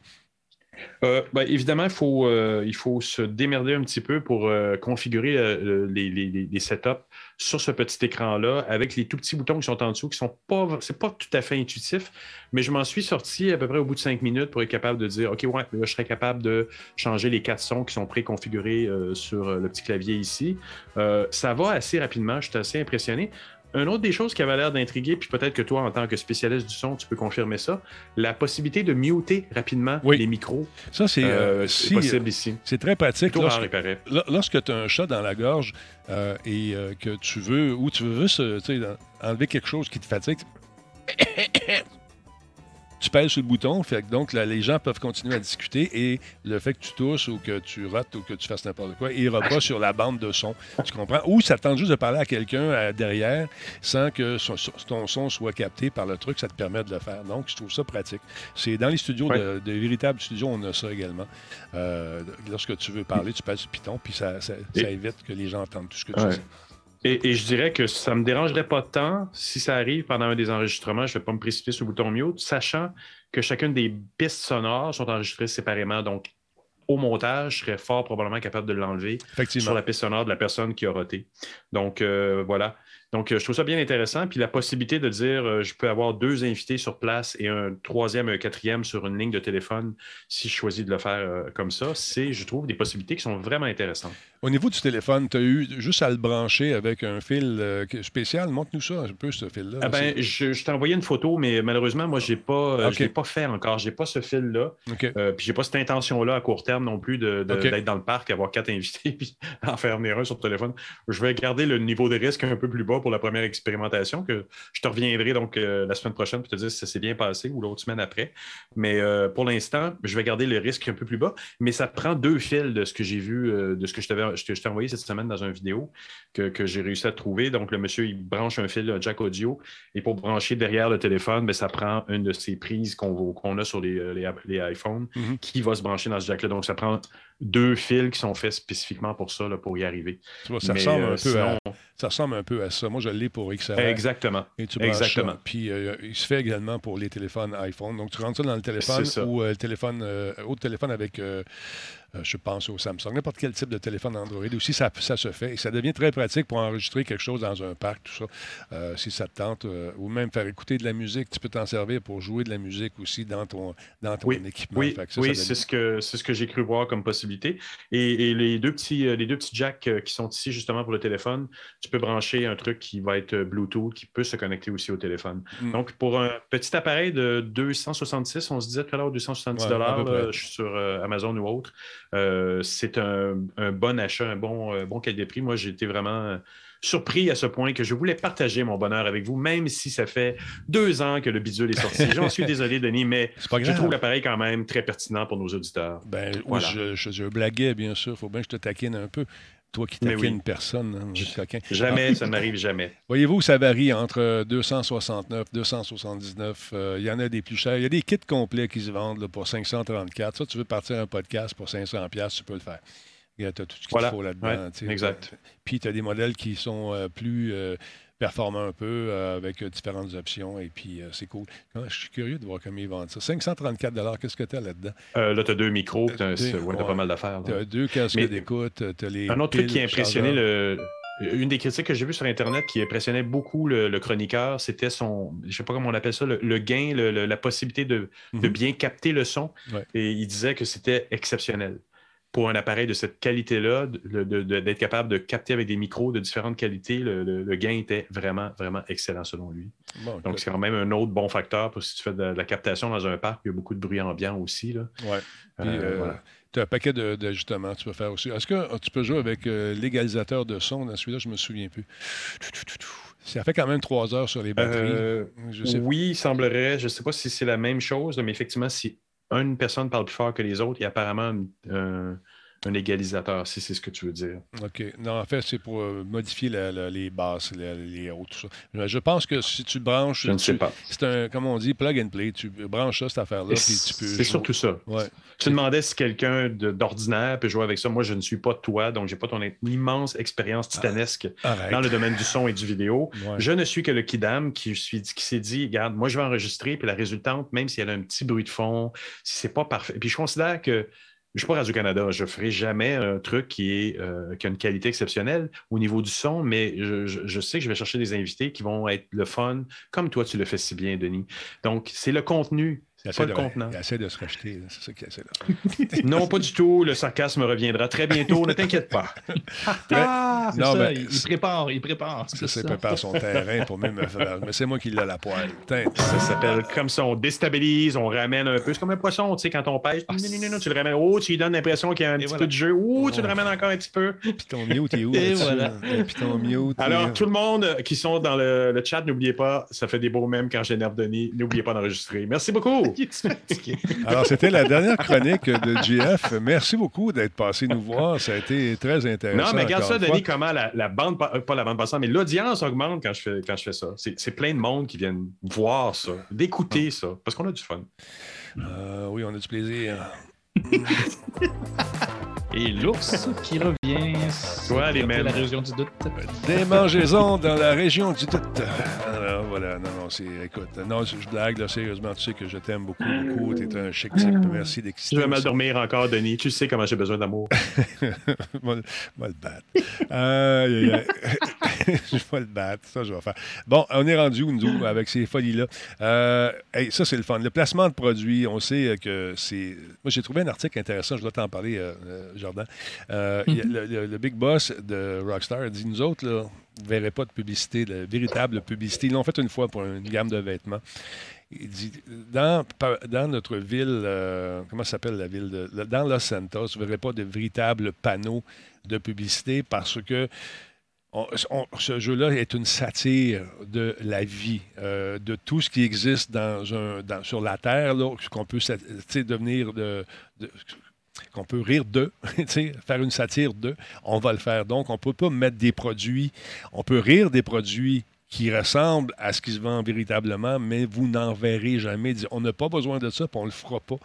Euh, ben, évidemment, il faut, euh, il faut se démerder un petit peu pour euh, configurer les, les, setups sur ce petit écran-là avec les tout petits boutons qui sont en dessous, qui sont pas, c'est pas tout à fait intuitif, mais je m'en suis sorti à peu près au bout de cinq minutes pour être capable de dire, OK, ouais, je serais capable de changer les quatre sons qui sont préconfigurés sur le petit clavier ici. ça va assez rapidement, je suis assez impressionné. Un autre des choses qui avait l'air d'intriguer, puis peut-être que toi, en tant que spécialiste du son, tu peux confirmer ça, la possibilité de muter rapidement les micros. Ça, c'est euh, euh, possible ici. C'est très pratique. Lorsque, lorsque tu as un chat dans la gorge euh, et que tu veux, ou tu veux juste enlever quelque chose qui te fatigue, tu pèses sur le bouton, fait que donc les gens peuvent continuer à discuter et le fait que tu tousses ou que tu rates ou que tu fasses n'importe quoi, il ira pas sur la bande de son. Tu comprends? Ou ça tente juste de parler à quelqu'un euh, derrière sans que ton son soit capté par le truc, ça te permet de le faire. Donc, je trouve ça pratique. C'est dans les studios, de, véritables studios, on a ça également. Euh, lorsque tu veux parler, tu pèses sur Python, puis ça, évite que les gens entendent tout ce que tu dis. Et, je dirais que ça ne me dérangerait pas tant si ça arrive pendant un des enregistrements. Je ne vais pas me précipiter sur le bouton mute, sachant que chacune des pistes sonores sont enregistrées séparément. Donc, au montage, je serais fort probablement capable de l'enlever sur la piste sonore de la personne qui a roté. Donc, euh, voilà. Donc, euh, je trouve ça bien intéressant. Puis la possibilité de dire, euh, je peux avoir deux invités sur place et un troisième, un quatrième sur une ligne de téléphone si je choisis de le faire comme ça, c'est, je trouve, des possibilités qui sont vraiment intéressantes. Au niveau du téléphone, tu as eu juste à le brancher avec un fil euh, spécial. Montre-nous ça un peu, ce fil-là. Ah ben, je, t'ai envoyé une photo, mais malheureusement, moi, j'ai pas, euh, je ne l'ai pas fait encore. Je n'ai pas ce fil-là. Euh, puis, je n'ai pas cette intention-là à court terme non plus d'être dans le parc, avoir quatre invités, (laughs) puis en faire venir un sur le téléphone. Je vais garder le niveau de risque un peu plus bas pour la première expérimentation, que je te reviendrai donc la semaine prochaine pour te dire si ça s'est bien passé ou l'autre semaine après. Mais pour l'instant, je vais garder le risque un peu plus bas. Mais ça prend deux fils de ce que j'ai vu, de ce que je t'avais je t'ai envoyé cette semaine dans une vidéo que, j'ai réussi à trouver. Donc, le monsieur, il branche un fil jack audio et pour brancher derrière le téléphone, ben, ça prend une de ces prises qu'on a sur les, les, iPhones mm-hmm. qui va se brancher dans ce jack-là. Donc, ça prend deux fils qui sont faits spécifiquement pour ça, pour y arriver. ça, ressemble un peu à, ça ressemble un peu à ça. Moi, je l'ai pour XR. Exactement. Exactement. Puis, euh, il se fait également pour les téléphones iPhone. Donc, tu rentres ça dans le téléphone ou euh, le téléphone, euh, autre téléphone avec euh, je pense au Samsung, n'importe quel type de téléphone Android aussi, ça, ça, se fait. Et ça devient très pratique pour enregistrer quelque chose dans un parc, tout ça, euh, si ça te tente, euh, ou même faire écouter de la musique. Tu peux t'en servir pour jouer de la musique aussi dans ton, dans ton équipement. Oui, oui c'est ce que, ce que j'ai cru voir comme possibilité. Et, les, deux petits, les deux petits jacks qui sont ici justement pour le téléphone, tu peux brancher un truc qui va être Bluetooth, qui peut se connecter aussi au téléphone. Hmm. Donc, pour un petit appareil de 266, on se disait tout à l'heure 270 dollars, je suis sur Amazon ou autre. Euh, c'est un, bon achat, un bon, euh, bon de prix. Moi, j'ai été vraiment surpris à ce point que je voulais partager mon bonheur avec vous, même si ça fait deux ans que le bidule est sorti. (laughs) J'en suis désolé, Denis, mais je trouve l'appareil quand même très pertinent pour nos auditeurs. Ben, je, je, blaguais, bien sûr. Il faut bien que je te taquine un peu. Toi qui taquines une personne. Hein, jamais, ça n'arrive jamais. Voyez-vous, ça varie entre 269, 279. Euh, il y en a des plus chers. Il y a des kits complets qui se vendent pour 534. Ça, tu veux partir un podcast pour 500 tu peux le faire. Tu as tout ce qu'il faut là-dedans. exact. Puis tu as des modèles qui sont euh, plus euh, performant un peu euh, avec euh, différentes options. Et puis, euh, c'est cool. Je suis curieux de voir comment ils vendent ça. 534 qu'est-ce que tu as là-dedans? là, tu as deux micros. Tu as, pas mal d'affaires. Tu as deux casques d'écoute. Un autre truc qui a impressionné le. Une des critiques que j'ai vues sur Internet qui impressionnait beaucoup le, chroniqueur, c'était son, je ne sais pas comment on appelle ça, le, gain, la possibilité de, de, mhm. bien capter le son. Et il disait que c'était exceptionnel pour un appareil de cette qualité-là, d'être capable de capter avec des micros de différentes qualités, le, gain était vraiment, vraiment excellent selon lui. Donc, c'est quand même un autre bon facteur pour si tu fais de, la captation dans un parc, il y a beaucoup de bruit ambiant aussi. Là. Ouais. Euh, euh, Tu as un paquet d'ajustements tu peux faire aussi. Est-ce que euh, tu peux jouer avec euh, l'égalisateur de son dans celui-là? Je me souviens plus. Ça fait quand même trois heures sur les batteries. Je sais oui, il semblerait. Je ne sais pas si c'est la même chose, mais effectivement, si une personne parle plus fort que les autres, il y a apparemment un, un- égalisateur, si c'est ce que tu veux dire. OK. Non, en fait, c'est pour euh, modifier la- la- les basses, les, les hautes, tout ça. Je, pense que si tu branches. Je ne sais pas. C'est un, comme on dit, plug and play. Tu branches ça, cette affaire-là, puis tu peux. C'est surtout ça. Ouais. Tu demandais si quelqu'un d'ordinaire peut jouer avec ça. Moi, je ne suis pas toi, donc je n'ai pas ton immense expérience titanesque Arrête. dans le domaine du son et du vidéo. Ouais. Je ne suis que le kidam qui, suis- qui s'est dit, regarde, moi, je vais enregistrer, puis la résultante, même si elle a un petit bruit de fond, si c'est pas parfait. Puis je considère que je ne suis pas Radio-Canada, je ne ferai jamais un truc euh, qui a une qualité exceptionnelle au niveau du son, mais je, je- je sais que je vais chercher des invités qui vont être le fun, comme toi, tu le fais si bien, Denis. Donc, c'est le contenu, Il pas essaie, le de, contenant. il essaie de se racheter. là. C'est ça qu'il essaie là. (laughs) Non, pas du tout. Le sarcasme reviendra très bientôt. Ne t'inquiète pas. (laughs) Ah, Non, ça. ben, il, prépare, il prépare. Ça, c'est prépare son terrain pour même me faire. Mais c'est moi qui l'ai à la poêle. Ça s'appelle comme ça. On déstabilise, on ramène un peu. C'est comme un poisson, tu sais, quand on pêche. Ah, non, non, non, non, tu le ramènes. Oh, tu lui donnes l'impression qu'il y a un Et petit voilà. peu de jeu. Oh, tu le ramènes encore un petit peu. Puis ton mute est où? Et voilà. là? Puis ton mute. il est- Alors, tout le monde qui sont dans le, le chat, n'oubliez pas, ça fait des beaux mèmes quand j'énerve Denis. N'oubliez pas d'enregistrer. Merci beaucoup. Il (laughs) est fatigué. Alors, c'était la dernière chronique de GF. Merci beaucoup d'être passé nous voir. Ça a été très intéressant. Non, mais regarde ça. Denis, comment la, la bande, euh, pas la bande passante, mais l'audience augmente quand je fais, quand je fais ça. C'est c'est plein de monde qui viennent voir ça, d'écouter Ah. ça, parce qu'on a du fun. Euh, oui, on a du plaisir. (laughs) Et l'ours (laughs) qui revient. Toi, les mêmes. La région du doute. Démangeaisons dans la région du doute. Alors, voilà, non, non, c'est. Écoute, non, je blague, là, sérieusement, tu sais que je t'aime beaucoup, beaucoup. T'es un chic type. Merci d'exister. Je vais mal dormir encore, Denis. Tu sais comment j'ai besoin d'amour. (laughs) Moi, le- battre. Aïe, aïe, aïe. (laughs) je vais le battre. Ça, je vais faire. Bon, on est rendu où, nous, avec ces folies-là? Euh, hey, ça, c'est le fun. Le placement de produits, on sait que c'est. Moi, j'ai trouvé un article intéressant, je dois t'en parler, euh, euh, Jordan. Euh, a le, le- le big boss de Rockstar dit Nous autres, là, vous ne verrez pas de publicité, de véritable publicité. Ils l'ont fait une fois pour une gamme de vêtements. Il dit dans, notre ville, euh, comment s'appelle la ville de, Dans Los Santos, vous ne verrez pas de véritables panneaux de publicité parce que on- on- ce jeu-là est une satire de la vie, euh, de tout ce qui existe dans un, dans- sur la Terre, qu'on peut devenir de. de- qu'on peut rire (laughs) sais, faire une satire d'eux, on va le faire. Donc, on ne peut pas mettre des produits, on peut rire des produits qui ressemblent à ce qui se vend véritablement, mais vous n'en verrez jamais. On n'a pas besoin de ça, puis on ne le fera pas.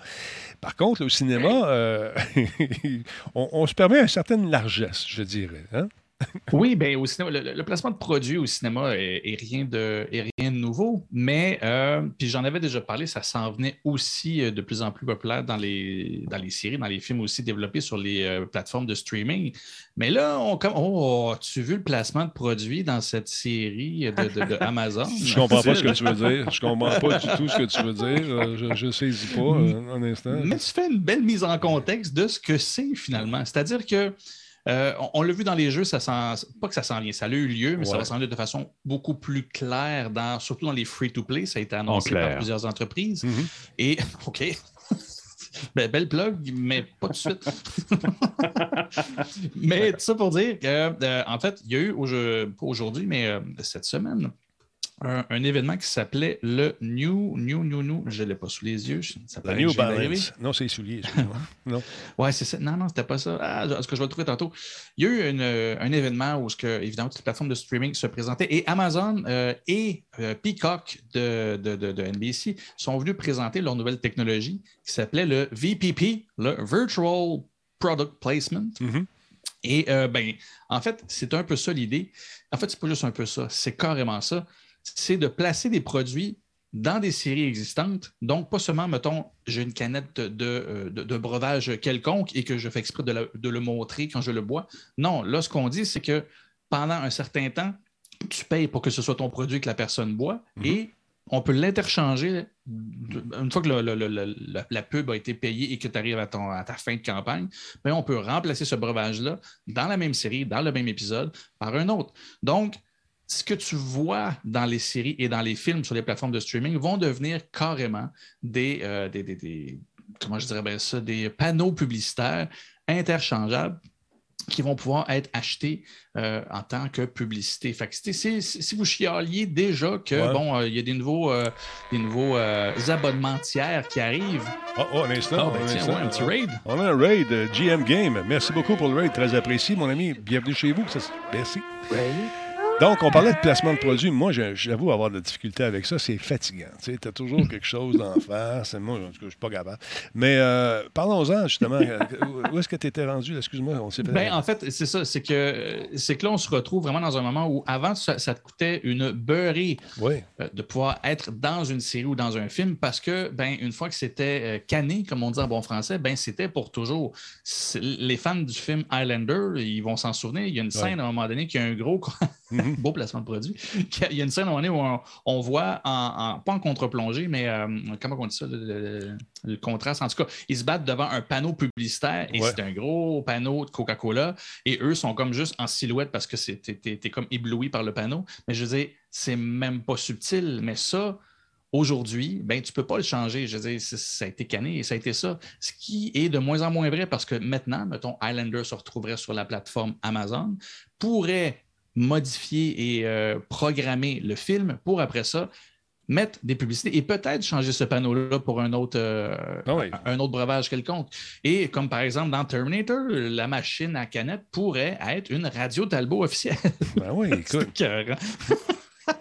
Par contre, au cinéma, euh, (laughs) on, on se permet une certaine largesse, je dirais. hein? (laughs) Oui, ben au cinéma, le, le placement de produits au cinéma est, est rien, de, est rien de nouveau, mais euh, puis j'en avais déjà parlé, ça s'en venait aussi euh, de plus en plus populaire dans les, dans les séries, dans les films aussi développés sur les euh, plateformes de streaming. Mais là, on comme oh, as-tu vu le placement de produits dans cette série de, de- de Amazon? (laughs) Je comprends pas ce que tu veux dire. Je (laughs) comprends pas du tout ce que tu veux dire. Je, je saisis pas euh, un instant. Mais tu fais une belle mise en contexte de ce que c'est finalement. C'est-à-dire que euh, on, on l'a vu dans les jeux, ça s'en- pas que ça s'en vient, ça a eu lieu, mais ça va s'en de façon beaucoup plus claire, dans, surtout dans les free-to-play. Ça a été annoncé par plusieurs entreprises. Mhm. Et, (laughs) OK. (laughs) Ben, belle plug, mais pas tout de suite. (laughs) mais tout ça pour dire que, euh, en fait, il y a eu, pas aujourd'hui, mais euh, cette semaine, un, un événement qui s'appelait le New, New, New, New, je ne l'ai pas sous les yeux. Ça paraît New. Balance. Non, c'est les souliers, (laughs) non. Ouais, c'est ça. Non, non, c'était pas ça. Ah, ce que je vais le trouver tantôt. Il y a eu une, euh, un événement où, ce que, évidemment, toutes les plateformes de streaming se présentaient et Amazon euh, et euh, Peacock de, de, de- de NBC sont venus présenter leur nouvelle technologie qui s'appelait le VPP, le Virtual Product Placement. Mhm. Et euh, ben, en fait, c'est un peu ça l'idée. En fait, c'est pas juste un peu ça, c'est carrément ça. C'est de placer des produits dans des séries existantes. Donc, pas seulement, mettons, j'ai une canette de, de, euh, de- breuvage quelconque et que je fais exprès de, la- de le montrer quand je le bois. Non, là, ce qu'on dit, c'est que pendant un certain temps, tu payes pour que ce soit ton produit que la personne boit Mhm. et on peut l'interchanger une fois que le- le- le- le- la, pub a été payée et que tu arrives à, ton- à ta fin de campagne, ben, on peut remplacer ce breuvage-là dans la même série, dans le même épisode, par un autre. Donc, ce que tu vois dans les séries et dans les films sur les plateformes de streaming vont devenir carrément des, euh, des, des- des- comment je dirais bien ça, des panneaux publicitaires interchangeables qui vont pouvoir être achetés euh, en tant que publicité. Fait que si, vous chialiez déjà que bon, euh, il y a des nouveaux, euh, des nouveaux abonnements tiers qui arrivent. Oh, oh un instant. Ah, ben, un, petit raid. On a un raid GM Game. Merci beaucoup pour le raid, très apprécié, mon ami. Bienvenue chez vous. Merci. Donc, on parlait de placement de produits. Moi, j'avoue avoir de la difficulté avec ça. C'est fatigant. Tu as toujours (laughs) quelque chose d'en faire. Moi, en tout cas, je ne suis pas capable. Mais euh, parlons-en, justement. (laughs) où est-ce que tu étais rendu? Excuse-moi, on s'est ben, En fait, c'est ça. C'est que, c'est que là, on se retrouve vraiment dans un moment où avant, ça, te coûtait une beurrée euh, de pouvoir être dans une série ou dans un film parce que, ben, une fois que c'était euh, canné, comme on dit en bon français, ben, c'était pour toujours. Les fans du film Highlander, ils vont s'en souvenir. Il y a une scène à un moment donné qui a un gros. (laughs) Mhm. (laughs) Beau placement de produit. (laughs) Il y a une scène où on, voit, en, pas en contre-plongée, mais euh, comment on dit ça, le, contraste? En tout cas, ils se battent devant un panneau publicitaire et c'est un gros panneau de Coca-Cola et eux sont comme juste en silhouette parce que tu es, comme ébloui par le panneau. Mais je veux dire, c'est même pas subtil, mais ça, aujourd'hui, ben, tu ne peux pas le changer. Je veux dire, ça a été canné et ça a été ça. Ce qui est de moins en moins vrai parce que maintenant, mettons, Highlander se retrouverait sur la plateforme Amazon, pourrait modifier et euh, programmer le film pour après ça mettre des publicités et peut-être changer ce panneau-là pour un autre, euh, ah un autre breuvage quelconque. Et comme par exemple dans Terminator, la machine à canette pourrait être une radio Talbot officielle. Ben oui, (laughs) écoute.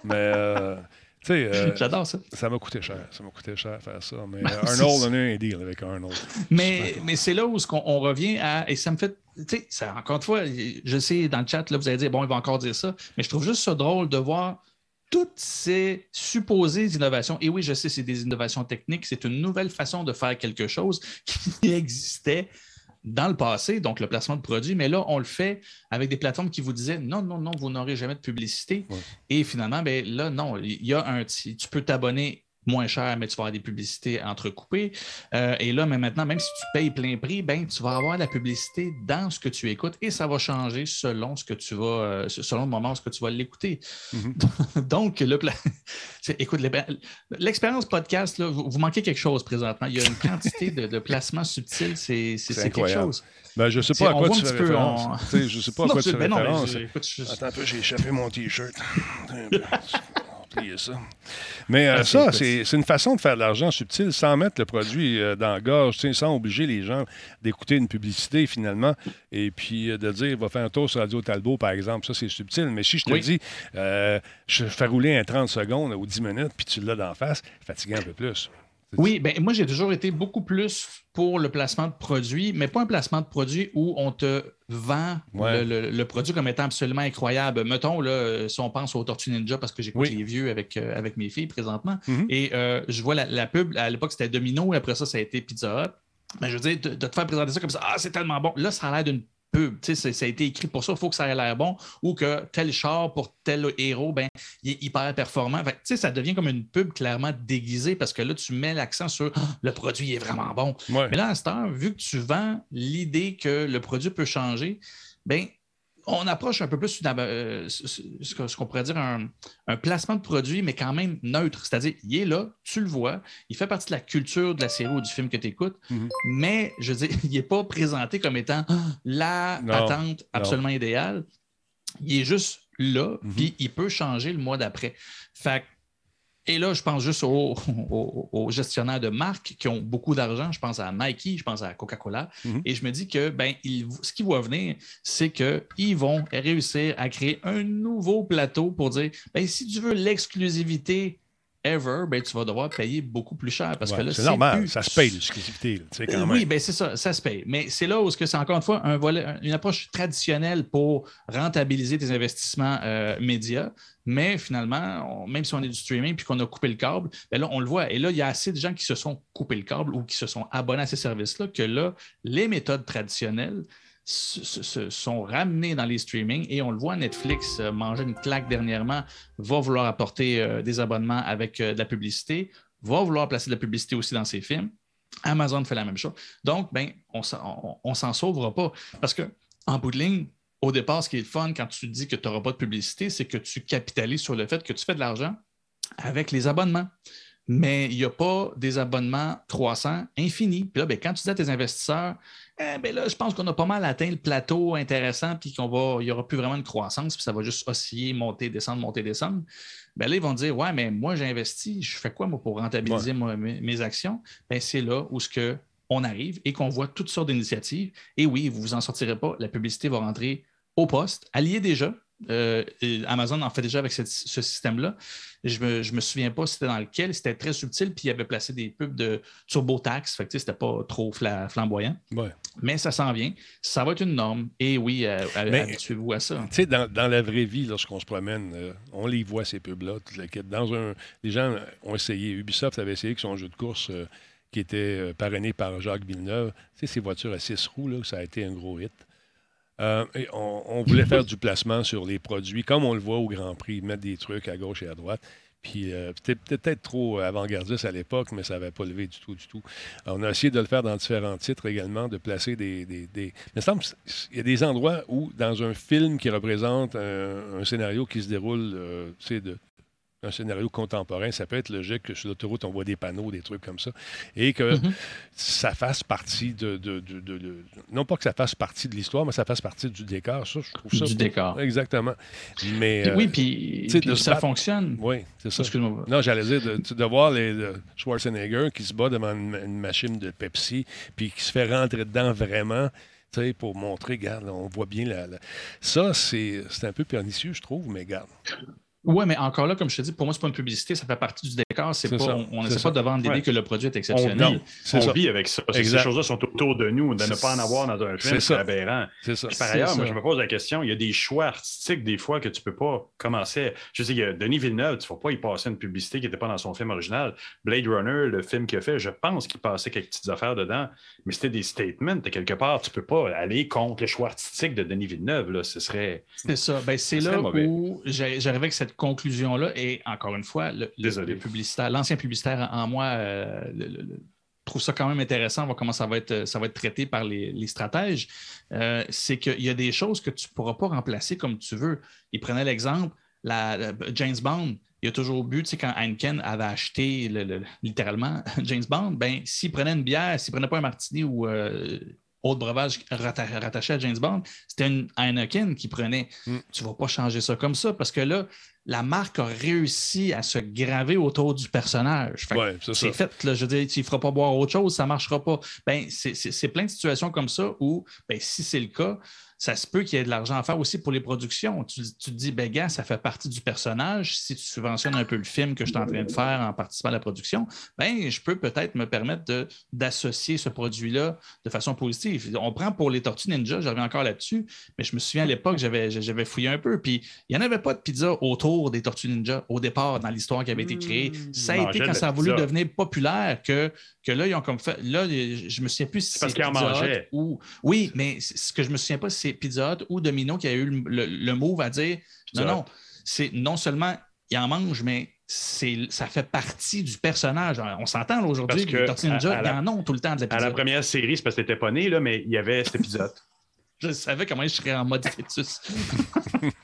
Mais euh, euh, (laughs) J'adore ça. Ça m'a coûté cher. Ça m'a coûté cher faire ça. Mais ben, Arnold, on a un deal avec Arnold. Mais, mais c'est là où on, revient à. Et ça me fait. Tu sais, encore une fois, je sais, dans le chat, là, vous allez dire, bon, il va encore dire ça. Mais je trouve juste ça drôle de voir toutes ces supposées innovations. Et oui, je sais, c'est des innovations techniques. C'est une nouvelle façon de faire quelque chose qui (laughs) existait dans le passé, donc le placement de produits, mais là, on le fait avec des plateformes qui vous disaient non, non, non, vous n'aurez jamais de publicité. Et finalement, ben, là, non, il y a un. Tu peux t'abonner moins cher, mais tu vas avoir des publicités entrecoupées. Euh, et là, mais maintenant, même si tu payes plein prix, ben, tu vas avoir la publicité dans ce que tu écoutes et ça va changer selon ce que tu vas, euh, selon le moment où tu vas l'écouter. Mm-hmm. (laughs) Donc, le (laughs) écoute, l'expérience podcast, là, vous, manquez quelque chose présentement. Il y a une quantité de, placements subtils, c'est quelque chose. Ben, je ne (laughs) sais pas à quoi tu fais référence. Je ne sais pas à quoi tu fais référence. Attends un peu, j'ai échappé mon T-shirt. Ça. Mais euh, ça, c'est une façon de faire de l'argent subtil sans mettre le produit euh, dans la gorge, sans obliger les gens d'écouter une publicité finalement et puis euh, de dire va faire un tour sur Radio Talbot, par exemple. Ça, c'est subtil. Mais si je te dis je fais rouler un 30 secondes ou 10 minutes puis tu l'as d'en face, fatiguant un peu plus. Oui, ben moi j'ai toujours été beaucoup plus pour le placement de produits, mais pas un placement de produit où on te vend le, produit comme étant absolument incroyable. Mettons, là, si on pense aux Tortues Ninja, parce que j'écoute les vieux avec, euh, avec mes filles présentement, mm-hmm. et euh, je vois la, pub, à l'époque c'était Domino, et après ça, ça a été Pizza Hut. Mais je veux dire, de, de, te faire présenter ça comme ça, ah, c'est tellement bon. Là, ça a l'air d'une ça a été écrit pour ça, il faut que ça ait l'air bon, ou que tel char pour tel héros, ben, il est hyper performant. ça devient comme une pub clairement déguisée parce que là, tu mets l'accent sur ah, le produit est vraiment bon. Mais là, à cette heure, vu que tu vends l'idée que le produit peut changer, ben, on approche un peu plus euh, ce qu'on pourrait dire un, placement de produit, mais quand même neutre. C'est-à-dire, il est là, tu le vois, il fait partie de la culture de la série ou du film que tu écoutes, mhm. mais je veux dire, (laughs) il n'est pas présenté comme étant la attente absolument idéale. Il est juste là, mhm. puis il peut changer le mois d'après. Fait et là, je pense juste aux, gestionnaires de marques qui ont beaucoup d'argent. Je pense à Nike, je pense à Coca-Cola. Mhm. Et je me dis que ben, ce qui va venir, c'est qu'ils vont réussir à créer un nouveau plateau pour dire ben, si tu veux l'exclusivité ever, ben, tu vas devoir payer beaucoup plus cher. parce que là, c'est normal, ça se paye l'exclusivité. Oui, ben, c'est ça, ça se paye. Mais c'est là où c'est encore une fois un volet, une approche traditionnelle pour rentabiliser tes investissements euh, médias. Mais finalement, même si on est du streaming puis qu'on a coupé le câble, ben là, on le voit. Et là, il y a assez de gens qui se sont coupé le câble ou qui se sont abonnés à ces services-là que là, les méthodes traditionnelles, se, sont ramenés dans les streamings et on le voit, Netflix euh, manger une claque dernièrement, va vouloir apporter euh, des abonnements avec euh, de la publicité, va vouloir placer de la publicité aussi dans ses films. Amazon fait la même chose. Donc, ben, on ne s'en sauvera pas. Parce que, en bout de ligne, au départ, ce qui est fun quand tu dis que tu n'auras pas de publicité, c'est que tu capitalises sur le fait que tu fais de l'argent avec les abonnements. mais il n'y a pas des abonnements croissants infinis. Puis là, ben, quand tu dis à tes investisseurs, eh, ben là, je pense qu'on a pas mal atteint le plateau intéressant, puis qu'il n'y aura plus vraiment de croissance, puis ça va juste osciller, monter, descendre, monter, descendre. Ben là, ils vont dire Ouais, mais moi, j'ai investi, je fais quoi moi, pour rentabiliser mes, actions? Ben, c'est là où ce que on arrive et qu'on voit toutes sortes d'initiatives. Et oui, vous ne vous en sortirez pas, la publicité va rentrer au poste, allié déjà, euh, Amazon en fait déjà avec ce système-là. Je ne me, me, souviens pas c'était dans lequel, c'était très subtil, puis il avait placé des pubs de TurboTax, fait que c'était pas trop flamboyant. Mais ça s'en vient. Ça va être une norme. Et oui, euh, habituez-vous à ça. Tu sais, dans, la vraie vie, lorsqu'on se promène, euh, on les voit, ces pubs-là. Dans un, les gens ont essayé. Ubisoft avait essayé avec son jeu de course qui était parrainé par Jacques Villeneuve. Tu sais, ces voitures à six roues, là, ça a été un gros hit. Euh, on, voulait faire du placement sur les produits, comme on le voit au Grand Prix, mettre des trucs à gauche et à droite. Puis euh, c'était peut-être trop avant-gardiste à l'époque, mais ça n'avait pas levé du tout, du tout. on a essayé de le faire dans différents titres également, de placer des. des. Mais il y a des endroits où, dans un film qui représente un, scénario qui se déroule, euh, de un scénario contemporain, ça peut être logique que sur l'autoroute, on voit des panneaux, des trucs comme ça, et que mhm. ça fasse partie de, Non pas que ça fasse partie de l'histoire, mais ça fasse partie du décor. Ça, je trouve ça. Du décor. Exactement. Mais, oui, puis, ça fonctionne. Oui, c'est ça. Non, j'allais dire de, voir les, Schwarzenegger qui se bat devant une, machine de Pepsi, puis qui se fait rentrer dedans vraiment pour montrer, regarde, on voit bien la. Ça, c'est un peu pernicieux, je trouve, mais regarde. Oui, mais encore là, comme je te dis, pour moi, c'est pas une publicité, ça fait partie du décor. C'est pas, on n'essaie pas de vendre l'idée que le produit est exceptionnel. On, on vit avec ça. Ces choses-là sont autour de nous. De ne pas en avoir dans un film, c'est aberrant. par ailleurs, moi, je me pose la question, il y a des choix artistiques des fois que tu peux pas commencer. Je sais, il y a Denis Villeneuve, tu ne vas pas y passer une publicité qui n'était pas dans son film original. Blade Runner, le film qu'il a fait, je pense qu'il passait quelques petites affaires dedans, mais c'était des statements. quelque part, tu ne peux pas aller contre les choix artistiques de Denis Villeneuve. Là. Ce serait. C'est ça. Ben, c'est là où j'arrivais avec cette conclusion-là. Et encore une fois, le, publicitaire, l'ancien publicitaire en moi euh, trouve ça quand même intéressant, voir comment ça va être, ça va être traité par les, stratèges. Euh, c'est qu'il y a des choses que tu ne pourras pas remplacer comme tu veux. Il prenait l'exemple, la, James Bond. Il a toujours bu, tu sais, quand Heineken avait acheté littéralement (laughs) James Bond, ben, s'il prenait une bière, s'il prenait pas un martini ou euh, autre breuvage rattaché à James Bond, c'était une Heineken qui prenait. Mm. Tu ne vas pas changer ça comme ça parce que là, la marque a réussi à se graver autour du personnage. c'est fait, là, je veux dire, tu ne feras pas boire autre chose, ça ne marchera pas. Ben, c'est plein de situations comme ça où, ben, si c'est le cas, ça se peut qu'il y ait de l'argent à faire aussi pour les productions. Tu, te dis, ben gars, ça fait partie du personnage. Si tu subventionnes un peu le film que je suis en train de faire en participant à la production, ben je peux peut-être me permettre d'associer ce produit-là de façon positive. On prend pour les Tortues Ninja, reviens encore là-dessus, mais je me souviens à l'époque, j'avais fouillé un peu, puis il n'y en avait pas de pizza autour des Tortues Ninja au départ dans l'histoire qui avait été créée. Mmh. Ça a été quand ça a voulu devenir populaire que, que là, ils ont comme fait. Là, je me souviens plus si c'est parce qu'ils en mangeaient. Ou... Oui, mais ce que je me souviens pas, c'est Pizza Hut ou Domino qui a eu le, mot va dire non, non, c'est non seulement il en mange, mais ça fait partie du personnage. On s'entend aujourd'hui que les Tortues Ninja, ils en ont tout le temps de À la première série, c'est parce que t'étais pas né, là, mais il y avait cet épisode. (laughs) (laughs) je savais comment je serais en mode fœtus. (laughs)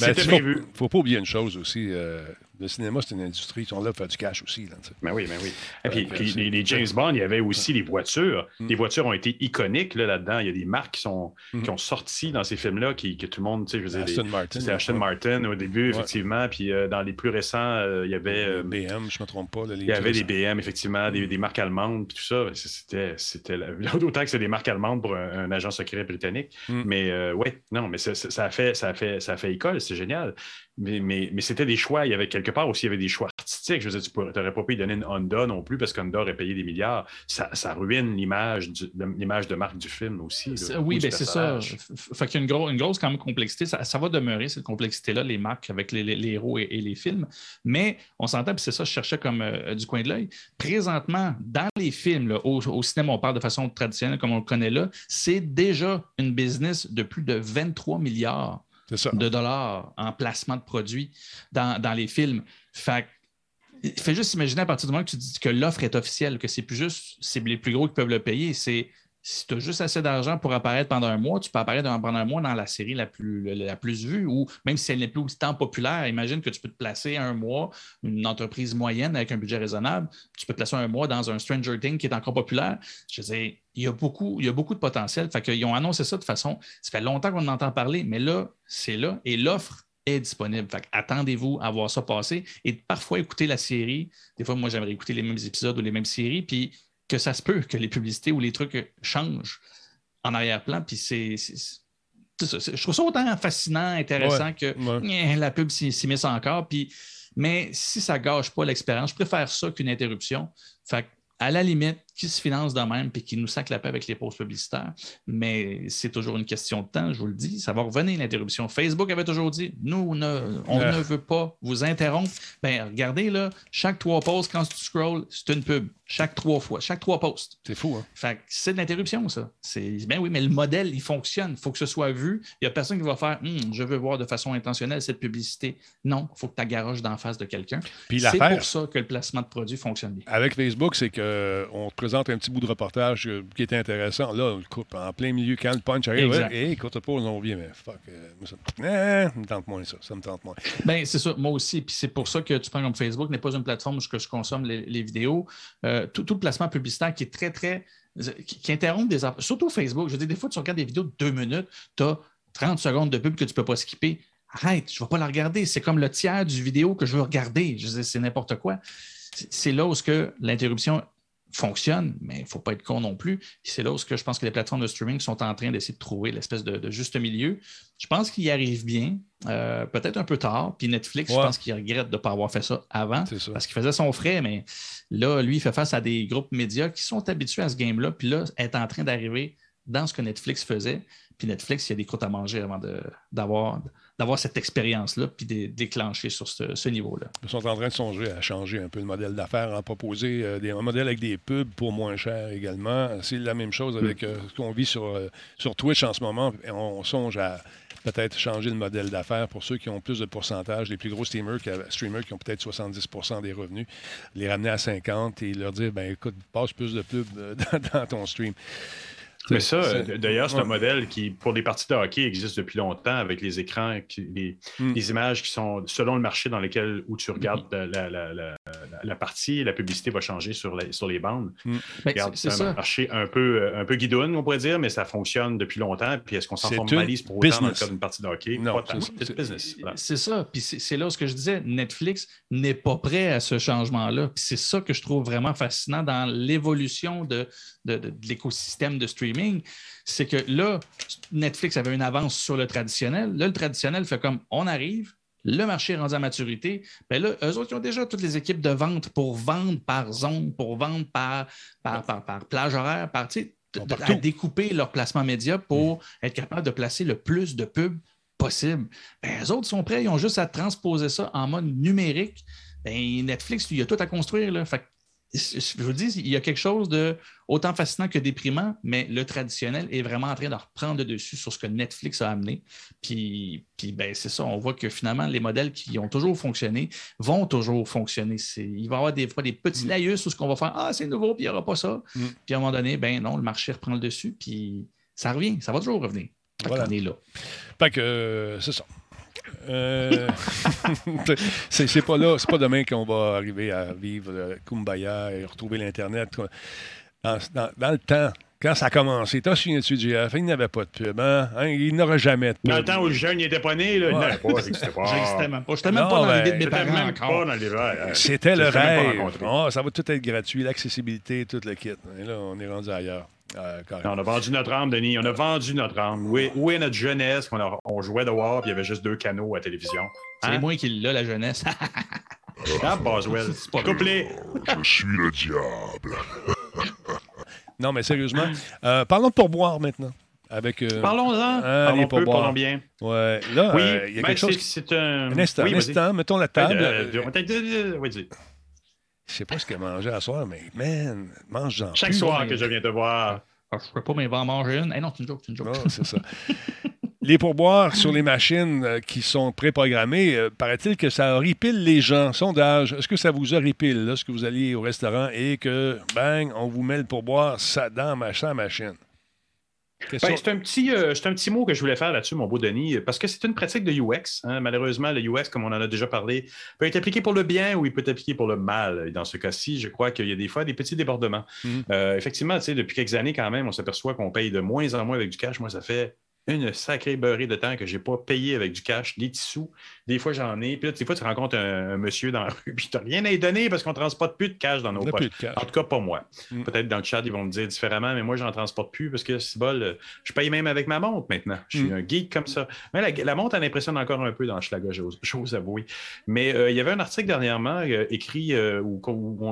ben, prévu. Faut, faut pas oublier une chose aussi. Euh, le cinéma, c'est une industrie. Ils sont là pour faire du cash aussi. Là, ben oui, ben oui. Et puis, les, James Bond, il y avait aussi les voitures. Mm. Les voitures ont été iconiques là-dedans. il y a des marques qui, sont, mm. qui ont sorti dans ces films-là qui, que tout le monde, tu sais, je veux Aston Martin. C'est Aston Martin au début, effectivement. Puis euh, dans les plus récents, euh, il y avait. Euh, BM, je ne me trompe pas. il y avait des BM, effectivement, des, mm. marques allemandes, puis tout ça. C'était. c'était (laughs) Autant que c'est des marques allemandes pour un, agent secret britannique. Mais oui, non, mais ça, a fait, ça, a fait, ça a fait école, c'est génial. Mais, mais, mais c'était des choix. Il y avait quelque part aussi, il y avait des choix artistiques. Je veux dire, tu n'aurais pas pu donner une Honda non plus parce qu'Honda aurait payé des milliards. Ça, ça ruine l'image de marque du film aussi. oui, ben c'est ça. Fait qu'il y a une, une, grosse quand même complexité. Ça, ça va demeurer, cette complexité-là, les marques avec les, les, héros et, les films. Mais on s'entend, puis c'est ça, je cherchais comme euh, du coin de l'œil. Présentement, dans les films, au, au, cinéma, on parle de façon traditionnelle comme on le connaît là, c'est déjà une business de plus de 23 milliards de dollars en placement de produits dans, les films. Fait fais juste imaginer à partir du moment que tu dis que l'offre est officielle, que c'est plus juste c'est les plus gros qui peuvent le payer, c'est si tu as juste assez d'argent pour apparaître pendant un mois, tu peux apparaître pendant un mois dans la série la plus, vue, ou même si elle n'est plus autant populaire, imagine que tu peux te placer un mois, une entreprise moyenne avec un budget raisonnable, tu peux te placer un mois dans un Stranger Things qui est encore populaire. Je sais, il y a beaucoup, il y a beaucoup de potentiel. Fait qu'ils ont annoncé ça de façon. Ça fait longtemps qu'on en entend parler, mais là, c'est là. Et l'offre est disponible. Attendez-vous à voir ça passer et parfois écouter la série. Des fois, moi, j'aimerais écouter les mêmes épisodes ou les mêmes séries, puis que ça se peut que les publicités ou les trucs changent en arrière-plan. Puis c'est. Je trouve ça autant fascinant, intéressant que la pub s'immisce encore. Puis, mais si ça gâche pas l'expérience, je préfère ça qu'une interruption. Fait à la limite, qui se finance de même et qui nous sac la paix avec les pauses publicitaires. Mais c'est toujours une question de temps, je vous le dis. Ça va revenir l'interruption. Facebook avait toujours dit nous, on ne veut pas vous interrompre. Ben, regardez, là, chaque trois pauses, quand tu scrolls, c'est une pub. Chaque trois fois, chaque trois posts. C'est fou, hein? Fait c'est de l'interruption, ça. Ben oui, mais le modèle, il fonctionne. Il faut que ce soit vu. Il n'y a personne qui va faire hum, je veux voir de façon intentionnelle cette publicité. Non, il faut que tu garoches d'en face de quelqu'un. C'est pour ça que le placement de produits fonctionne bien. Avec Facebook, c'est qu'on te présente un petit bout de reportage euh, qui était intéressant. Là, on le coupe en plein milieu quand le punch arrive. Hé, écoute pas, on vient, mais fuck. Euh, ça, me tente moins ça. Ça me tente moins. Ben, c'est ça, moi aussi. Puis c'est pour ça que tu prends comme Facebook n'est pas une plateforme où je consomme les, vidéos. Euh, tout, le placement publicitaire qui est très, très. qui, interrompt des. Surtout Facebook. Je veux dire, des fois, tu regardes des vidéos de deux minutes, tu as 30 secondes de pub que tu ne peux pas skipper. Arrête, je ne vais pas la regarder. C'est comme le tiers du vidéo que je veux regarder. Je c'est n'importe quoi. C'est là où l'interruption fonctionne, mais il ne faut pas être con non plus. C'est là où je pense que les plateformes de streaming sont en train d'essayer de trouver l'espèce de, juste milieu. Je pense qu'ils y arrivent bien, euh, peut-être un peu tard. Puis Netflix, je pense qu'il regrette de ne pas avoir fait ça avant, parce qu'il faisait son frais, mais là, lui, il fait face à des groupes médias qui sont habitués à ce game-là, puis là, est en train d'arriver dans ce que Netflix faisait. Puis Netflix, il y a des croûtes à manger avant d'avoir d'avoir cette expérience-là puis de déclencher sur ce, niveau-là. Ils sont en train de songer à changer un peu le modèle d'affaires, à proposer euh, des, un modèle avec des pubs pour moins cher également. C'est la même chose avec euh, ce qu'on vit sur, euh, sur Twitch en ce moment. On songe à peut-être changer le modèle d'affaires pour ceux qui ont plus de pourcentage, les plus gros streamers qui, streamers qui ont peut-être 70% des revenus, les ramener à 50 et leur dire, ben écoute, passe plus de pubs (laughs) dans ton stream. Mais ça, euh, d'ailleurs, c'est un modèle qui, pour les parties de hockey, existe depuis longtemps avec les écrans, les, hmm. les, images qui sont selon le marché dans lequel où tu regardes la, la, la, la, partie, la publicité va changer sur, les, sur les bandes. Hmm. c'est un marché un peu, euh, un peu guidoune, on pourrait dire, mais ça fonctionne depuis longtemps. Puis est-ce qu'on s'en formalise pour autant dans le cas d'une partie de hockey? Non, c'est business. C'est ça. Puis c'est là ce que je disais, Netflix n'est pas prêt à ce changement-là. c'est ça que je trouve vraiment fascinant dans l'évolution de, de, de l'écosystème de streaming c'est que là, Netflix avait une avance sur le traditionnel. Là, le traditionnel fait comme on arrive, le marché est rendu à maturité. Bien là, eux autres, ils ont déjà toutes les équipes de vente pour vendre par zone, pour vendre par, par, par, plage horaire, par, à découper leur placement média pour mm. être capable de placer le plus de pubs possible. Bien, eux autres sont prêts, ils ont juste à transposer ça en mode numérique. Bien, Netflix, il y a tout à construire. Là. Fait je vous dis, il y a quelque chose de autant fascinant que déprimant, mais le traditionnel est vraiment en train de reprendre le dessus sur ce que Netflix a amené. Puis, puis ben, c'est ça, on voit que finalement, les modèles qui ont toujours fonctionné vont toujours fonctionner. Il va y avoir des fois des petits mm. laïus où ce qu'on va faire Ah, c'est nouveau, puis il n'y aura pas ça. Mm. Puis à un moment donné, ben non, le marché reprend le dessus, puis ça revient, ça va toujours revenir. Voilà. On est là. Fait que euh, c'est ça. Euh, (laughs) c'est pas là, c'est pas demain qu'on va arriver à vivre Kumbaya et retrouver l'Internet. Dans, le temps, quand ça a commencé, t'as souviens-tu, JF, il n'avait pas de pub, hein? hein? Il n'aurait jamais de pub. Dans le temps où le jeune n'était pas né, là, il n'avait pas, j'existais pas. (laughs) J'existais même pas. J'étais même pas dans les vies de mes parents encore. C'était le rêve. Oh, ça va tout être gratuit, l'accessibilité, tout le kit. Et là, on est rendu ailleurs. Euh, on a vendu notre âme, Denis. On a vendu notre âme. Où est, notre jeunesse? On, on jouait dehors, puis il y avait juste deux canaux à télévision. C'est hein? moi qui l'ai, la jeunesse. ah, Boswell. (laughs) C'est pas couplé. Je suis le diable. Non, mais sérieusement, euh, parlons de pourboire maintenant. Avec, euh, Parlons-en. Hein, parlons peu, parlons bien. Ouais. Là, oui, il y a quelque chose. C'est un... un instant, un instant, mettons la table. Oui, je sais pas ce qu'il a mangé à soir, mais man, mange-en. Chaque soir que je viens te voir. Je ne peux pas, mais en manger une. Eh non, c'est une joke, c'est une joke. c'est ça. (laughs) les pourboires sur les machines euh, qui sont préprogrammées, euh, paraît-il que ça horripile les gens. Sondage, est-ce que ça vous horripile lorsque vous alliez au restaurant et que, bang, on vous met le pourboire ça, dans ma, machine? Ben, c'est un, petit, euh, un petit mot que je voulais faire là-dessus, mon beau Denis, parce que c'est une pratique de UX. Hein. Malheureusement, le UX, comme on en a déjà parlé, peut être appliqué pour le bien ou il peut être appliqué pour le mal. Et dans ce cas-ci, je crois qu'il y a des fois des petits débordements. Euh, effectivement, depuis quelques années, quand même, on s'aperçoit qu'on paye de moins en moins avec du cash. Moi, ça fait une sacrée beurrée de temps que je n'ai pas payé avec du cash, des sous. Des fois, j'en ai. Puis là, des fois, tu rencontres un, monsieur dans la rue, (laughs) puis tu n'as rien à lui donner parce qu'on ne transporte plus de cash dans nos poches. En tout cas, pas moi. Mm. Peut-être dans le chat, ils vont me dire différemment, mais moi, je n'en transporte plus parce que c'est bol. Je paye même avec ma montre maintenant. Je suis mm. un geek comme ça. Mais la, montre, elle impressionne encore un peu dans Schlager, j'ose avouer. Mais euh, il y avait un article dernièrement euh, écrit euh, où,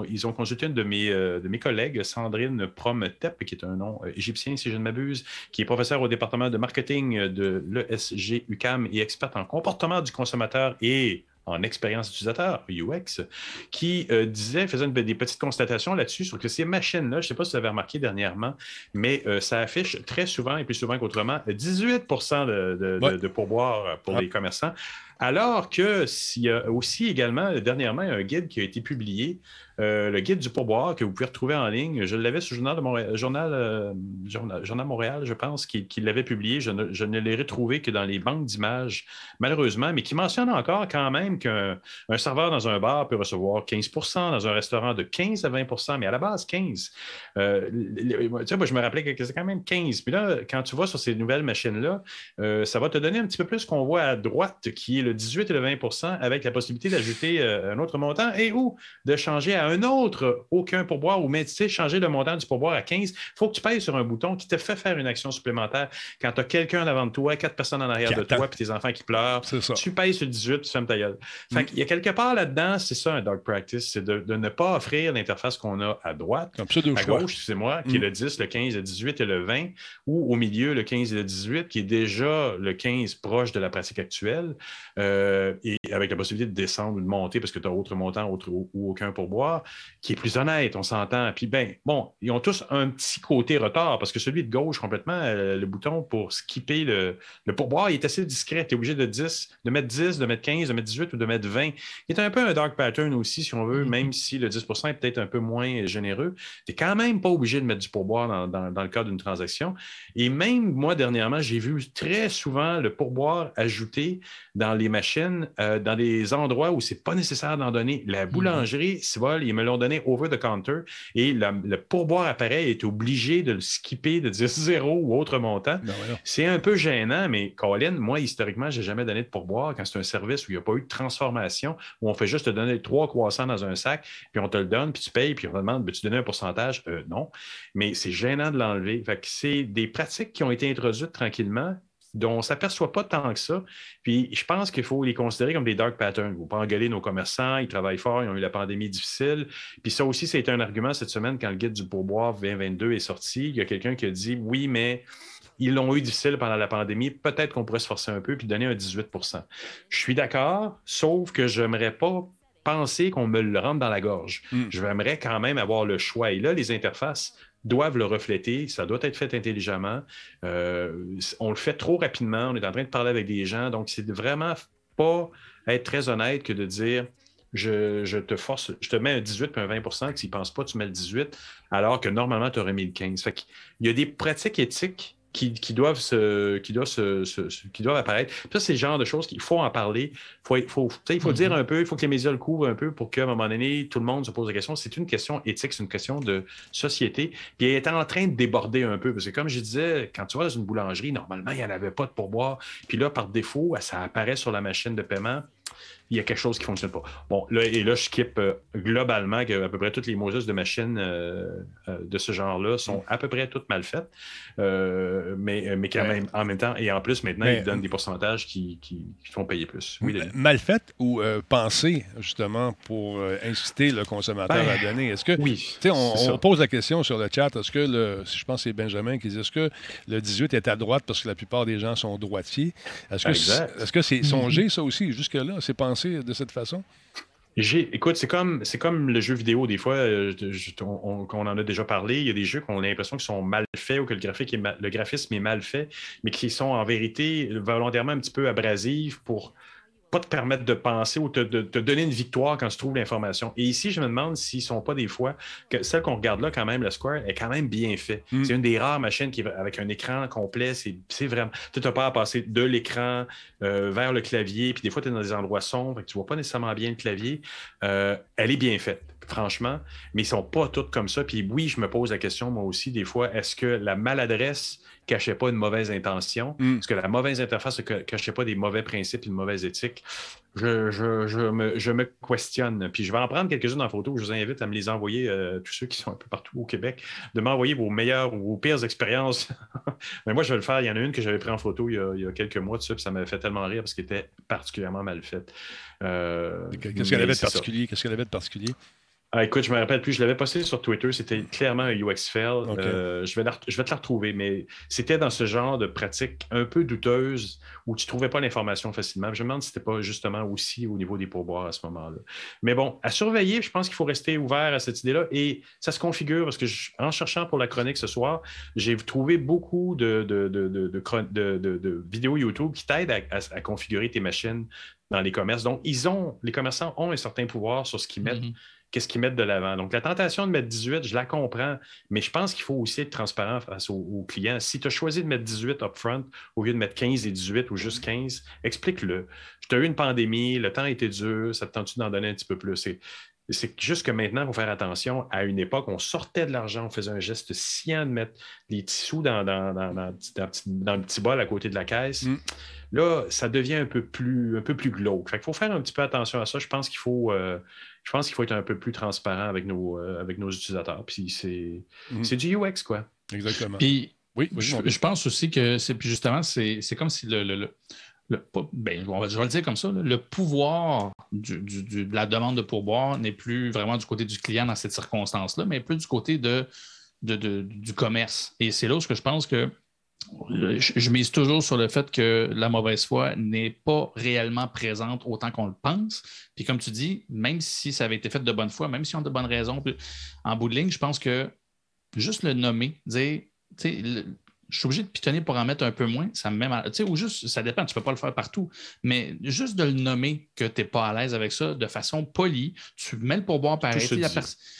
ils ont consulté une de mes, de mes collègues, Sandrine Promtep, qui est un nom égyptien, si je ne m'abuse, qui est professeur au département de marketing de l'ESG UCAM et experte en comportement du consommateur et en expérience utilisateur, UX, qui euh, disait, faisait des petites constatations là-dessus sur que ces machines-là, je ne sais pas si vous avez remarqué dernièrement, mais euh, ça affiche très souvent et plus souvent qu'autrement 18 de, de, pourboire pour les commerçants. Alors que s'il y a aussi également, dernièrement, un guide qui a été publié euh, le guide du pourboire que vous pouvez retrouver en ligne. Je l'avais sur le Journal, de Montréal, journal, euh, journal, Montréal, je pense, qui, l'avait publié. Je ne, l'ai retrouvé que dans les banques d'images, malheureusement, mais qui mentionne encore quand même qu'un serveur dans un bar peut recevoir 15% dans un restaurant de 15 à 20% mais à la base 15. Euh, tu sais, je me rappelais que c'est quand même 15. Puis là, quand tu vas sur ces nouvelles machines-là, ça va te donner un petit peu plus qu'on voit à droite, qui est le 18 et le 20% avec la possibilité d'ajouter un autre montant et ou de changer à un autre aucun pourboire ou mais tu sais, changer le montant du pourboire à 15, il faut que tu payes sur un bouton qui te fait faire une action supplémentaire. Quand tu as quelqu'un en avant de toi, quatre personnes en arrière de toi, puis tes enfants qui pleurent, tu payes sur 18, tu fermes ta gueule. Fait mm. Il y a quelque part là-dedans, c'est ça un dog practice, c'est de, ne pas offrir l'interface qu'on a à droite, à gauche, c'est moi, qui est mm. le 10, le 15, le 18 et le 20, ou au milieu, le 15 et le 18, qui est déjà le 15 proche de la pratique actuelle, euh, et avec la possibilité de descendre ou de monter parce que tu as autre montant autre, ou aucun pourboire qui est plus honnête, on s'entend. Puis ben, bon, ils ont tous un petit côté retard parce que celui de gauche, complètement, euh, le bouton pour skipper le, le pourboire, il est assez discret. Tu es obligé de 10, de mettre 10, de mettre 15, de mettre 18 ou de mettre 20. Il est un peu un dark pattern aussi, si on veut, mm-hmm. même si le 10% est peut-être un peu moins généreux. Tu n'es quand même pas obligé de mettre du pourboire dans, dans, le cadre d'une transaction. Et même moi, dernièrement, j'ai vu très souvent le pourboire ajouté dans les machines, euh, dans des endroits où c'est pas nécessaire d'en donner. La mm-hmm. boulangerie, c'est voilà, ils me l'ont donné over the counter et le pourboire appareil est obligé de le skipper, de dire (laughs) zéro ou autre montant. Ben c'est un peu gênant, mais Colin, moi, historiquement, je n'ai jamais donné de pourboire quand c'est un service où il n'y a pas eu de transformation, où on fait juste te donner trois croissants dans un sac, puis on te le donne, puis tu payes, puis on te demande, tu donner un pourcentage? Euh, non. Mais c'est gênant de l'enlever. c'est des pratiques qui ont été introduites tranquillement dont on ne s'aperçoit pas tant que ça. Puis je pense qu'il faut les considérer comme des dark patterns. Il ne faut pas engueuler nos commerçants, ils travaillent fort, ils ont eu la pandémie difficile. Puis ça aussi, c'était un argument cette semaine quand le guide du pourboire 2022 est sorti. Il y a quelqu'un qui a dit oui, mais ils l'ont eu difficile pendant la pandémie. Peut-être qu'on pourrait se forcer un peu puis donner un 18 Je suis d'accord, sauf que je n'aimerais pas penser qu'on me le rentre dans la gorge. Hmm. Je aimerais quand même avoir le choix. Et là, les interfaces doivent le refléter. Ça doit être fait intelligemment. Euh, on le fait trop rapidement. On est en train de parler avec des gens. Donc, c'est vraiment pas être très honnête que de dire je, te force, je te mets un 18 puis un 20 que s'ils ne pensent pas, tu mets le 18, alors que normalement, tu aurais mis le 15. Il y a des pratiques éthiques qui, doivent, se, qui, doivent se, qui doivent apparaître. ça, c'est le genre de choses qu'il faut en parler. Faut, faut, il faut dire mm-hmm. un peu, il faut que les médias le couvrent un peu pour qu'à un moment donné, tout le monde se pose la question. C'est une question éthique, c'est une question de société. Puis elle est en train de déborder un peu. Parce que comme je disais, quand tu vas dans une boulangerie, normalement, il n'y en avait pas de pourboire. Puis là, par défaut, ça apparaît sur la machine de paiement il y a quelque chose qui ne fonctionne pas. Bon, là, et là, je skip euh, globalement que à peu près toutes les Moses de machines euh, euh, de ce genre-là sont à peu près toutes mal faites, mais, mais quand même, en même temps, et en plus, maintenant, ils donnent des pourcentages qui, qui, font payer plus. Oui, mal faites ou pensées, justement, pour inciter le consommateur à ben, donner? Est-ce que, oui, on, on pose la question sur le chat, est-ce que, le, je pense que c'est Benjamin qui dit, est-ce que le 18 est à droite parce que la plupart des gens sont droitiers? Est-ce que c'est -ce c'est songé, ça aussi, jusque-là? C'est pensé de cette façon? Écoute, c'est comme, comme le jeu vidéo, des fois, euh, on, on, en a déjà parlé, il y a des jeux qu'on a l'impression qu'ils sont mal faits ou que le, le graphisme est mal fait, mais qui sont en vérité volontairement un petit peu abrasifs pour pas te permettre de penser ou te, de, te donner une victoire quand tu trouves l'information. Et ici, je me demande s'ils ne sont pas des fois, que celle qu'on regarde là, quand même, le Square est quand même bien fait. Mm. C'est une des rares machines qui, avec un écran complet, c'est vraiment. Tu n'as pas à passer de l'écran euh, vers le clavier, puis des fois, tu es dans des endroits sombres, et tu ne vois pas nécessairement bien le clavier. Euh, elle est bien faite franchement, mais ils ne sont pas toutes comme ça. Puis oui, je me pose la question, moi aussi, des fois, est-ce que la maladresse cachait pas une mauvaise intention? Mm. Est-ce que la mauvaise interface ne cachait pas des mauvais principes et une mauvaise éthique? Je, je, je, me, je, me, questionne. Puis je vais en prendre quelques-unes en photo. Je vous invite à me les envoyer, euh, tous ceux qui sont un peu partout au Québec, de m'envoyer vos meilleures ou vos pires expériences. (laughs) Mais moi, je vais le faire. Il y en a une que j'avais pris en photo il y a, il y a quelques mois, dessus, puis ça m'avait fait tellement rire parce qu'elle était particulièrement mal faite. Euh, Qu'est-ce qu'elle avait de particulier? Qu'est-ce qu'elle avait de particulier? Ah, écoute, je me rappelle plus, je l'avais posté sur Twitter, c'était clairement un UX fail. Okay. Euh, je, vais la, je vais te la retrouver, mais c'était dans ce genre de pratique un peu douteuse où tu ne trouvais pas l'information facilement. Je me demande si ce n'était pas justement aussi au niveau des pourboires à ce moment-là. Mais bon, à surveiller, je pense qu'il faut rester ouvert à cette idée-là et ça se configure parce que je, en cherchant pour la chronique ce soir, j'ai trouvé beaucoup de, de, de, de vidéos YouTube qui t'aident à, à, à, configurer tes machines dans les commerces. Donc, ils ont, les commerçants ont un certain pouvoir sur ce qu'ils mettent. Mm -hmm qu'est-ce qu'ils mettent de l'avant. Donc, la tentation de mettre 18, je la comprends, mais je pense qu'il faut aussi être transparent face aux, clients. Si tu as choisi de mettre 18 upfront au lieu de mettre 15 et 18 ou juste 15, explique-le. Tu as eu une pandémie, le temps était dur, ça te tente d'en donner un petit peu plus? C'est juste que maintenant, il faut faire attention. À une époque, on sortait de l'argent, on faisait un geste sciant de mettre des petits sous dans, dans, dans, dans, dans le petit bol à côté de la caisse. Mm. Là, ça devient un peu plus, un peu plus glauque. Fait il faut faire un petit peu attention à ça. Je pense qu'il faut, euh, je pense qu'il faut être un peu plus transparent avec nos, euh, avec nos utilisateurs. Puis c'est, mm. c'est du UX, quoi. Exactement. Puis, oui, je, je, pense aussi que c'est justement, c'est, comme si le, le, le... Le, ben, je vais le dire comme ça, le pouvoir du, du, de la demande de pourboire n'est plus vraiment du côté du client dans cette circonstance-là, mais plus du côté de, de, du commerce. Et c'est là où je pense que je, mise toujours sur le fait que la mauvaise foi n'est pas réellement présente autant qu'on le pense. Puis comme tu dis, même si ça avait été fait de bonne foi, même si on a de bonnes raisons, en bout de ligne, je pense que juste le nommer, dire, sais, je suis obligé de pitonner pour en mettre un peu moins, ça me met mal. Tu sais, ou juste, ça dépend, tu ne peux pas le faire partout, mais juste de le nommer que tu n'es pas à l'aise avec ça de façon polie, tu mets le pourboire pareil. La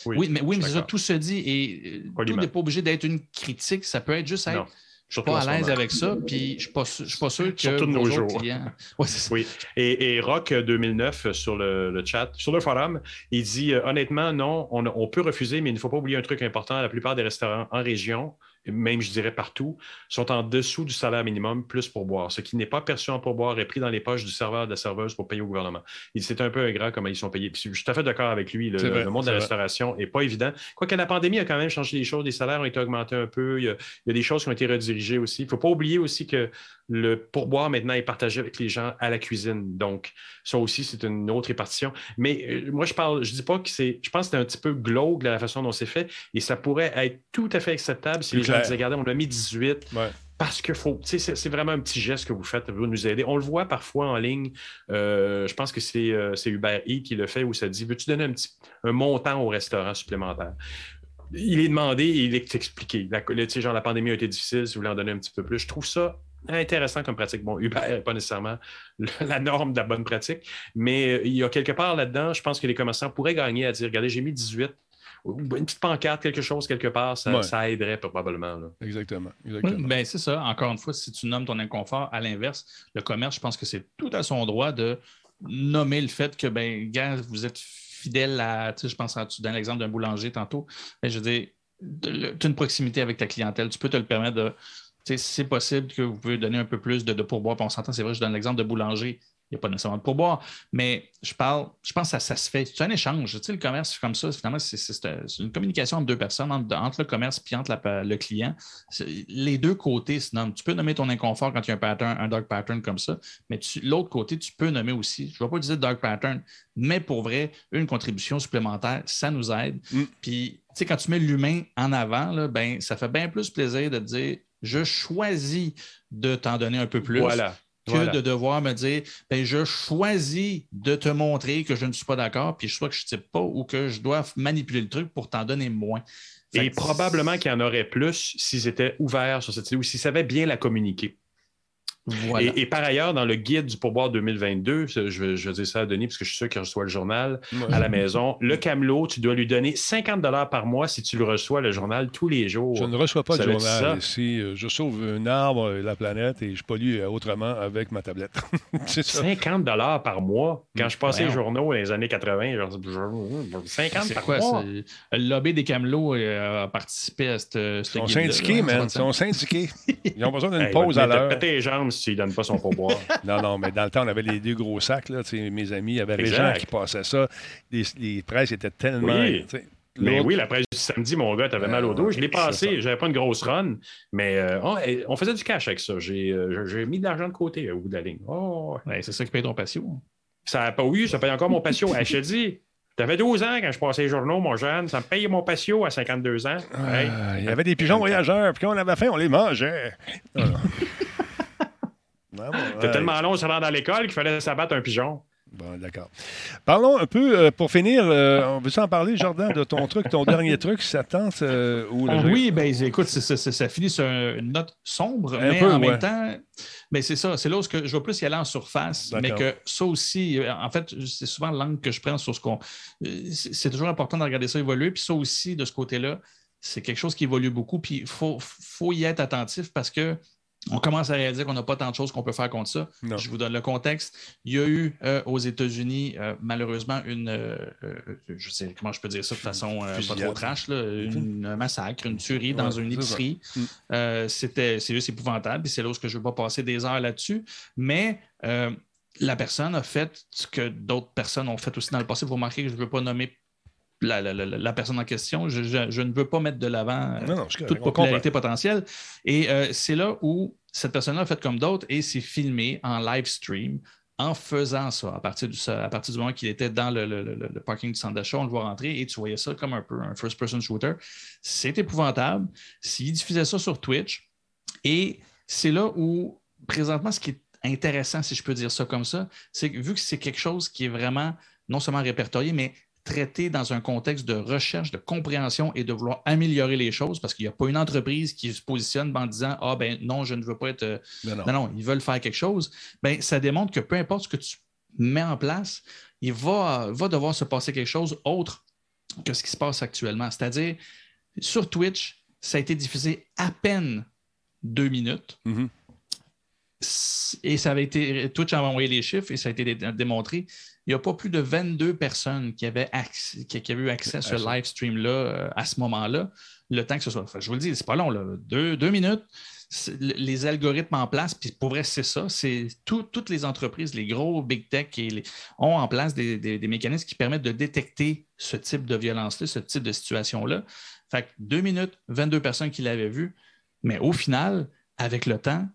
oui, oui, mais, oui, mais ça, tout se dit et Poliment. tout n'est pas obligé d'être une critique, ça peut être juste être. Non. Je suis pas à l'aise avec ça, puis je ne suis, pas, je suis pas sûr que. Surtout de nos jours. Clients... (laughs) Ouais, oui. Et, et, Rock 2009 sur le, le, chat, sur le forum, il dit euh, honnêtement, non, on, on, peut refuser, mais il ne faut pas oublier un truc important. La plupart des restaurants en région même je dirais partout, sont en dessous du salaire minimum plus pour boire. Ce qui n'est pas perçu en pourboire est pris dans les poches du serveur, de la serveuse pour payer au gouvernement. C'est un peu ingrat comment ils sont payés. Puis, je suis tout à fait d'accord avec lui. Le, vrai, le monde de la restauration n'est pas évident. Quoique la pandémie a quand même changé les choses. Les salaires ont été augmentés un peu. Il y a, il y a des choses qui ont été redirigées aussi. Il ne faut pas oublier aussi que le pourboire maintenant est partagé avec les gens à la cuisine. Donc, ça aussi, c'est une autre répartition. Mais euh, moi, je parle, je dis pas que c'est. Je pense que c'est un petit peu glauque la façon dont c'est fait. Et ça pourrait être tout à fait acceptable si les gens disaient Regardez, on a mis 18. Ouais. Parce que faut, c'est vraiment un petit geste que vous faites pour nous aider. On le voit parfois en ligne. Euh, je pense que c'est euh, Uber Eats qui le fait où ça dit Veux-tu donner un, petit, un montant au restaurant supplémentaire? Il est demandé et il est expliqué. La, genre, la pandémie a été difficile, si vous voulez en donner un petit peu plus. Je trouve ça intéressant comme pratique. Bon, Uber n'est pas nécessairement (laughs) la norme de la bonne pratique, mais il y a quelque part là-dedans, je pense que les commerçants pourraient gagner à dire regardez, j'ai mis 18. Une petite pancarte, quelque chose quelque part, ça, ouais. ça aiderait probablement. Là. Exactement. exactement. Oui, ben, c'est ça. Encore une fois, si tu nommes ton inconfort, à l'inverse, le commerce, je pense que c'est tout à son droit de nommer le fait que, ben, gars, vous êtes fidèle à, tu sais, je pense à, tu donnes l'exemple d'un boulanger tantôt, mais je veux dire, tu as une proximité avec ta clientèle, tu peux te le permettre de, c'est possible que vous pouvez donner un peu plus de, de pourboire. on s'entend, c'est vrai, je donne l'exemple de boulanger. Il n'y a pas nécessairement de pourboire, mais je parle, je pense que ça, ça se fait. C'est un échange. Tu sais, le commerce, comme ça, finalement, c'est une communication entre deux personnes, entre, entre le commerce et entre la, le client. Les deux côtés se nomment. Tu peux nommer ton inconfort quand il y a un pattern, un dark pattern comme ça, mais l'autre côté, tu peux nommer aussi. Je ne vais pas utiliser dark pattern, mais pour vrai, une contribution supplémentaire, ça nous aide. Mm. Puis, tu sais, quand tu mets l'humain en avant, là, ben, ça fait bien plus plaisir de te dire je choisis de t'en donner un peu plus. Voilà. Que voilà. de devoir me dire, ben, je choisis de te montrer que je ne suis pas d'accord, puis soit que je ne sais pas ou que je dois manipuler le truc pour t'en donner moins. Et probablement qu'il y en aurait plus s'ils étaient ouverts sur cette idée ou s'ils savaient bien la communiquer. Voilà. Et, par ailleurs, dans le guide du pourboire 2022, je, je, dis ça à Denis parce que je suis sûr qu'il reçoit le journal à la maison. Le Camelot, tu dois lui donner 50 par mois si tu le reçois, le journal, tous les jours. Je ne reçois pas le journal ici. Je sauve un arbre, la planète, et je pollue autrement avec ma tablette. (laughs) c'est ça. 50 par mois? Quand je passais les journaux dans les années 80, genre, 50 par quoi, mois? Le lobby des Camelots euh, a participé à cette, Ils sont syndiqués, man. Ils sont syndiqués. (laughs) Ils ont besoin d'une pause à l'heure. les jambes s'il ne donne pas son pourboire. (laughs) non, non, mais dans le temps, on avait les deux gros sacs. Là, mes amis, il y avait gens qui passaient ça. Les, les presses étaient tellement. Mais oui, la presse du samedi, mon gars, t'avais mal au dos. Je l'ai passé, j'avais pas une grosse run, mais euh, on, faisait du cash avec ça. Euh, j'ai mis de l'argent de côté au bout de la ligne. Oh, c'est ça qui paye ton patio. Ça a pas, oui, ça paye encore mon patio. je te dis, T'avais 12 ans quand je passais les journaux, mon jeune. Ça me payait mon patio à 52 ans. il y avait des pigeons voyageurs, puis quand on avait faim, on les mangeait. (laughs) C'était tellement long, ça dans l'école qu'il fallait s'abattre un pigeon. Bon, d'accord. Parlons un peu, euh, pour finir, euh, on veut en parler, Jordan, de ton truc, ton dernier (laughs) truc, ça tente euh, Oui, ben écoute, ça, finit sur une note sombre, mais en même temps, ben, c'est ça, c'est là où je veux plus y aller en surface, mais que ça aussi, en fait, c'est souvent l'angle que je prends sur ce qu'on... C'est toujours important de regarder ça évoluer, puis ça aussi, de ce côté-là, c'est quelque chose qui évolue beaucoup, puis il faut, faut y être attentif parce que on commence à réaliser qu'on n'a pas tant de choses qu'on peut faire contre ça. Je vous donne le contexte. Il y a eu euh, aux États-Unis, euh, malheureusement, une, euh, je sais comment je peux dire ça de façon pas trop trash, une, un massacre, une tuerie dans une épicerie. Mm. C'était, c'est juste épouvantable. C'est là où je ne veux pas passer des heures là-dessus. Mais la personne a fait ce que d'autres personnes ont fait aussi dans le passé. Vous remarquez que je ne veux pas nommer la, personne en question. Je, ne veux pas mettre de l'avant euh, toute popularité potentielle. Et euh, c'est là où cette personne-là a fait comme d'autres et s'est filmé en live stream en faisant ça, à partir du, à partir du moment qu'il était dans le, parking du centre d'achat, on le voit rentrer et tu voyais ça comme un peu un first-person shooter. C'est épouvantable. S'il diffusait ça sur Twitch, et c'est là où, présentement, ce qui est intéressant, si je peux dire ça comme ça, c'est que vu que c'est quelque chose qui est vraiment non seulement répertorié, mais traité dans un contexte de recherche, de compréhension et de vouloir améliorer les choses parce qu'il n'y a pas une entreprise qui se positionne en disant Ah, ben non, je ne veux pas être. Euh, non, non. ils veulent faire quelque chose. Ben, ça démontre que peu importe ce que tu mets en place, il va, va devoir se passer quelque chose autre que ce qui se passe actuellement. C'est-à-dire, sur Twitch, ça a été diffusé à peine deux minutes. Mm-hmm. Et ça avait été. Twitch a envoyé les chiffres et ça a été démontré il n'y a pas plus de 22 personnes qui avaient, accès, qui, avaient eu accès à ce live stream-là euh, à ce moment-là, le temps que ce soit. je vous le dis, c'est pas long, là. Deux, minutes. Les algorithmes en place, puis pour vrai, c'est ça. C'est toutes les entreprises, les gros big tech, ont en place des, mécanismes qui permettent de détecter ce type de violence-là, ce type de situation-là. Fait que deux minutes, 22 personnes qui l'avaient vu, mais au final, avec le temps,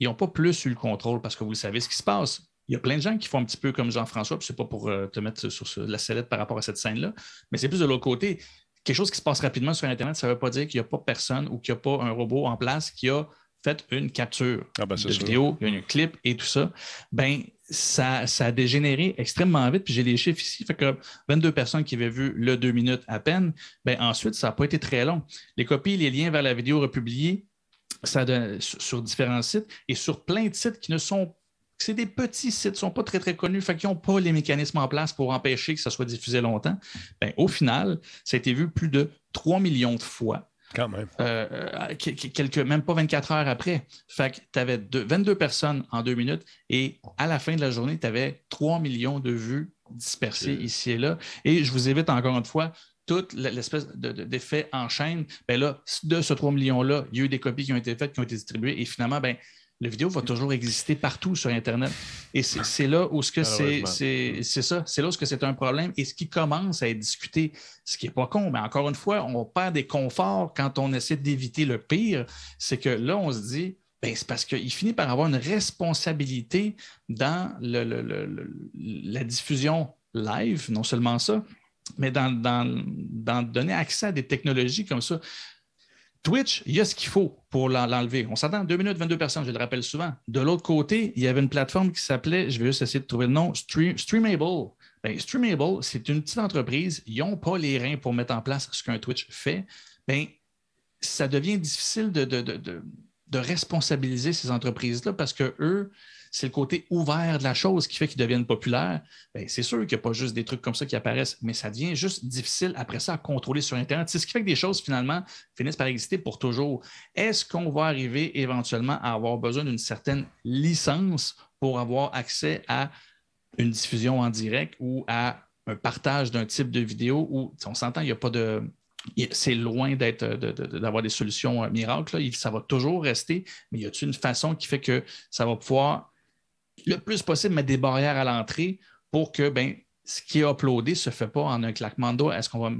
ils n'ont pas plus eu le contrôle parce que vous savez ce qui se passe il y a plein de gens qui font un petit peu comme Jean-François, puis c'est pas pour euh, te mettre sur, la sellette par rapport à cette scène-là, mais c'est plus de l'autre côté. Quelque chose qui se passe rapidement sur Internet, ça ne veut pas dire qu'il n'y a pas personne ou qu'il n'y a pas un robot en place qui a fait une capture ah ben, de vidéo, un clip et tout ça. Ben, ça, ça, a dégénéré extrêmement vite. Puis j'ai les chiffres ici. Fait que 22 personnes qui avaient vu le deux minutes à peine. Ben, ensuite, ça n'a pas été très long. Les copies, les liens vers la vidéo republiée, ça sur, sur différents sites et sur plein de sites qui ne sont c'est des petits sites, ne sont pas très, très connus, fait qu'ils n'ont pas les mécanismes en place pour empêcher que ça soit diffusé longtemps. Ben, au final, ça a été vu plus de 3 millions de fois. Quand même. Euh, euh, quelques, même pas 24 heures après. Fait que tu avais 22 personnes en deux minutes et à la fin de la journée, tu avais 3 millions de vues dispersées ici et là. Et je vous invite encore une fois, toute l'espèce d'effet en chaîne, ben là, de ce 3 millions-là, il y a eu des copies qui ont été faites, qui ont été distribuées, et finalement, ben, la vidéo va toujours exister partout sur Internet. Et c'est là où ce que c'est ça, c'est là où c'est un problème et ce qui commence à être discuté, ce qui n'est pas con, mais encore une fois, on perd des conforts quand on essaie d'éviter le pire. C'est que là, on se dit, ben, c'est parce qu'il finit par avoir une responsabilité dans la diffusion live, non seulement ça, mais dans, dans donner accès à des technologies comme ça. Twitch, il y a ce qu'il faut pour l'enlever. On s'attend 2 minutes, 22 personnes, je le rappelle souvent. De l'autre côté, il y avait une plateforme qui s'appelait, je vais juste essayer de trouver le nom, Streamable. Ben, Streamable, c'est une petite entreprise. Ils n'ont pas les reins pour mettre en place ce qu'un Twitch fait. Ben, ça devient difficile de, de responsabiliser ces entreprises-là parce que eux, c'est le côté ouvert de la chose qui fait qu'ils deviennent populaires. Ben, c'est sûr qu'il n'y a pas juste des trucs comme ça qui apparaissent, mais ça devient juste difficile après ça à contrôler sur Internet. C'est ce qui fait que des choses, finalement, finissent par exister pour toujours. Est-ce qu'on va arriver éventuellement à avoir besoin d'une certaine licence pour avoir accès à une diffusion en direct ou à un partage d'un type de vidéo où, on s'entend, il n'y a pas de c'est loin d'être, d'avoir des solutions euh, miracles. Ça va toujours rester, mais y a-t-il une façon qui fait que ça va pouvoir le plus possible mettre des barrières à l'entrée pour que ben, ce qui est uploadé ne se fait pas en un claquement de doigts. Est-ce qu'on va.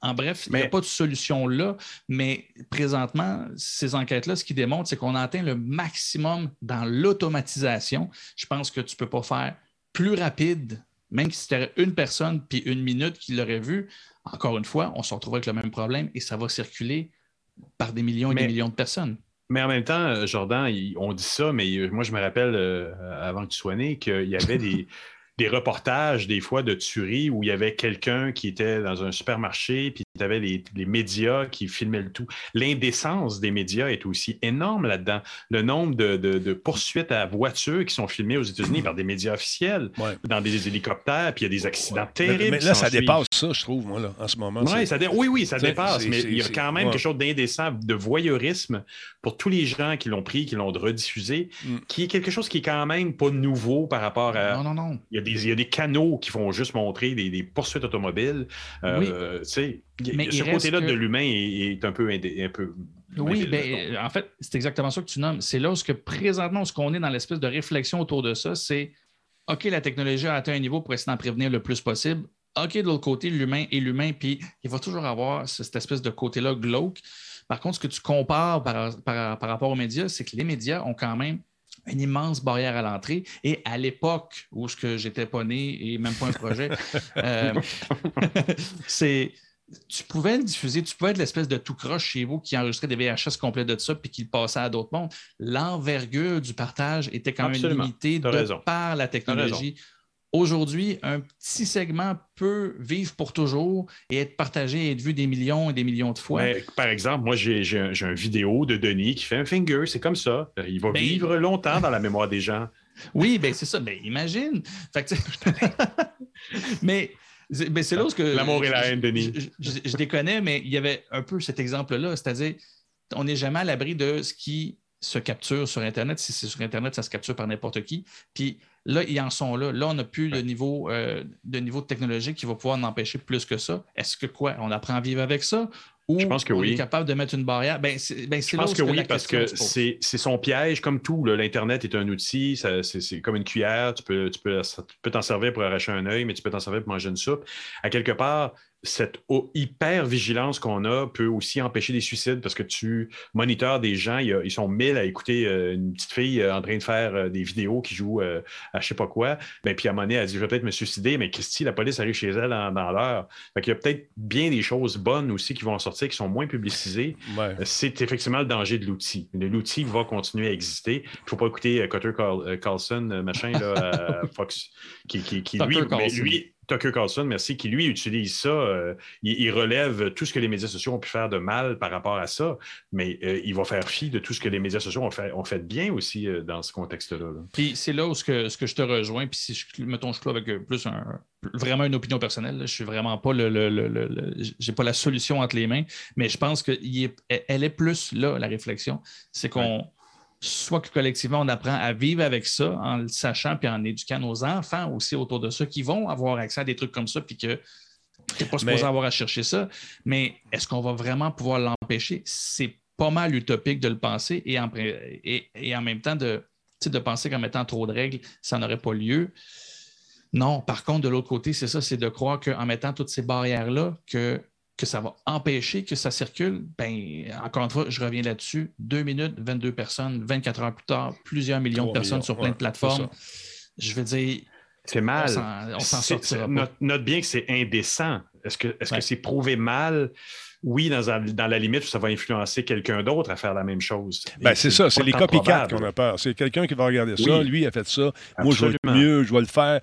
En bref, il n'y a pas de solution là, mais présentement, ces enquêtes-là, ce qui démontrent, c'est qu'on atteint le maximum dans l'automatisation. Je pense que tu ne peux pas faire plus rapide, même si c'était une personne puis une minute qui l'aurait vu. Encore une fois, on se retrouve avec le même problème et ça va circuler par des millions et des millions de personnes. Mais en même temps, euh, Jordan, on dit ça, mais euh, moi, je me rappelle, euh, avant que tu sois né, qu'il y avait des, (laughs) des reportages, des fois, de tueries où il y avait quelqu'un qui était dans un supermarché, puis tu avais les, médias qui filmaient le tout. L'indécence des médias est aussi énorme là-dedans. Le nombre de, poursuites à voiture qui sont filmées aux États-Unis par des médias officiels, dans des hélicoptères, puis il y a des accidents terribles. Mais, là, ça dépasse ça, je trouve, moi, là, en ce moment. ça Oui, oui, ça dépasse, mais il y a quand même quelque chose d'indécent, de voyeurisme pour tous les gens qui l'ont pris, qui l'ont rediffusé, mm. qui est quelque chose qui est quand même pas nouveau par rapport à. Non, non, non. Il y a des il y a des canaux qui font juste montrer des, poursuites automobiles. Euh, ce côté-là de l'humain est, un peu. Un peu oui, ben, en fait, c'est exactement ça que tu nommes. C'est là où, que, présentement, ce qu'on est dans l'espèce de réflexion autour de ça, c'est OK, la technologie a atteint un niveau pour essayer d'en prévenir le plus possible. OK, de l'autre côté, l'humain est l'humain, puis il va toujours avoir cette espèce de côté-là glauque. Par contre, ce que tu compares par, par rapport aux médias, c'est que les médias ont quand même une immense barrière à l'entrée. Et à l'époque où je j'étais pas né et même pas un projet, (laughs) euh, (laughs) c'est tu pouvais le diffuser, tu pouvais être l'espèce de tout croche chez vous qui enregistrait des VHS complets de ça puis qui le passait à d'autres mondes. L'envergure du partage était quand même limitée de par la technologie. Aujourd'hui, un petit segment peut vivre pour toujours et être partagé et être vu des millions et des millions de fois. par exemple, moi, j'ai un, une vidéo de Denis qui fait un finger, c'est comme ça. Il va ben, vivre longtemps dans la mémoire des gens. (laughs) Oui, ben c'est ça. Ben, imagine. (laughs) mais ben, c'est là où que. L'amour et la haine, Denis. Je, je, déconnais, mais il y avait un peu cet exemple-là. C'est-à-dire, on n'est jamais à l'abri de ce qui se capture sur Internet. Si c'est sur Internet, ça se capture par n'importe qui. Puis là, ils en sont là. Là, on n'a plus le niveau, euh, de niveau de technologie qui va pouvoir en empêcher plus que ça. Est-ce que quoi? On apprend à vivre avec ça? Je pense que on est capable de mettre une barrière? Ben, ben je pense que, oui, parce que c'est son piège, comme tout. L'Internet est un outil, c'est comme une cuillère. Tu peux t'en tu peux, t'en servir pour arracher un œil, mais tu peux t'en servir pour manger une soupe. À quelque part, cette hyper vigilance qu'on a peut aussi empêcher des suicides parce que tu moniteurs des gens, ils sont mille à écouter euh, une petite fille euh, en train de faire euh, des vidéos qui joue à je sais pas quoi. Ben, puis à un moment donné, elle dit Je vais peut-être me suicider, mais Christy, la police arrive chez elle dans, l'heure. il y a peut-être bien des choses bonnes aussi qui vont sortir, qui sont moins publicisées. C'est effectivement le danger de l'outil. L'outil va continuer à exister. Il ne faut pas écouter Cutter Carlson, machin, là, Fox, qui, qui, lui Tucker Carlson, merci, qui lui utilise ça. Euh, il, relève tout ce que les médias sociaux ont pu faire de mal par rapport à ça, mais euh, il va faire fi de tout ce que les médias sociaux ont fait, ont fait de bien aussi euh, dans ce contexte-là. Puis c'est là où ce que, ce que je te rejoins, puis si je, mettons, je avec plus un, vraiment une opinion personnelle, je suis vraiment pas le, le, j'ai pas la solution entre les mains, mais je pense qu'elle est, est plus là, la réflexion. C'est qu'on soit que collectivement, on apprend à vivre avec ça en le sachant puis en éduquant nos enfants aussi autour de ça qui vont avoir accès à des trucs comme ça puis que tu n'es pas supposé avoir à chercher ça. Mais est-ce qu'on va vraiment pouvoir l'empêcher? C'est pas mal utopique de le penser et en, et, en même temps de, de penser qu'en mettant trop de règles, ça n'aurait pas lieu. Non, par contre, de l'autre côté, c'est ça, c'est de croire qu'en mettant toutes ces barrières-là, que que ça va empêcher que ça circule, ben, encore une fois, je reviens là-dessus. Deux minutes, 22 personnes, 24 heures plus tard, plusieurs millions de personnes sur plein de plateformes. Je veux dire. C'est mal. On s'en sortira. Note, bien que c'est indécent. Est-ce que c'est prouvé mal? Oui, dans, dans, la limite, ça va influencer quelqu'un d'autre à faire la même chose. Ben, c'est ça, c'est les copycats qu'on a peur. C'est quelqu'un qui va regarder ça, lui a fait ça, moi je vais mieux, je vais le faire.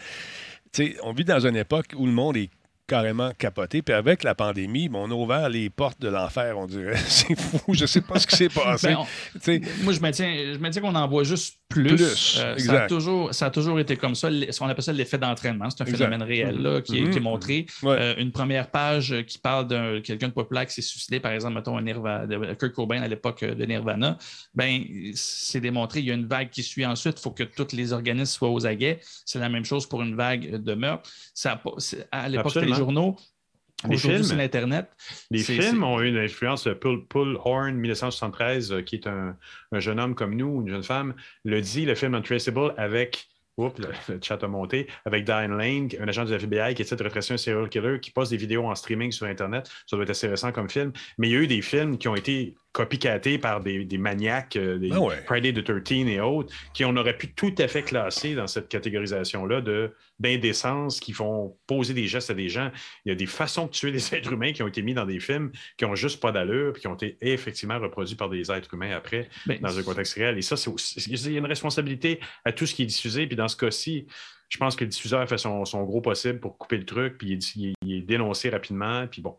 on vit dans une époque où le monde est carrément capoté. Puis avec la pandémie, ben, on a ouvert les portes de l'enfer, on dirait. (laughs) C'est fou, je sais pas ce qui s'est (laughs) passé. Ben, on- sais, Moi, je me tiens, je me tiens qu'on en voit juste plus. Plus, Euh, ça, a toujours, ça a toujours été comme ça. On appelle ça l'effet d'entraînement. C'est un Exact. phénomène réel là, qui, est, qui est montré. Ouais. Euh, une première page qui parle d'un quelqu'un de populaire qui s'est suicidé, par exemple, mettons, un Nirva- de Kurt Cobain à l'époque euh, de Nirvana. Ben, c'est démontré. Il y a une vague qui suit ensuite. Il faut que tous les organismes soient aux aguets. C'est la même chose pour une vague de meurtre. Ça à l'époque. Journaux. Les films. c'est l'Internet. Les films ont eu une influence. Pull, Pull Horn, 1973, euh, qui est un, un jeune homme comme nous, une jeune femme, le dit, le film Untraceable, avec. Oups, le, le chat a monté. Avec Diane Lane, un agent du FBI qui essaie de retracer un serial killer qui poste des vidéos en streaming sur Internet. Ça doit être assez récent comme film. Mais il y a eu des films qui ont été copycatés par des, des maniaques, euh, des Ah ouais. Friday the 13 et autres, qui on aurait pu tout à fait classer dans cette catégorisation-là de d'indécence qui font poser des gestes à des gens. Il y a des façons de tuer (laughs) des êtres humains qui ont été mis dans des films qui ont juste pas d'allure puis qui ont été effectivement reproduits par des êtres humains après Ben, dans un contexte réel. Et ça, c'est aussi- il y a une responsabilité à tout ce qui est diffusé. Puis dans ce cas-ci, je pense que le diffuseur fait son, son gros possible pour couper le truc, puis il il est dénoncé rapidement. Puis bon.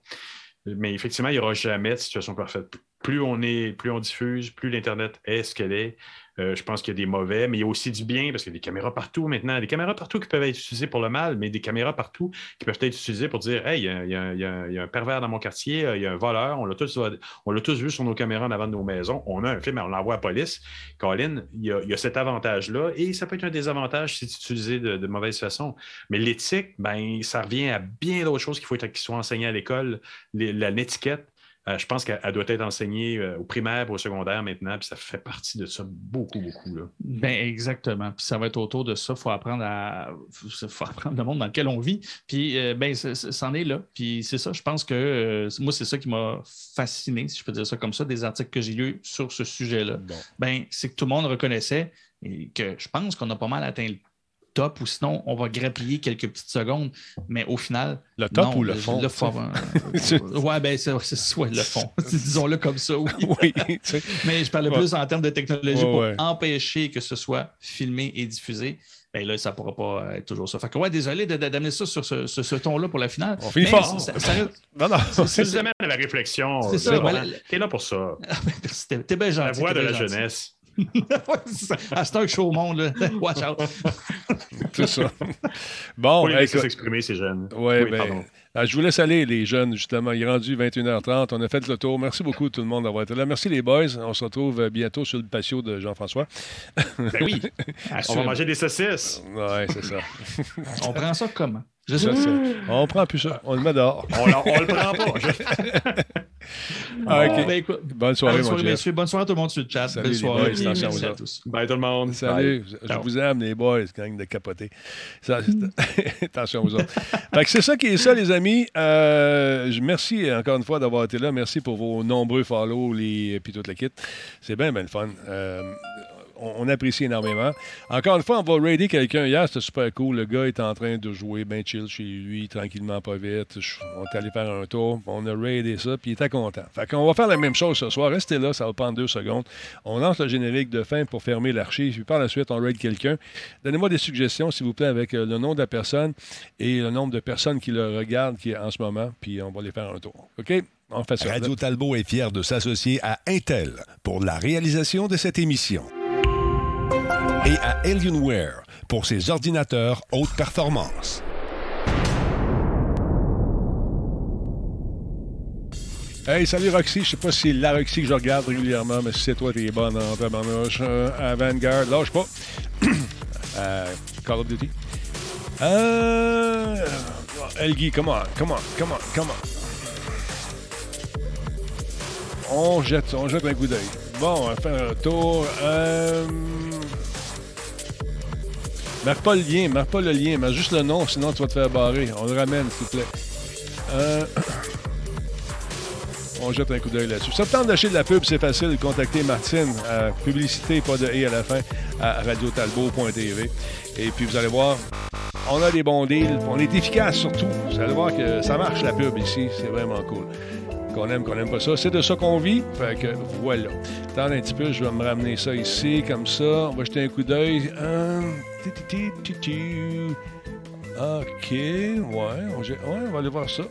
Mais effectivement, il n'y aura jamais de situation parfaite. Plus on est, plus on diffuse, plus l'Internet est ce qu'elle est. Euh, je pense qu'il y a des mauvais, mais il y a aussi du bien parce qu'il y a des caméras partout maintenant. Des caméras partout qui peuvent être utilisées pour le mal, mais des caméras partout qui peuvent être utilisées pour dire Hey, il y a, un pervers dans mon quartier, euh, il y a un voleur, on l'a tous, vu sur nos caméras en avant de nos maisons. On a un film, on l'envoie à la police. Colin, il y a, cet avantage-là et ça peut être un désavantage si c'est utilisé de, mauvaise façon. Mais l'éthique, ben, ça revient à bien d'autres choses qu'il faut être- qui soient enseignées à l'école. L'étiquette, je pense qu'elle elle doit être enseignée euh, au primaire et au secondaire maintenant, puis ça fait partie de ça beaucoup, beaucoup. Là. Ben exactement. Puis ça va être autour de ça. Il faut apprendre à faut apprendre le monde dans lequel on vit. Puis euh, ben, c'en est là. Puis c'est ça. Je pense que euh, moi, c'est ça qui m'a fasciné, si je peux dire ça comme ça, des articles que j'ai lus sur ce sujet-là. Bon. Ben, c'est que tout le monde reconnaissait et que je pense qu'on a pas mal atteint le top ou sinon on va grappiller quelques petites secondes. Mais au final. Le top non, ou le fond? Le fond. euh, (laughs) ouais, ben c'est soit le fond. (laughs) (laughs) Disons-le comme ça, oui. Mais je parlais Ouais. plus en termes de technologie Ouais, pour ouais. empêcher que ce soit filmé et diffusé. Ben là, ça ne pourra pas être toujours ça. Fait que ouais, désolé d'amener ça sur ce, ce- ce ton-là pour la finale. On finit fort. ça- Non, non. c'est- amène à la réflexion. C'est ça. T'es là pour ça. T'es bien gentil. La voix de la gentil. jeunesse. À ce temps que je suis au monde, là. (laughs) watch out. (laughs) C'est ça. (laughs) Bon, laisser écoute, s'exprimer, ces jeunes. Ouais, Oui, ben, pardon. ah, je vous laisse aller, les jeunes, justement. Il est rendu 21h30. On a fait le tour. Merci beaucoup, tout le monde, d'avoir été là. Merci, les boys. On se retrouve euh, bientôt sur le patio de Jean-François. Ben oui. On va manger des saucisses. Ouais, c'est ça. On prend ça comment? Je sais c'est- On prend plus ça. On le met dehors. On, on le prend pas. (laughs) Ah, OK. Ben, écoute, Bonne soirée, bonne mon soirée, Jeff. messieurs. Bonne soirée à tout le monde sur le chat. Salut, Belle soirée. boys. Merci Attention, à vous autres. tous. Bye tout le monde. Salut. Je Ciao. vous aime, les boys, gang de capoter. Ça, c'est- (laughs) Attention aux autres. Fait que c'est ça qui est ça, les amis. Euh, je- merci encore une fois d'avoir été là. Merci pour vos nombreux follow les, puis toute la kit. C'est bien, bien le fun. Euh, on, apprécie énormément. Encore une fois, on va raider quelqu'un hier. C'était super cool. Le gars est en train de jouer bien chill chez lui, tranquillement, pas vite. On est allé faire un tour. On a raidé ça, puis il était content. Fait qu'on va faire la même chose ce soir. Restez là, ça va prendre deux secondes. On lance le générique de fin pour fermer l'archive. Puis par la suite, on raid quelqu'un. Donnez-moi des suggestions, s'il vous plaît, avec euh, le nom de la personne et le nombre de personnes qui le regardent qui en ce moment. Puis on va les faire un tour. OK? Radio Talbot est fier de s'associer à Intel pour la réalisation de cette émission. Et à Alienware pour ses ordinateurs haute performance. Hey, salut Roxy. Je sais pas si c'est la Roxy que je regarde régulièrement, mais si c'est toi, t'es bonne en tabarnouche. Euh, à Vanguard, lâche pas. (coughs) Euh, Call of Duty. Euh... Elgi, come on, come on, come on, come on. On jette, on jette un coup d'œil. Bon, on va faire un tour. Euh... Marque pas le lien, marque pas le lien, marque juste le nom, sinon tu vas te faire barrer. On le ramène, s'il te plaît. Euh... (clears throat) On jette un coup d'œil là-dessus. Ça te tente d'acheter de la pub, c'est facile. Contactez Martine, à publicité, pas de et à la fin, à radiotalbot.tv. Et puis vous allez voir, on a des bons deals. On est efficace surtout. Vous allez voir que ça marche la pub ici. C'est vraiment cool. Qu'on aime, qu'on aime pas ça. C'est de ça qu'on vit. Fait que voilà. Attends un petit peu, je vais me ramener ça ici, comme ça. On va jeter un coup d'œil. OK, ouais on, va aller voir ça.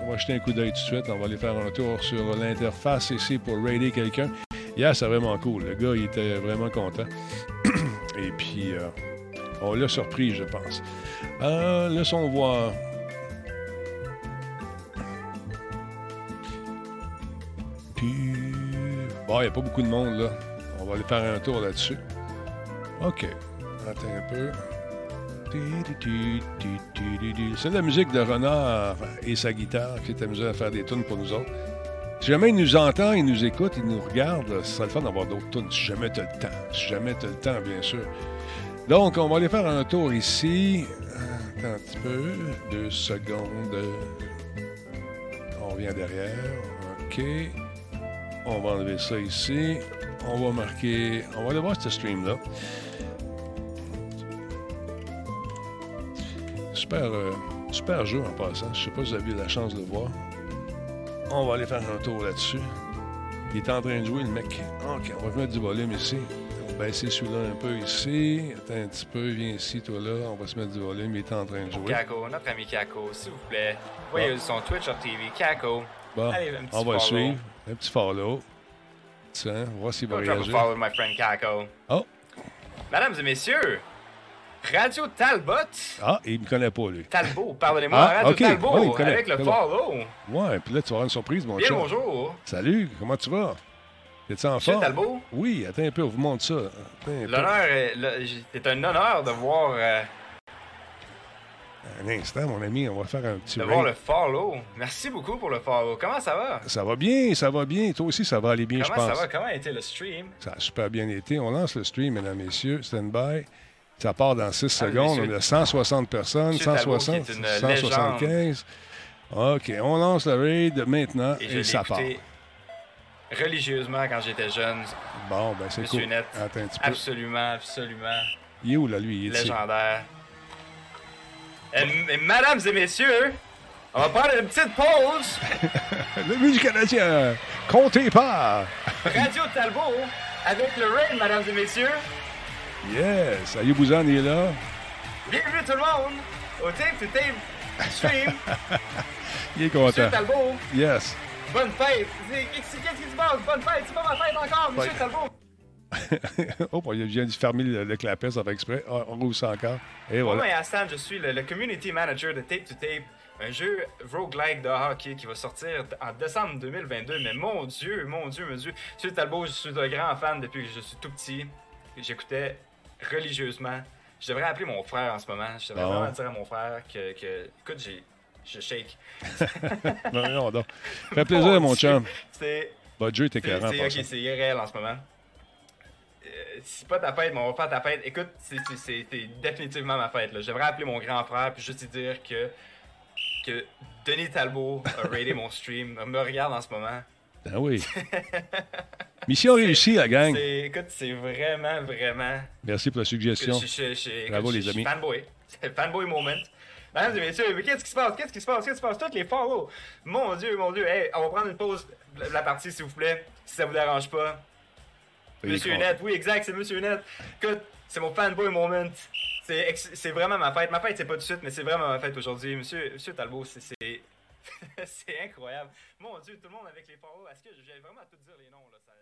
On, va jeter un coup d'œil tout de suite. On va aller faire un tour sur l'interface ici pour raider quelqu'un. Hier, c'est vraiment cool. Le gars, il était vraiment content. (clears throat) Et puis, euh, on l'a surpris, je pense. Euh, laissons voir. Puis, bon, il n'y a pas beaucoup de monde, là. On va aller faire un tour là-dessus. OK. Attends un peu. C'est la musique de Renard et sa guitare qui est amusé à faire des tunes pour nous autres. Si jamais il nous entend, il nous écoute, il nous regarde, ce serait le fun d'avoir d'autres tunes. Si jamais tu as le temps. Si jamais tu as le temps, bien sûr. Donc, on va aller faire un tour ici. Attends un petit peu. Deux secondes. On revient derrière. OK. On va enlever ça ici. On va marquer. On va aller voir ce stream-là. Super, euh, super jeu en passant. Je sais pas si vous avez eu la chance de le voir. On va aller faire un tour là-dessus. Il est en train de jouer, le mec. OK, on va mettre du volume ici. On va baisser celui-là un peu ici. Attends un petit peu, viens ici, toi là. On va se mettre du volume. Il est en train de jouer. Kako, notre ami Kako, s'il vous plaît. Voyez son Twitch sur TV. Kako. Bon, Allez, un petit on va follow. suivre. Un petit follow. Tiens, on va voir s'il va réagir. follow my friend Kako. Oh! Mesdames et messieurs, Radio Talbot. Ah, il me connaît pas, lui. Talbot, pardonnez-moi. Ah, Radio okay. Talbot, oh, avec le follow. Ouais, puis là, tu vas avoir une surprise, mon Bien, bonjour. Salut, comment tu vas? Es-tu en forme? Talbot? Oui, attends un peu, on vous montre ça. L'honneur, c'est un honneur de voir... Euh... Un instant, mon ami, on va faire un petit. De voir le follow. Merci beaucoup pour le follow. Comment ça va? Ça va bien, ça va bien. Toi aussi, ça va aller bien, je pense. Comment ça va? Comment a été le stream? Ça a super bien été. On lance le stream, mesdames, messieurs. Stand by. Ça part dans 6 ah, secondes. On a 160 personnes, 160, 175. OK, on lance le raid maintenant et, ça part. religieusement quand j'étais jeune. Bon, ben c'est cool. Net, Attends un petit peu. Absolument, absolument. Il est où là, lui? Il est Légendaire. Et, et, mesdames et messieurs, on va prendre une petite pause. (laughs) le du Canadien, comptez pas. Radio Talbot, avec le raid, mesdames et messieurs. Yes! Ayou Bouzan est là. Bienvenue tout le monde au Tape to Tape Stream. (laughs) Il est content. Monsieur Talbot. Yes. Bonne fête. Qu'est-ce qui se passe? Bonne fête. C'est pas ma fête encore, Monsieur Talbot. (laughs) oh, il vient de fermer le, le clapet, ça fait exprès. Ah, on roule ça encore. Et voilà. Moi, Astan, je suis le, le, community manager de Tape to Tape, un jeu roguelike de hockey qui va sortir en décembre 2022. Mais mon Dieu, mon Dieu, mon Dieu. Monsieur Talbot, je suis un grand fan depuis que je suis tout petit. J'écoutais religieusement. Je devrais appeler mon frère en ce moment. Je devrais vraiment dire à mon frère que, que écoute, j'ai, je shake. (laughs) non, non, non. Fait plaisir, mon chum. C'est. Votre jeu était carré. C'est, ok, c'est irréel en ce moment. Euh, c'est pas ta fête, mais on va faire ta fête. Écoute, c'est, c'est, définitivement ma fête. Là. Je devrais appeler mon grand frère puis juste lui dire que, que Denis Talbot a raidé mon stream, me regarde en ce moment. Ah oui. (laughs) Mission réussie, la gang. Écoute, c'est vraiment, vraiment. Merci pour la suggestion. Bravo, les amis. fanboy. (laughs) Fanboy moment. Mesdames et messieurs, mais qu'est-ce qui se passe? Qu'est-ce qui se passe? Qu'est-ce qui se passe? Toutes les follow. Mon Dieu, mon Dieu. Hey, on va prendre une pause de la partie, s'il vous plaît, si ça vous dérange pas. Monsieur Net, oui, exact, c'est Monsieur Net. Écoute, c'est mon fanboy moment. C'est vraiment ma fête. Ma fête, c'est pas tout de suite, mais c'est vraiment ma fête aujourd'hui. Monsieur, Monsieur Talbot, c'est (laughs) c'est incroyable. Mon Dieu, tout le monde avec les follow. Est-ce que j'allais vraiment tout dire les noms là? Ça,